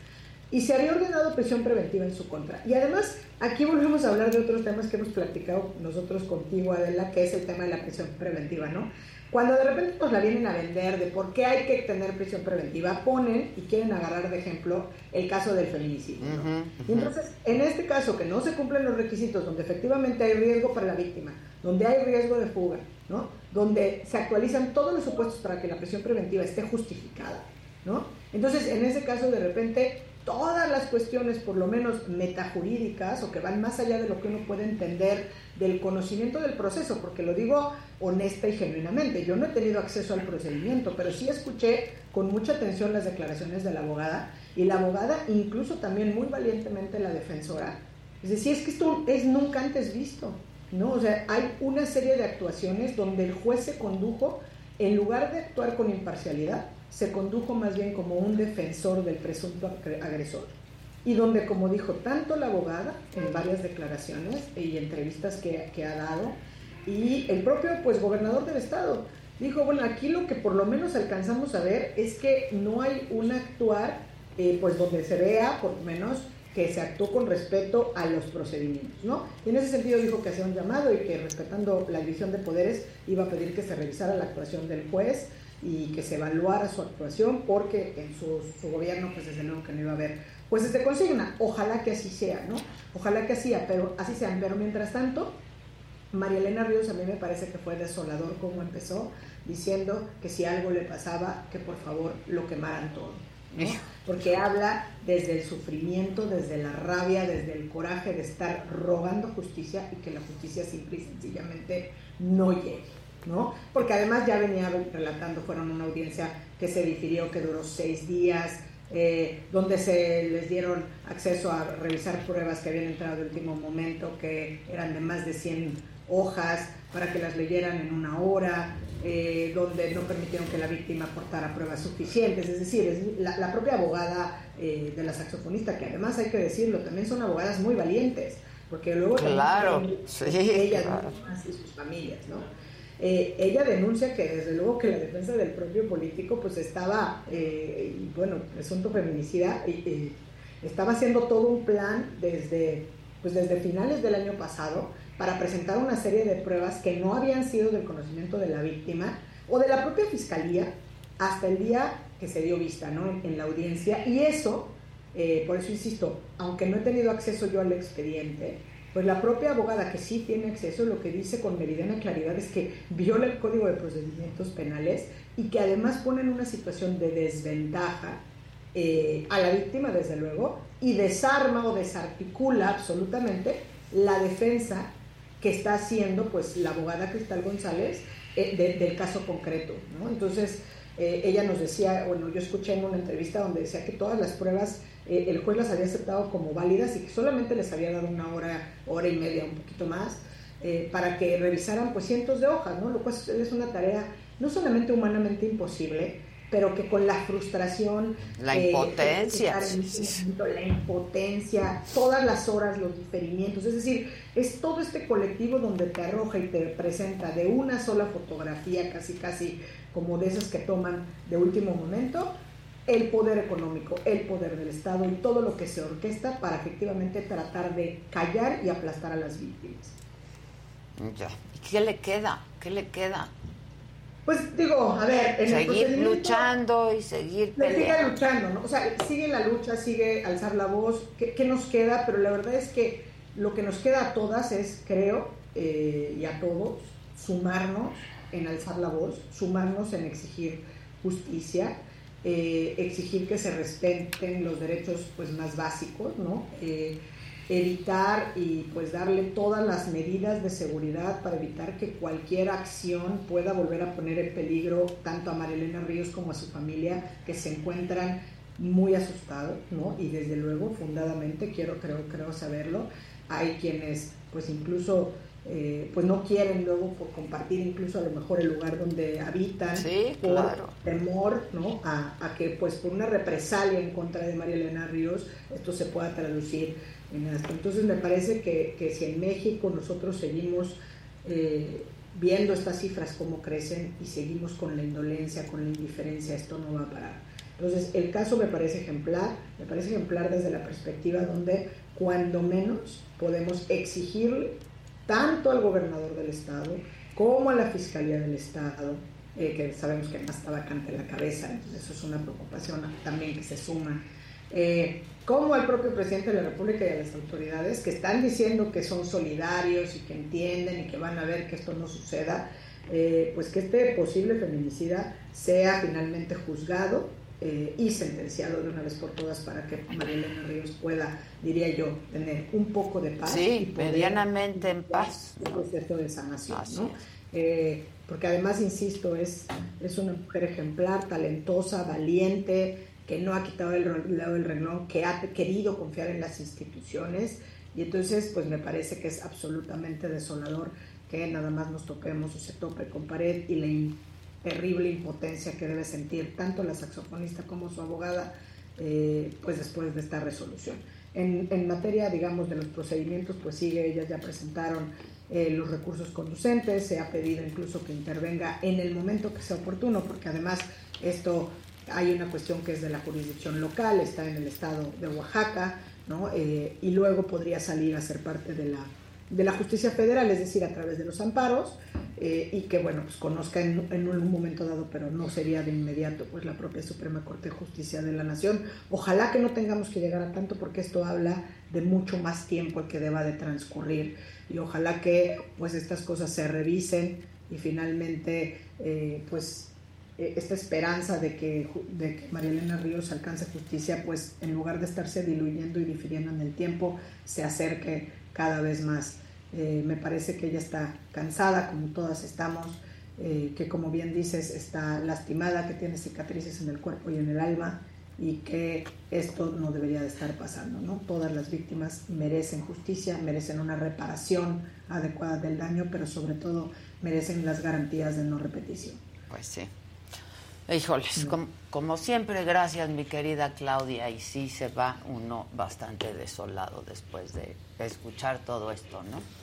S25: Y se había ordenado prisión preventiva en su contra. Y además, aquí volvemos a hablar de otros temas que hemos platicado nosotros contigo, Adela, que es el tema de la prisión preventiva, ¿no? Cuando de repente nos la vienen a vender de por qué hay que tener prisión preventiva, ponen y quieren agarrar de ejemplo el caso del feminicidio. Y entonces, en este caso que no se cumplen los requisitos, donde efectivamente hay riesgo para la víctima, donde hay riesgo de fuga, ¿no? donde se actualizan todos los supuestos para que la prisión preventiva esté justificada, ¿no? entonces en ese caso de repente todas las cuestiones, por lo menos metajurídicas, o que van más allá de lo que uno puede entender del conocimiento del proceso, porque lo digo honesta y genuinamente. Yo no he tenido acceso al procedimiento, pero sí escuché con mucha atención las declaraciones de la abogada y la abogada incluso también muy valientemente la defensora. Es decir, es que esto es nunca antes visto, ¿no? O sea, hay una serie de actuaciones donde el juez se condujo, en lugar de actuar con imparcialidad, se condujo más bien como un defensor del presunto agresor. Y donde, como dijo tanto la abogada en varias declaraciones y entrevistas que, que ha dado, y el propio pues gobernador del estado dijo, bueno, aquí lo que por lo menos alcanzamos a ver es que no hay un actuar eh, pues donde se vea por lo menos que se actuó con respeto a los procedimientos, ¿no? Y en ese sentido dijo que hacía un llamado y que respetando la división de poderes iba a pedir que se revisara la actuación del juez y que se evaluara su actuación porque en su, su gobierno pues desde luego que no iba a haber pues este consigna. Ojalá que así sea, ¿no? Ojalá que así, pero, así sea. Pero mientras tanto, María Elena Ríos a mí me parece que fue desolador como empezó, diciendo que si algo le pasaba, que por favor lo quemaran todo. Porque habla desde el sufrimiento, desde la rabia, desde el coraje de estar rogando justicia y que la justicia simple y sencillamente no llegue. ¿No? Porque además ya venía relatando, fueron una audiencia que se difirió, que duró seis días, eh, donde se les dieron acceso a revisar pruebas que habían entrado de último momento, que eran de más de 100 hojas para que las leyeran en una hora, eh, donde no permitieron que la víctima aportara pruebas suficientes. Es decir, la, propia abogada eh, de la saxofonista, que además hay que decirlo, también son abogadas muy valientes, porque luego
S1: claro,
S25: ellas y sus familias, ¿no? Eh, ella denuncia que desde luego que la defensa del propio político pues estaba, y bueno, presunto feminicida, estaba haciendo todo un plan desde, pues desde finales del año pasado para presentar una serie de pruebas que no habían sido del conocimiento de la víctima o de la propia fiscalía hasta el día que se dio vista ¿no? en, la audiencia. Y eso, eh, por eso insisto, aunque no he tenido acceso yo al expediente, pues la propia abogada que sí tiene acceso lo que dice con meridiana claridad es que viola el Código de Procedimientos Penales y que además pone en una situación de desventaja eh, a la víctima, desde luego, y desarma o desarticula absolutamente la defensa que está haciendo pues la abogada Cristal González eh, del caso concreto. Entonces, eh, ella nos decía, bueno, yo escuché en una entrevista donde decía que todas las pruebas eh, el juez las había aceptado como válidas y que solamente les había dado una hora, hora y media, un poquito más, para que revisaran pues cientos de hojas, ¿no? Lo cual es una tarea no solamente humanamente imposible, pero que con la frustración,
S1: La
S25: eh,
S1: impotencia,
S25: la impotencia, todas las horas, los diferimientos, es decir, es todo este colectivo donde te arroja y te presenta de una sola fotografía, casi casi como de esas que toman de último momento, el poder económico, el poder del Estado y todo lo que se orquesta para efectivamente tratar de callar y aplastar a las víctimas.
S1: Ya. ¿Y ¿Qué le queda? ¿Qué le queda?
S25: Pues digo, a ver, en el
S1: Seguir
S25: procedimiento-
S1: luchando y seguir
S25: Le sigue
S1: peleando.
S25: luchando, ¿no? O sea, sigue la lucha, sigue alzar la voz. ¿Qué, qué nos queda? Pero la verdad es que lo que nos queda a todas es, creo, eh, y a todos, sumarnos en alzar la voz, sumarnos en exigir justicia, eh, exigir que se respeten los derechos pues, más básicos, ¿no? Eh, evitar y pues darle todas las medidas de seguridad para evitar que cualquier acción pueda volver a poner en peligro tanto a Marilena Ríos como a su familia que se encuentran muy asustados, ¿no? Y desde luego, fundadamente, quiero, creo, creo saberlo, hay quienes pues incluso eh, pues no quieren luego por compartir incluso a lo mejor el lugar donde habitan
S1: Sí,
S25: por
S1: claro.
S25: temor ¿no? a, a que pues por una represalia en contra de María Elena Ríos esto se pueda traducir en esto. Entonces me parece que, que si en México nosotros seguimos eh, viendo estas cifras cómo crecen y seguimos con la indolencia, con la indiferencia, esto no va a parar. Entonces el caso me parece ejemplar, me parece ejemplar desde la perspectiva donde cuando menos podemos exigirle tanto al gobernador del estado como a la fiscalía del estado, eh, que sabemos que está vacante la cabeza, eso es una preocupación también que se suma, eh, como al propio presidente de la República y a las autoridades que están diciendo que son solidarios y que entienden y que van a ver que esto no suceda, eh, pues que este posible feminicida sea finalmente juzgado eh, y sentenciado de una vez por todas para que María Elena Ríos pueda, diría yo, tener un poco de paz.
S1: Sí,
S25: y poder
S1: medianamente en paz.
S25: un proceso de sanación,
S1: Así
S25: ¿no? Eh, porque además, insisto, es, es una mujer ejemplar, talentosa, valiente, que no ha quitado el lado del renglón, que ha querido confiar en las instituciones y entonces pues me parece que es absolutamente desolador que nada más nos toquemos o se tope con pared y in- terrible impotencia que debe sentir tanto la saxofonista como su abogada eh, pues después de esta resolución. En, materia, digamos, de los procedimientos, pues sigue, ellas ya presentaron eh, los recursos conducentes, se ha pedido incluso que intervenga en el momento que sea oportuno, porque además esto hay una cuestión que es de la jurisdicción local, está en el estado de Oaxaca, ¿no? Eh, y luego podría salir a ser parte de la, de la justicia federal, es decir, a través de los amparos, eh, y que, bueno, pues conozca en, en un momento dado, pero no sería de inmediato, pues la propia Suprema Corte de Justicia de la Nación. Ojalá que no tengamos que llegar a tanto, porque esto habla de mucho más tiempo que deba de transcurrir, y ojalá que, pues, estas cosas se revisen y finalmente, eh, pues, eh, esta esperanza de que, de que María Elena Ríos alcance justicia, pues en lugar de estarse diluyendo y difiriendo en el tiempo, se acerque cada vez más. Eh, me parece que ella está cansada, como todas estamos, eh, que como bien dices, está lastimada, que tiene cicatrices en el cuerpo y en el alma y que esto no debería de estar pasando. ¿no? Todas las víctimas merecen justicia, merecen una reparación adecuada del daño, pero sobre todo merecen las garantías de no repetición.
S1: Pues sí. Híjoles, como, como siempre, gracias mi querida Claudia, y sí se va uno bastante desolado después de escuchar todo esto, ¿no?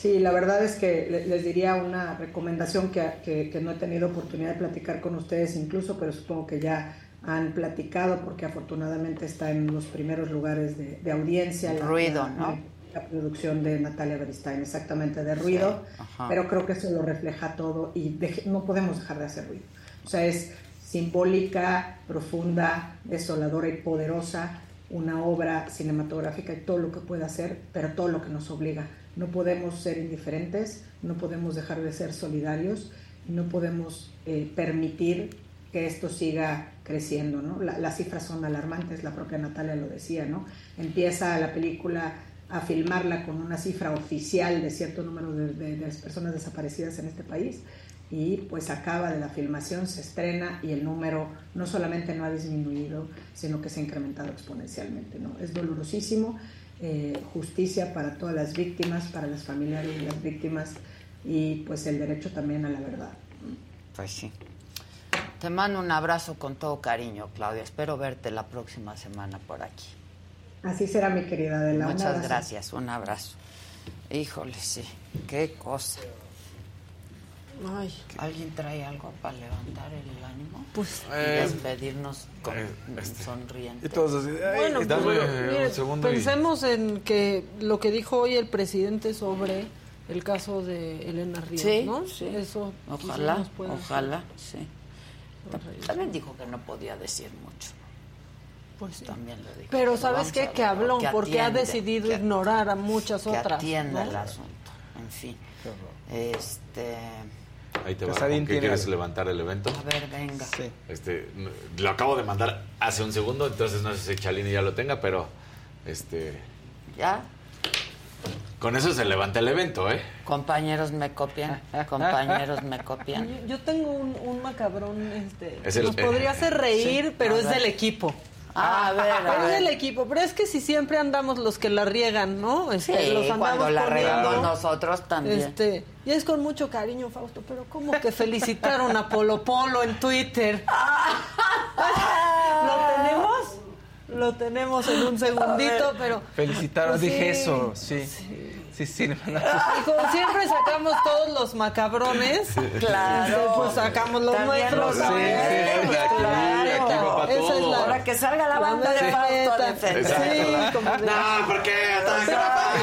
S25: Sí, la verdad es que le- les diría una recomendación que, que- que no he tenido oportunidad de platicar con ustedes incluso, pero supongo que ya han platicado porque afortunadamente está en los primeros lugares de, de audiencia.
S1: Ruido, ¿no?
S25: La producción de Natalia Beristain, exactamente, de ruido,
S1: Sí,
S25: pero creo que eso lo refleja todo y deje- no podemos dejar de hacer ruido. O sea, es simbólica, profunda, desoladora y poderosa, una obra cinematográfica y todo lo que puede hacer, pero todo lo que nos obliga. No podemos ser indiferentes, no podemos dejar de ser solidarios, no podemos eh, permitir que esto siga creciendo, ¿no? La- las cifras son alarmantes, la propia Natalia lo decía, ¿no? Empieza la película a filmarla con una cifra oficial de cierto número de, de- personas desaparecidas en este país y pues acaba de la filmación, se estrena y el número no solamente no ha disminuido, sino que se ha incrementado exponencialmente, ¿no? Es dolorosísimo, eh, justicia para todas las víctimas, para las familiares de las víctimas y pues el derecho también a la verdad.
S1: Pues sí. Te mando un abrazo con todo cariño, Claudia. Espero verte la próxima semana por aquí.
S25: Así será, mi querida Adela. Un
S1: Muchas
S25: abrazo.
S1: gracias, un abrazo. Híjole, sí, qué cosa.
S5: Ay.
S1: ¿Alguien trae algo para levantar el ánimo?
S5: Pues
S1: y
S4: Eh,
S1: despedirnos con
S4: eh, este.
S1: sonriente.
S6: Y todos así,
S5: Bueno,
S4: Dame
S5: pues,
S4: un y-
S5: pensemos en que lo que dijo hoy el presidente sobre el caso de Elena Ríos,
S1: Sí,
S5: ¿no?
S1: sí.
S5: Eso
S1: Ojalá, ojalá, sí. También dijo que no podía decir mucho.
S5: Pues sí.
S1: También lo dijo.
S5: Pero ¿sabes qué? Que habló
S1: que
S5: porque ha decidido
S1: que-
S5: ignorar a muchas
S1: que
S5: otras.
S1: atienda
S5: ¿no?
S1: el asunto. En fin. Este.
S4: Ahí te va.
S6: Casarín
S4: ¿Con qué quieres
S6: algo.
S4: levantar el evento?
S1: A ver, venga.
S4: Este, n- lo acabo de mandar hace un segundo, entonces no sé si Chalini ya lo tenga, pero este,
S1: ¿Ya?
S4: con eso se levanta el evento, ¿eh?
S1: Compañeros me copian. Compañeros me copian.
S5: Yo, yo tengo un, un macabrón, este,
S4: Es el-
S5: nos podría hacer reír,
S1: Sí,
S5: pero
S1: a
S5: es del equipo.
S1: Ah, a ver, a
S5: es
S1: ver.
S5: del equipo, pero es que si siempre andamos los que la riegan, ¿no? Este,
S1: Sí,
S5: los andamos
S1: cuando la regamos nosotros también.
S5: Este, y es con mucho cariño, Fausto, pero ¿cómo que felicitaron a Polo Polo en Twitter? ¿Lo tenemos? Lo tenemos en un segundito, pero...
S6: Felicitaron,
S5: Pues
S6: dije
S5: sí.
S6: eso, sí. Sí, sí,
S5: Y como siempre sacamos todos los macabrones,
S1: Claro.
S5: pues sacamos los
S1: También
S5: nuestros.
S4: aquí va para
S5: Esa es la-
S1: Ahora que salga la banda de Fausto.
S5: Sí, como de-
S4: No, porque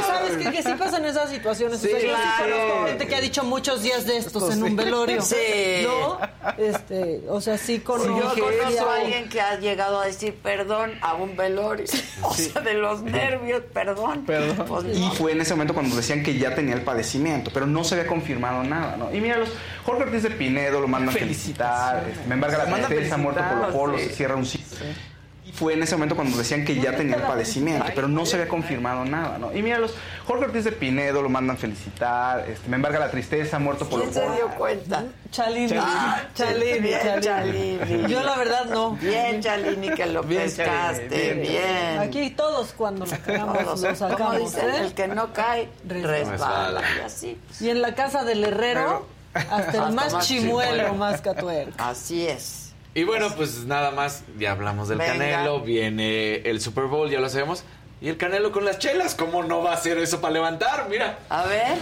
S5: ¿sabes qué? Que sí pasan esas situaciones.
S1: Sí,
S5: o sea, sí
S1: claro.
S5: gente que ha dicho muchos días de estos
S6: Esto
S5: en un
S6: sí.
S5: velorio.
S1: Sí.
S5: ¿No? Este, o sea, sí conozco.
S1: Yo conozco a alguien que ha llegado a decir perdón a un velorio. O sea, de los nervios, perdón.
S6: Perdón.
S1: Pues
S6: y
S1: no.
S6: fue en ese momento cuando decían que ya tenía el padecimiento, pero no se había confirmado nada, ¿no? Y mira, los Jorge Ortiz de Pinedo lo mandan felicitar, este, me embarga la tristeza, muerto por
S1: felicitar,
S6: lo polo,
S1: sí.
S6: se cierra un ciclo. Y fue en ese momento cuando decían que ya tenía el padecimiento, pero no se había confirmado nada, ¿no? Y mira, los Jorge Ortiz de Pinedo lo mandan felicitar, este, me embarga la tristeza, muerto por
S1: ¿Quién
S6: lo
S1: se dio cuenta?
S5: Chalini.
S1: Ah,
S5: Chalini,
S1: bien,
S5: Chalini.
S1: Chalini.
S5: Yo la verdad no.
S1: Bien, Chalini, que lo
S6: Bien,
S1: pescaste.
S6: Chalini,
S1: Bien.
S6: bien.
S5: Aquí todos cuando lo cagamos
S1: Todos,
S5: lo sacamos.
S1: dicen,
S5: ¿eh?
S1: el que no cae,
S5: Resbala.
S1: resbala. Y así.
S5: Y en la casa del herrero, hasta el
S1: Hasta
S5: más,
S1: más
S5: chimuelo,
S1: chimuelo.
S5: más catuerca.
S1: Así es.
S4: Y bueno, pues nada más, ya hablamos del
S1: Venga.
S4: Canelo, viene el Super Bowl, ya lo sabemos. Y el Canelo con las chelas, ¿cómo no va a hacer eso para levantar? Mira.
S1: A ver.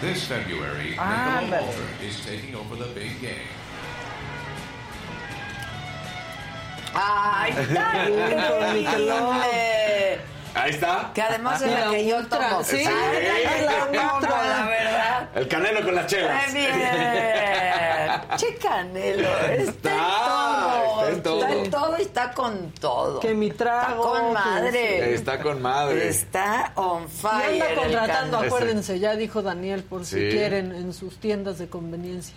S26: This February,
S1: Ah.
S26: Ultra is taking over the big game.
S1: ¡Ay, está increíble!
S4: Ahí está.
S1: Que además es la
S5: La
S1: que yo tomo.
S5: sí, la
S1: la la verdad.
S4: El Canelo con las chelas.
S1: ¡Qué bien! ¡Che Canelo! Está,
S4: Está,
S1: en todo.
S4: está en todo.
S1: Está en todo y está con todo.
S5: Que mi
S1: Está
S5: trago.
S1: con
S5: que-
S1: madre.
S4: Está con madre.
S1: Está on
S5: Y
S1: fire.
S5: anda
S1: el
S5: contratando, acuérdense, ya dijo Daniel, por si
S4: Sí.
S5: quieren, en sus tiendas de conveniencia.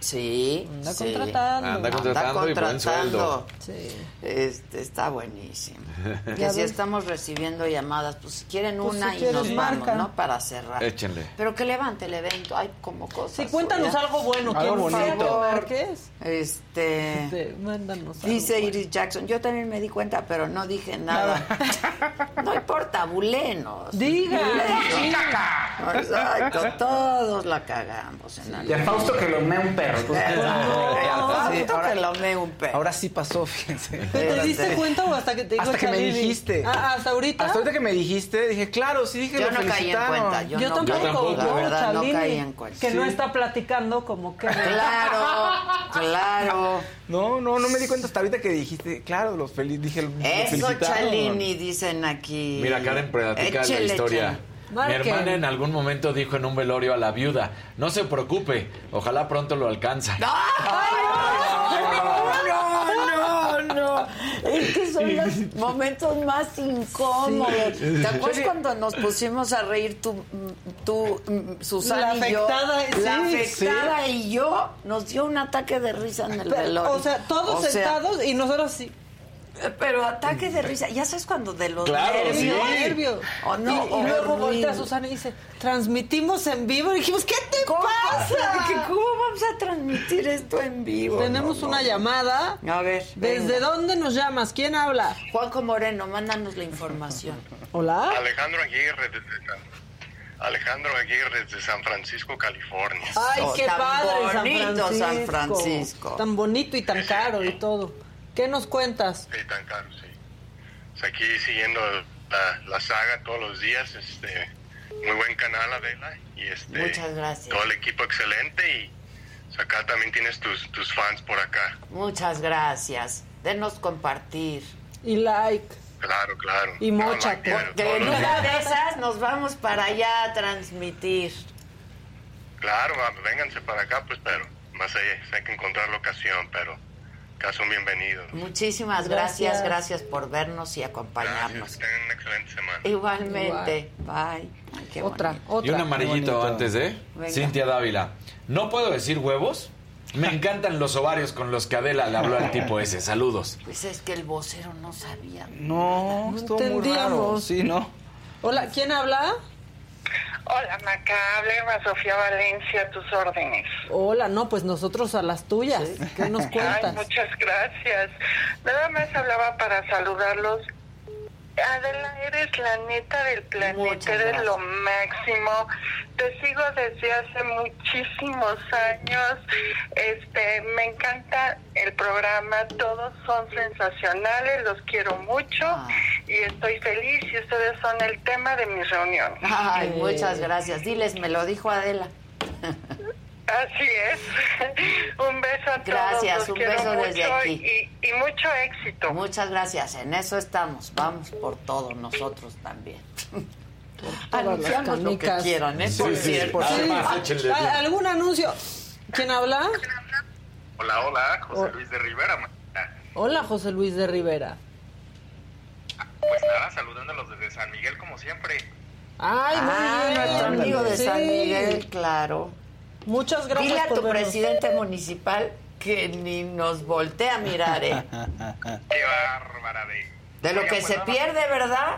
S1: Sí.
S5: Anda
S1: sí.
S5: contratando.
S4: Anda contratando y buen sueldo.
S5: Sí.
S1: Este, está buenísimo.
S5: Ya
S1: Que si estamos recibiendo llamadas, pues si quieren
S5: Pues,
S1: una
S5: si
S1: y
S5: quieren,
S1: nos vamos,
S5: marcan.
S1: ¿no? Para cerrar.
S4: Échenle.
S1: Pero que levante el evento, hay como cosas.
S5: Sí, cuéntanos
S1: ¿verdad?
S5: algo bueno.
S6: Algo
S5: ¿Quién sea
S6: bonito.
S5: que Márquez?
S1: Este.
S5: Este, mándanos algo
S1: Dice
S5: bueno.
S1: Iris Jackson, yo también me di cuenta, pero no dije nada. No importa, bulenos.
S5: Diga.
S1: Bulenos. Exacto, todos la cagamos en
S6: Y a. Fausto que lo mea un perro. Ahora-
S1: perro.
S6: Sí pasó, fíjense.
S5: ¿Pero ¿Te diste cuenta o hasta que te
S6: Hasta que me dijiste.
S5: Ah, ¿hasta ahorita?
S6: Hasta ahorita que me dijiste, dije, claro, sí dije
S1: Yo
S6: lo
S1: no caí en cuenta. Yo,
S5: Yo,
S1: no,
S5: tampoco,
S4: tampoco,
S1: la
S5: no,
S1: verdad, no
S5: Chalini,
S1: caí en cuenta.
S5: Que no está platicando como que...
S1: Claro, claro.
S6: No, no, no me di cuenta hasta ahorita que dijiste, claro, los feliz, dije,
S1: Eso. Chalini, dicen aquí.
S4: Mira, Karen platica la historia. Mi hermana en algún momento dijo en un velorio a la viuda, no se preocupe, ojalá pronto lo alcanza.
S1: No, no, no. Es que son los momentos más incómodos. ¿Te acuerdas cuando nos pusimos a reír tú, tú Susana
S5: La
S1: y yo?
S5: afectada,
S1: La
S5: sí,
S1: afectada y yo nos dio un ataque de risa en el
S5: Pero,
S1: velorio.
S5: o sea, todos
S1: O sea,
S5: sentados y nosotros sí.
S1: Pero ataque de risa. Ya sabes cuando de los
S4: Claro,
S1: nervios.
S4: sí.
S5: nervios.
S1: Oh, no,
S5: y, y luego voltea Susana y dice, transmitimos en vivo. Y dijimos, ¿qué te
S1: ¿Cómo?
S5: pasa?
S1: ¿Cómo vamos a transmitir esto en vivo?
S5: Tenemos
S1: No, no,
S5: una
S1: no.
S5: llamada.
S1: A ver.
S5: ¿Desde
S1: venga.
S5: dónde nos llamas? ¿Quién habla?
S1: Juanjo Moreno, mándanos la información.
S5: Hola.
S27: Alejandro Aguirre desde San, Alejandro Aguirre desde San Francisco, California.
S5: Ay, qué
S1: tan
S5: padre San Francisco.
S1: San Francisco.
S5: Tan bonito y tan caro y todo. ¿Qué nos cuentas?
S27: Sí, tan caro, sí. Pues aquí siguiendo la, la saga todos los días, este, muy buen canal Adela y este,
S1: Muchas gracias.
S27: todo el equipo excelente y pues, acá también tienes tus, tus fans por acá.
S1: Muchas gracias. Denos compartir.
S5: Y like.
S27: Claro, claro.
S5: Y mochate.
S1: Porque en una de esas nos vamos para allá a transmitir.
S27: Claro, vénganse para acá, pues, pero más allá hay que encontrar la ocasión, pero acá son bienvenidos.
S1: Muchísimas gracias,
S27: Gracias.
S1: gracias por vernos y acompañarnos.
S27: Tengan una excelente semana.
S1: Igualmente. Bye. Ay, qué
S5: Otra,
S1: bonito.
S5: otra.
S4: Y un amarillito antes de
S1: Venga.
S4: Cintia Dávila. ¿No puedo decir huevos? Me encantan los ovarios con los que Adela le habló al tipo ese. Saludos.
S1: Pues es que el vocero no sabía.
S6: No,
S5: No
S6: estuvo muy raro.
S5: entendíamos.
S6: Sí, ¿no?
S5: Hola, ¿quién habla?
S28: Hola, Maca, habla Eva Sofía Valencia, a tus órdenes.
S5: Hola, no, pues nosotros a las tuyas. ¿Qué nos
S28: Ay,
S5: cuentas?
S28: muchas gracias. Nada más hablaba para saludarlos. Adela, eres la neta del planeta, eres lo máximo. Te sigo desde hace muchísimos años. Este, me encanta el programa, todos son sensacionales, los quiero mucho
S1: Ah.
S28: y estoy feliz y ustedes son el tema de mis reuniones.
S1: Ay, muchas gracias. Diles, me lo dijo Adela.
S28: Así es. Un beso a todos.
S1: Gracias, un beso desde aquí.
S28: Y, y mucho éxito.
S1: Muchas gracias, en eso estamos. Vamos por todo, nosotros también. Anunciamos lo que quieran, ¿eh?
S4: Sí,
S1: Por
S4: sí,
S1: cierto.
S4: por Además,
S5: Ah. ¿Algún anuncio? ¿Quién habla?
S27: Hola, hola, José
S5: Oh.
S27: Luis de Rivera.
S5: Hola, José Luis de Rivera.
S27: Pues nada, saludándolos desde San Miguel como siempre.
S5: Ay, muy
S1: Ah,
S5: bien.
S1: nuestro amigo de
S5: Sí.
S1: San Miguel, claro.
S5: Muchas gracias
S1: Dile a
S5: por
S1: tu
S5: vernos.
S1: presidente municipal que ni nos voltea a mirar, ¿eh?
S27: Qué bárbara de...
S1: De lo
S27: Oiga,
S1: que
S27: pues
S1: se
S27: nada,
S1: pierde, ¿verdad?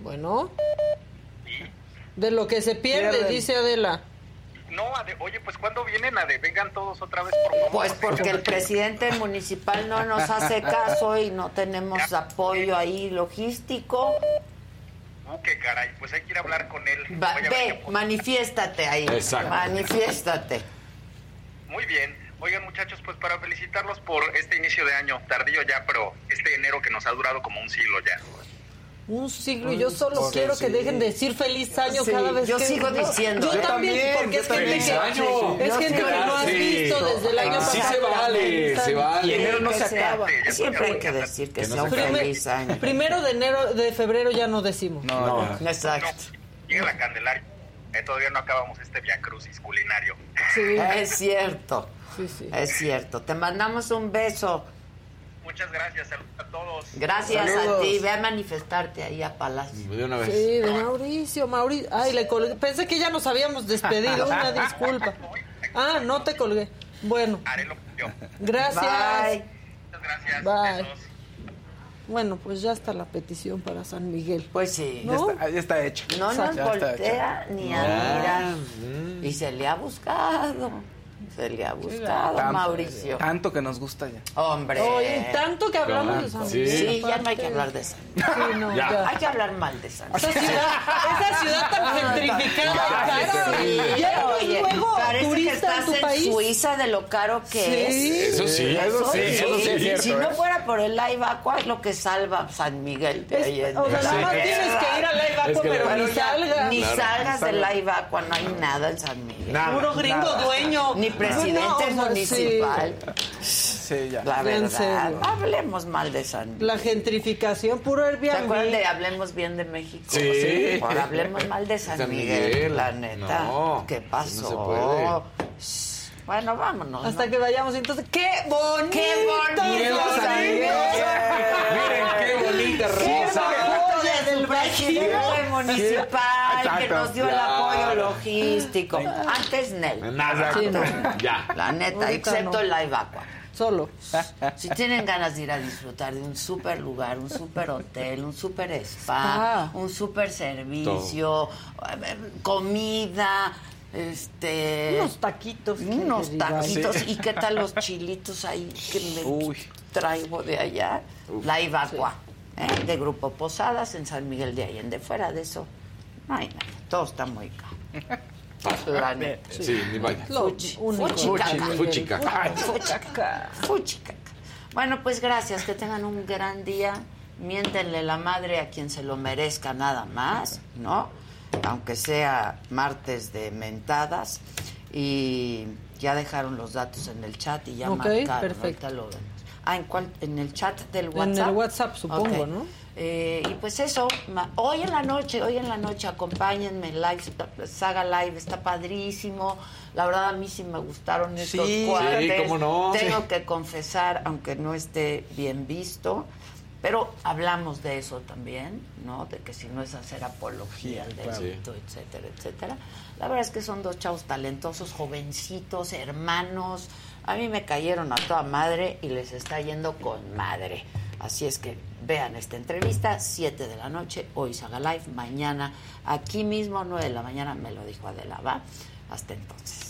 S5: Bueno. De lo que se pierde,
S27: Pierden.
S5: dice Adela.
S27: No, Ade- oye, pues ¿cuándo vienen a de vengan todos otra vez por favor?
S1: Pues porque el presidente municipal no nos hace caso y no tenemos apoyo ahí logístico.
S27: Uh, qué caray, pues hay que ir a hablar con él.
S1: Va-
S27: Voy a ver
S1: ve, manifiéstate ahí.
S27: Exacto.
S1: Manifiéstate.
S27: Muy bien. Oigan, muchachos, pues para felicitarlos por este inicio de año, tardío ya, pero este enero que nos ha durado como un siglo ya.
S5: Un siglo y yo solo
S27: Porque
S5: quiero
S27: sí.
S5: que dejen de decir feliz año
S1: Sí,
S5: cada vez
S1: yo
S5: que
S1: sigo
S5: no,
S1: diciendo,
S5: Yo, también,
S1: Yo
S5: porque
S1: también.
S5: es gente
S1: Feliz
S5: que
S1: año.
S5: es
S1: Yo
S5: gente que no has
S1: sí.
S5: visto desde el año
S4: Sí
S5: pasado.
S4: se vale, se vale.
S5: Y enero no se
S1: sea-
S5: acaba.
S1: Siempre hay que decir que,
S4: Que no
S1: sea un feliz año.
S5: Primero de enero, de febrero ya no decimos.
S4: No,
S1: Exacto.
S27: Llega la Candelaria. Eh, todavía no acabamos este Via Crucis culinario.
S5: Sí.
S1: Es cierto. Es cierto. Te mandamos un beso.
S27: Muchas gracias, saludos a todos.
S1: Gracias a ti. Ve a manifestarte ahí a Palacio.
S4: De una vez.
S5: Sí, de Mauricio, Mauricio. Ay, le colgué. Pensé que ya nos habíamos despedido. Una disculpa. Ah, no te colgué. Bueno. Gracias.
S1: Bye.
S5: Bye. Bueno, pues ya está la petición para San Miguel.
S1: Pues sí.
S6: Ya
S5: ¿No?
S6: está, ya está hecho.
S1: No nos
S6: Ya
S1: voltea ni a mirar. Y se le ha buscado. Se le ha buscado,
S6: Tanto-
S1: Mauricio.
S6: Tanto que nos gusta ya.
S1: Hombre.
S5: Oye, tanto que hablamos de San
S1: Sí,
S5: Miguel.
S1: ya no hay que hablar de San
S5: Sí, no,
S1: Ya.
S5: ya.
S1: Hay que hablar mal de San
S5: Esa ciudad, esa ciudad tan gentrificada.
S1: Sí,
S5: Ya
S1: oye,
S5: luego
S1: parece que estás
S5: en
S1: en
S5: país.
S1: Suiza de lo caro que
S5: Sí.
S1: es.
S4: Eso sí, eso sí, eso sí es cierto,
S1: Si no
S4: ¿eh?
S1: fuera por el Live Aqua, es lo que salva San Miguel de
S5: Es-
S1: Allende.
S5: o sea, nada más tienes que ir al Live Aqua, pero ni salgas.
S1: Ni salgas del. Live Aqua, no hay nada en San Miguel.
S5: Puro gringo dueño.
S1: Ni presidente
S5: No, o sea,
S1: municipal.
S6: Sí, ya.
S1: La verdad. Hablemos mal de San Miguel.
S5: La gentrificación, puro
S1: ¿Se
S5: Airbnb.
S1: acuerdan de Hablemos bien de México?
S4: Sí.
S1: Hablemos mal de San,
S4: San
S1: Miguel,
S4: Miguel.
S1: la neta.
S4: No,
S1: ¿Qué pasó?
S4: no se puede.
S1: Bueno, vámonos.
S5: Hasta
S1: ¿no?
S5: que vayamos. Entonces, ¡qué bonito!
S1: ¡Qué bonito!
S4: Miren qué bonita
S1: ¡Qué
S4: rosa.
S1: de
S5: del
S1: presidente municipal que
S4: Exacto.
S1: nos dio el
S4: Ya.
S1: apoyo logístico. Antes Nel.
S4: Nada.
S5: Sí, no.
S4: Ya.
S1: La neta,
S5: Ahorita
S1: excepto
S5: no.
S1: el Live Aqua.
S5: Solo.
S1: Si tienen ganas de ir a disfrutar de un super lugar, un super hotel, un super spa,
S5: Ah.
S1: un super servicio, eh, comida, este
S5: Unos taquitos.
S1: unos taquitos
S5: Sí.
S1: y qué tal los chilitos ahí que me
S6: Uy.
S1: traigo de allá, la Ibacua. ¿eh? de Grupo Posadas en San Miguel de Allende. Fuera de eso, no hay nada. Todo está muy caro. La neta.
S4: Sí, ni vaya.
S1: Fuchicaca.
S4: Fuchicaca.
S1: Bueno, pues gracias, que tengan un gran día. Miéntenle la madre a quien se lo merezca nada más, ¿no? Aunque sea martes de mentadas. Y ya dejaron los datos en el chat y ya
S5: Ok,
S1: marcaron.
S5: perfecto.
S1: lo vemos. Ah, ¿en, cuál? ¿en el chat del
S5: En
S1: WhatsApp?
S5: el WhatsApp, supongo. ¿no?
S1: Eh, y pues eso, ma- hoy en la noche, hoy en la noche, acompáñenme en live, Saga Live, está padrísimo. La verdad, a mí sí me gustaron estos
S4: Sí,
S1: cuates.
S4: sí, cómo no.
S1: Tengo
S4: Sí.
S1: que confesar, aunque no esté bien visto, pero hablamos de eso también, ¿no? De que si no es hacer apología al
S4: claro.
S1: delito, etcétera, etcétera. La verdad es que son dos chavos talentosos, jovencitos, hermanos. A mí me cayeron a toda madre y les está yendo con madre. Así es que vean esta entrevista, 7 de la noche, hoy Saga Live, mañana aquí mismo, 9 de la mañana, me lo dijo Adela, ¿va? Hasta entonces.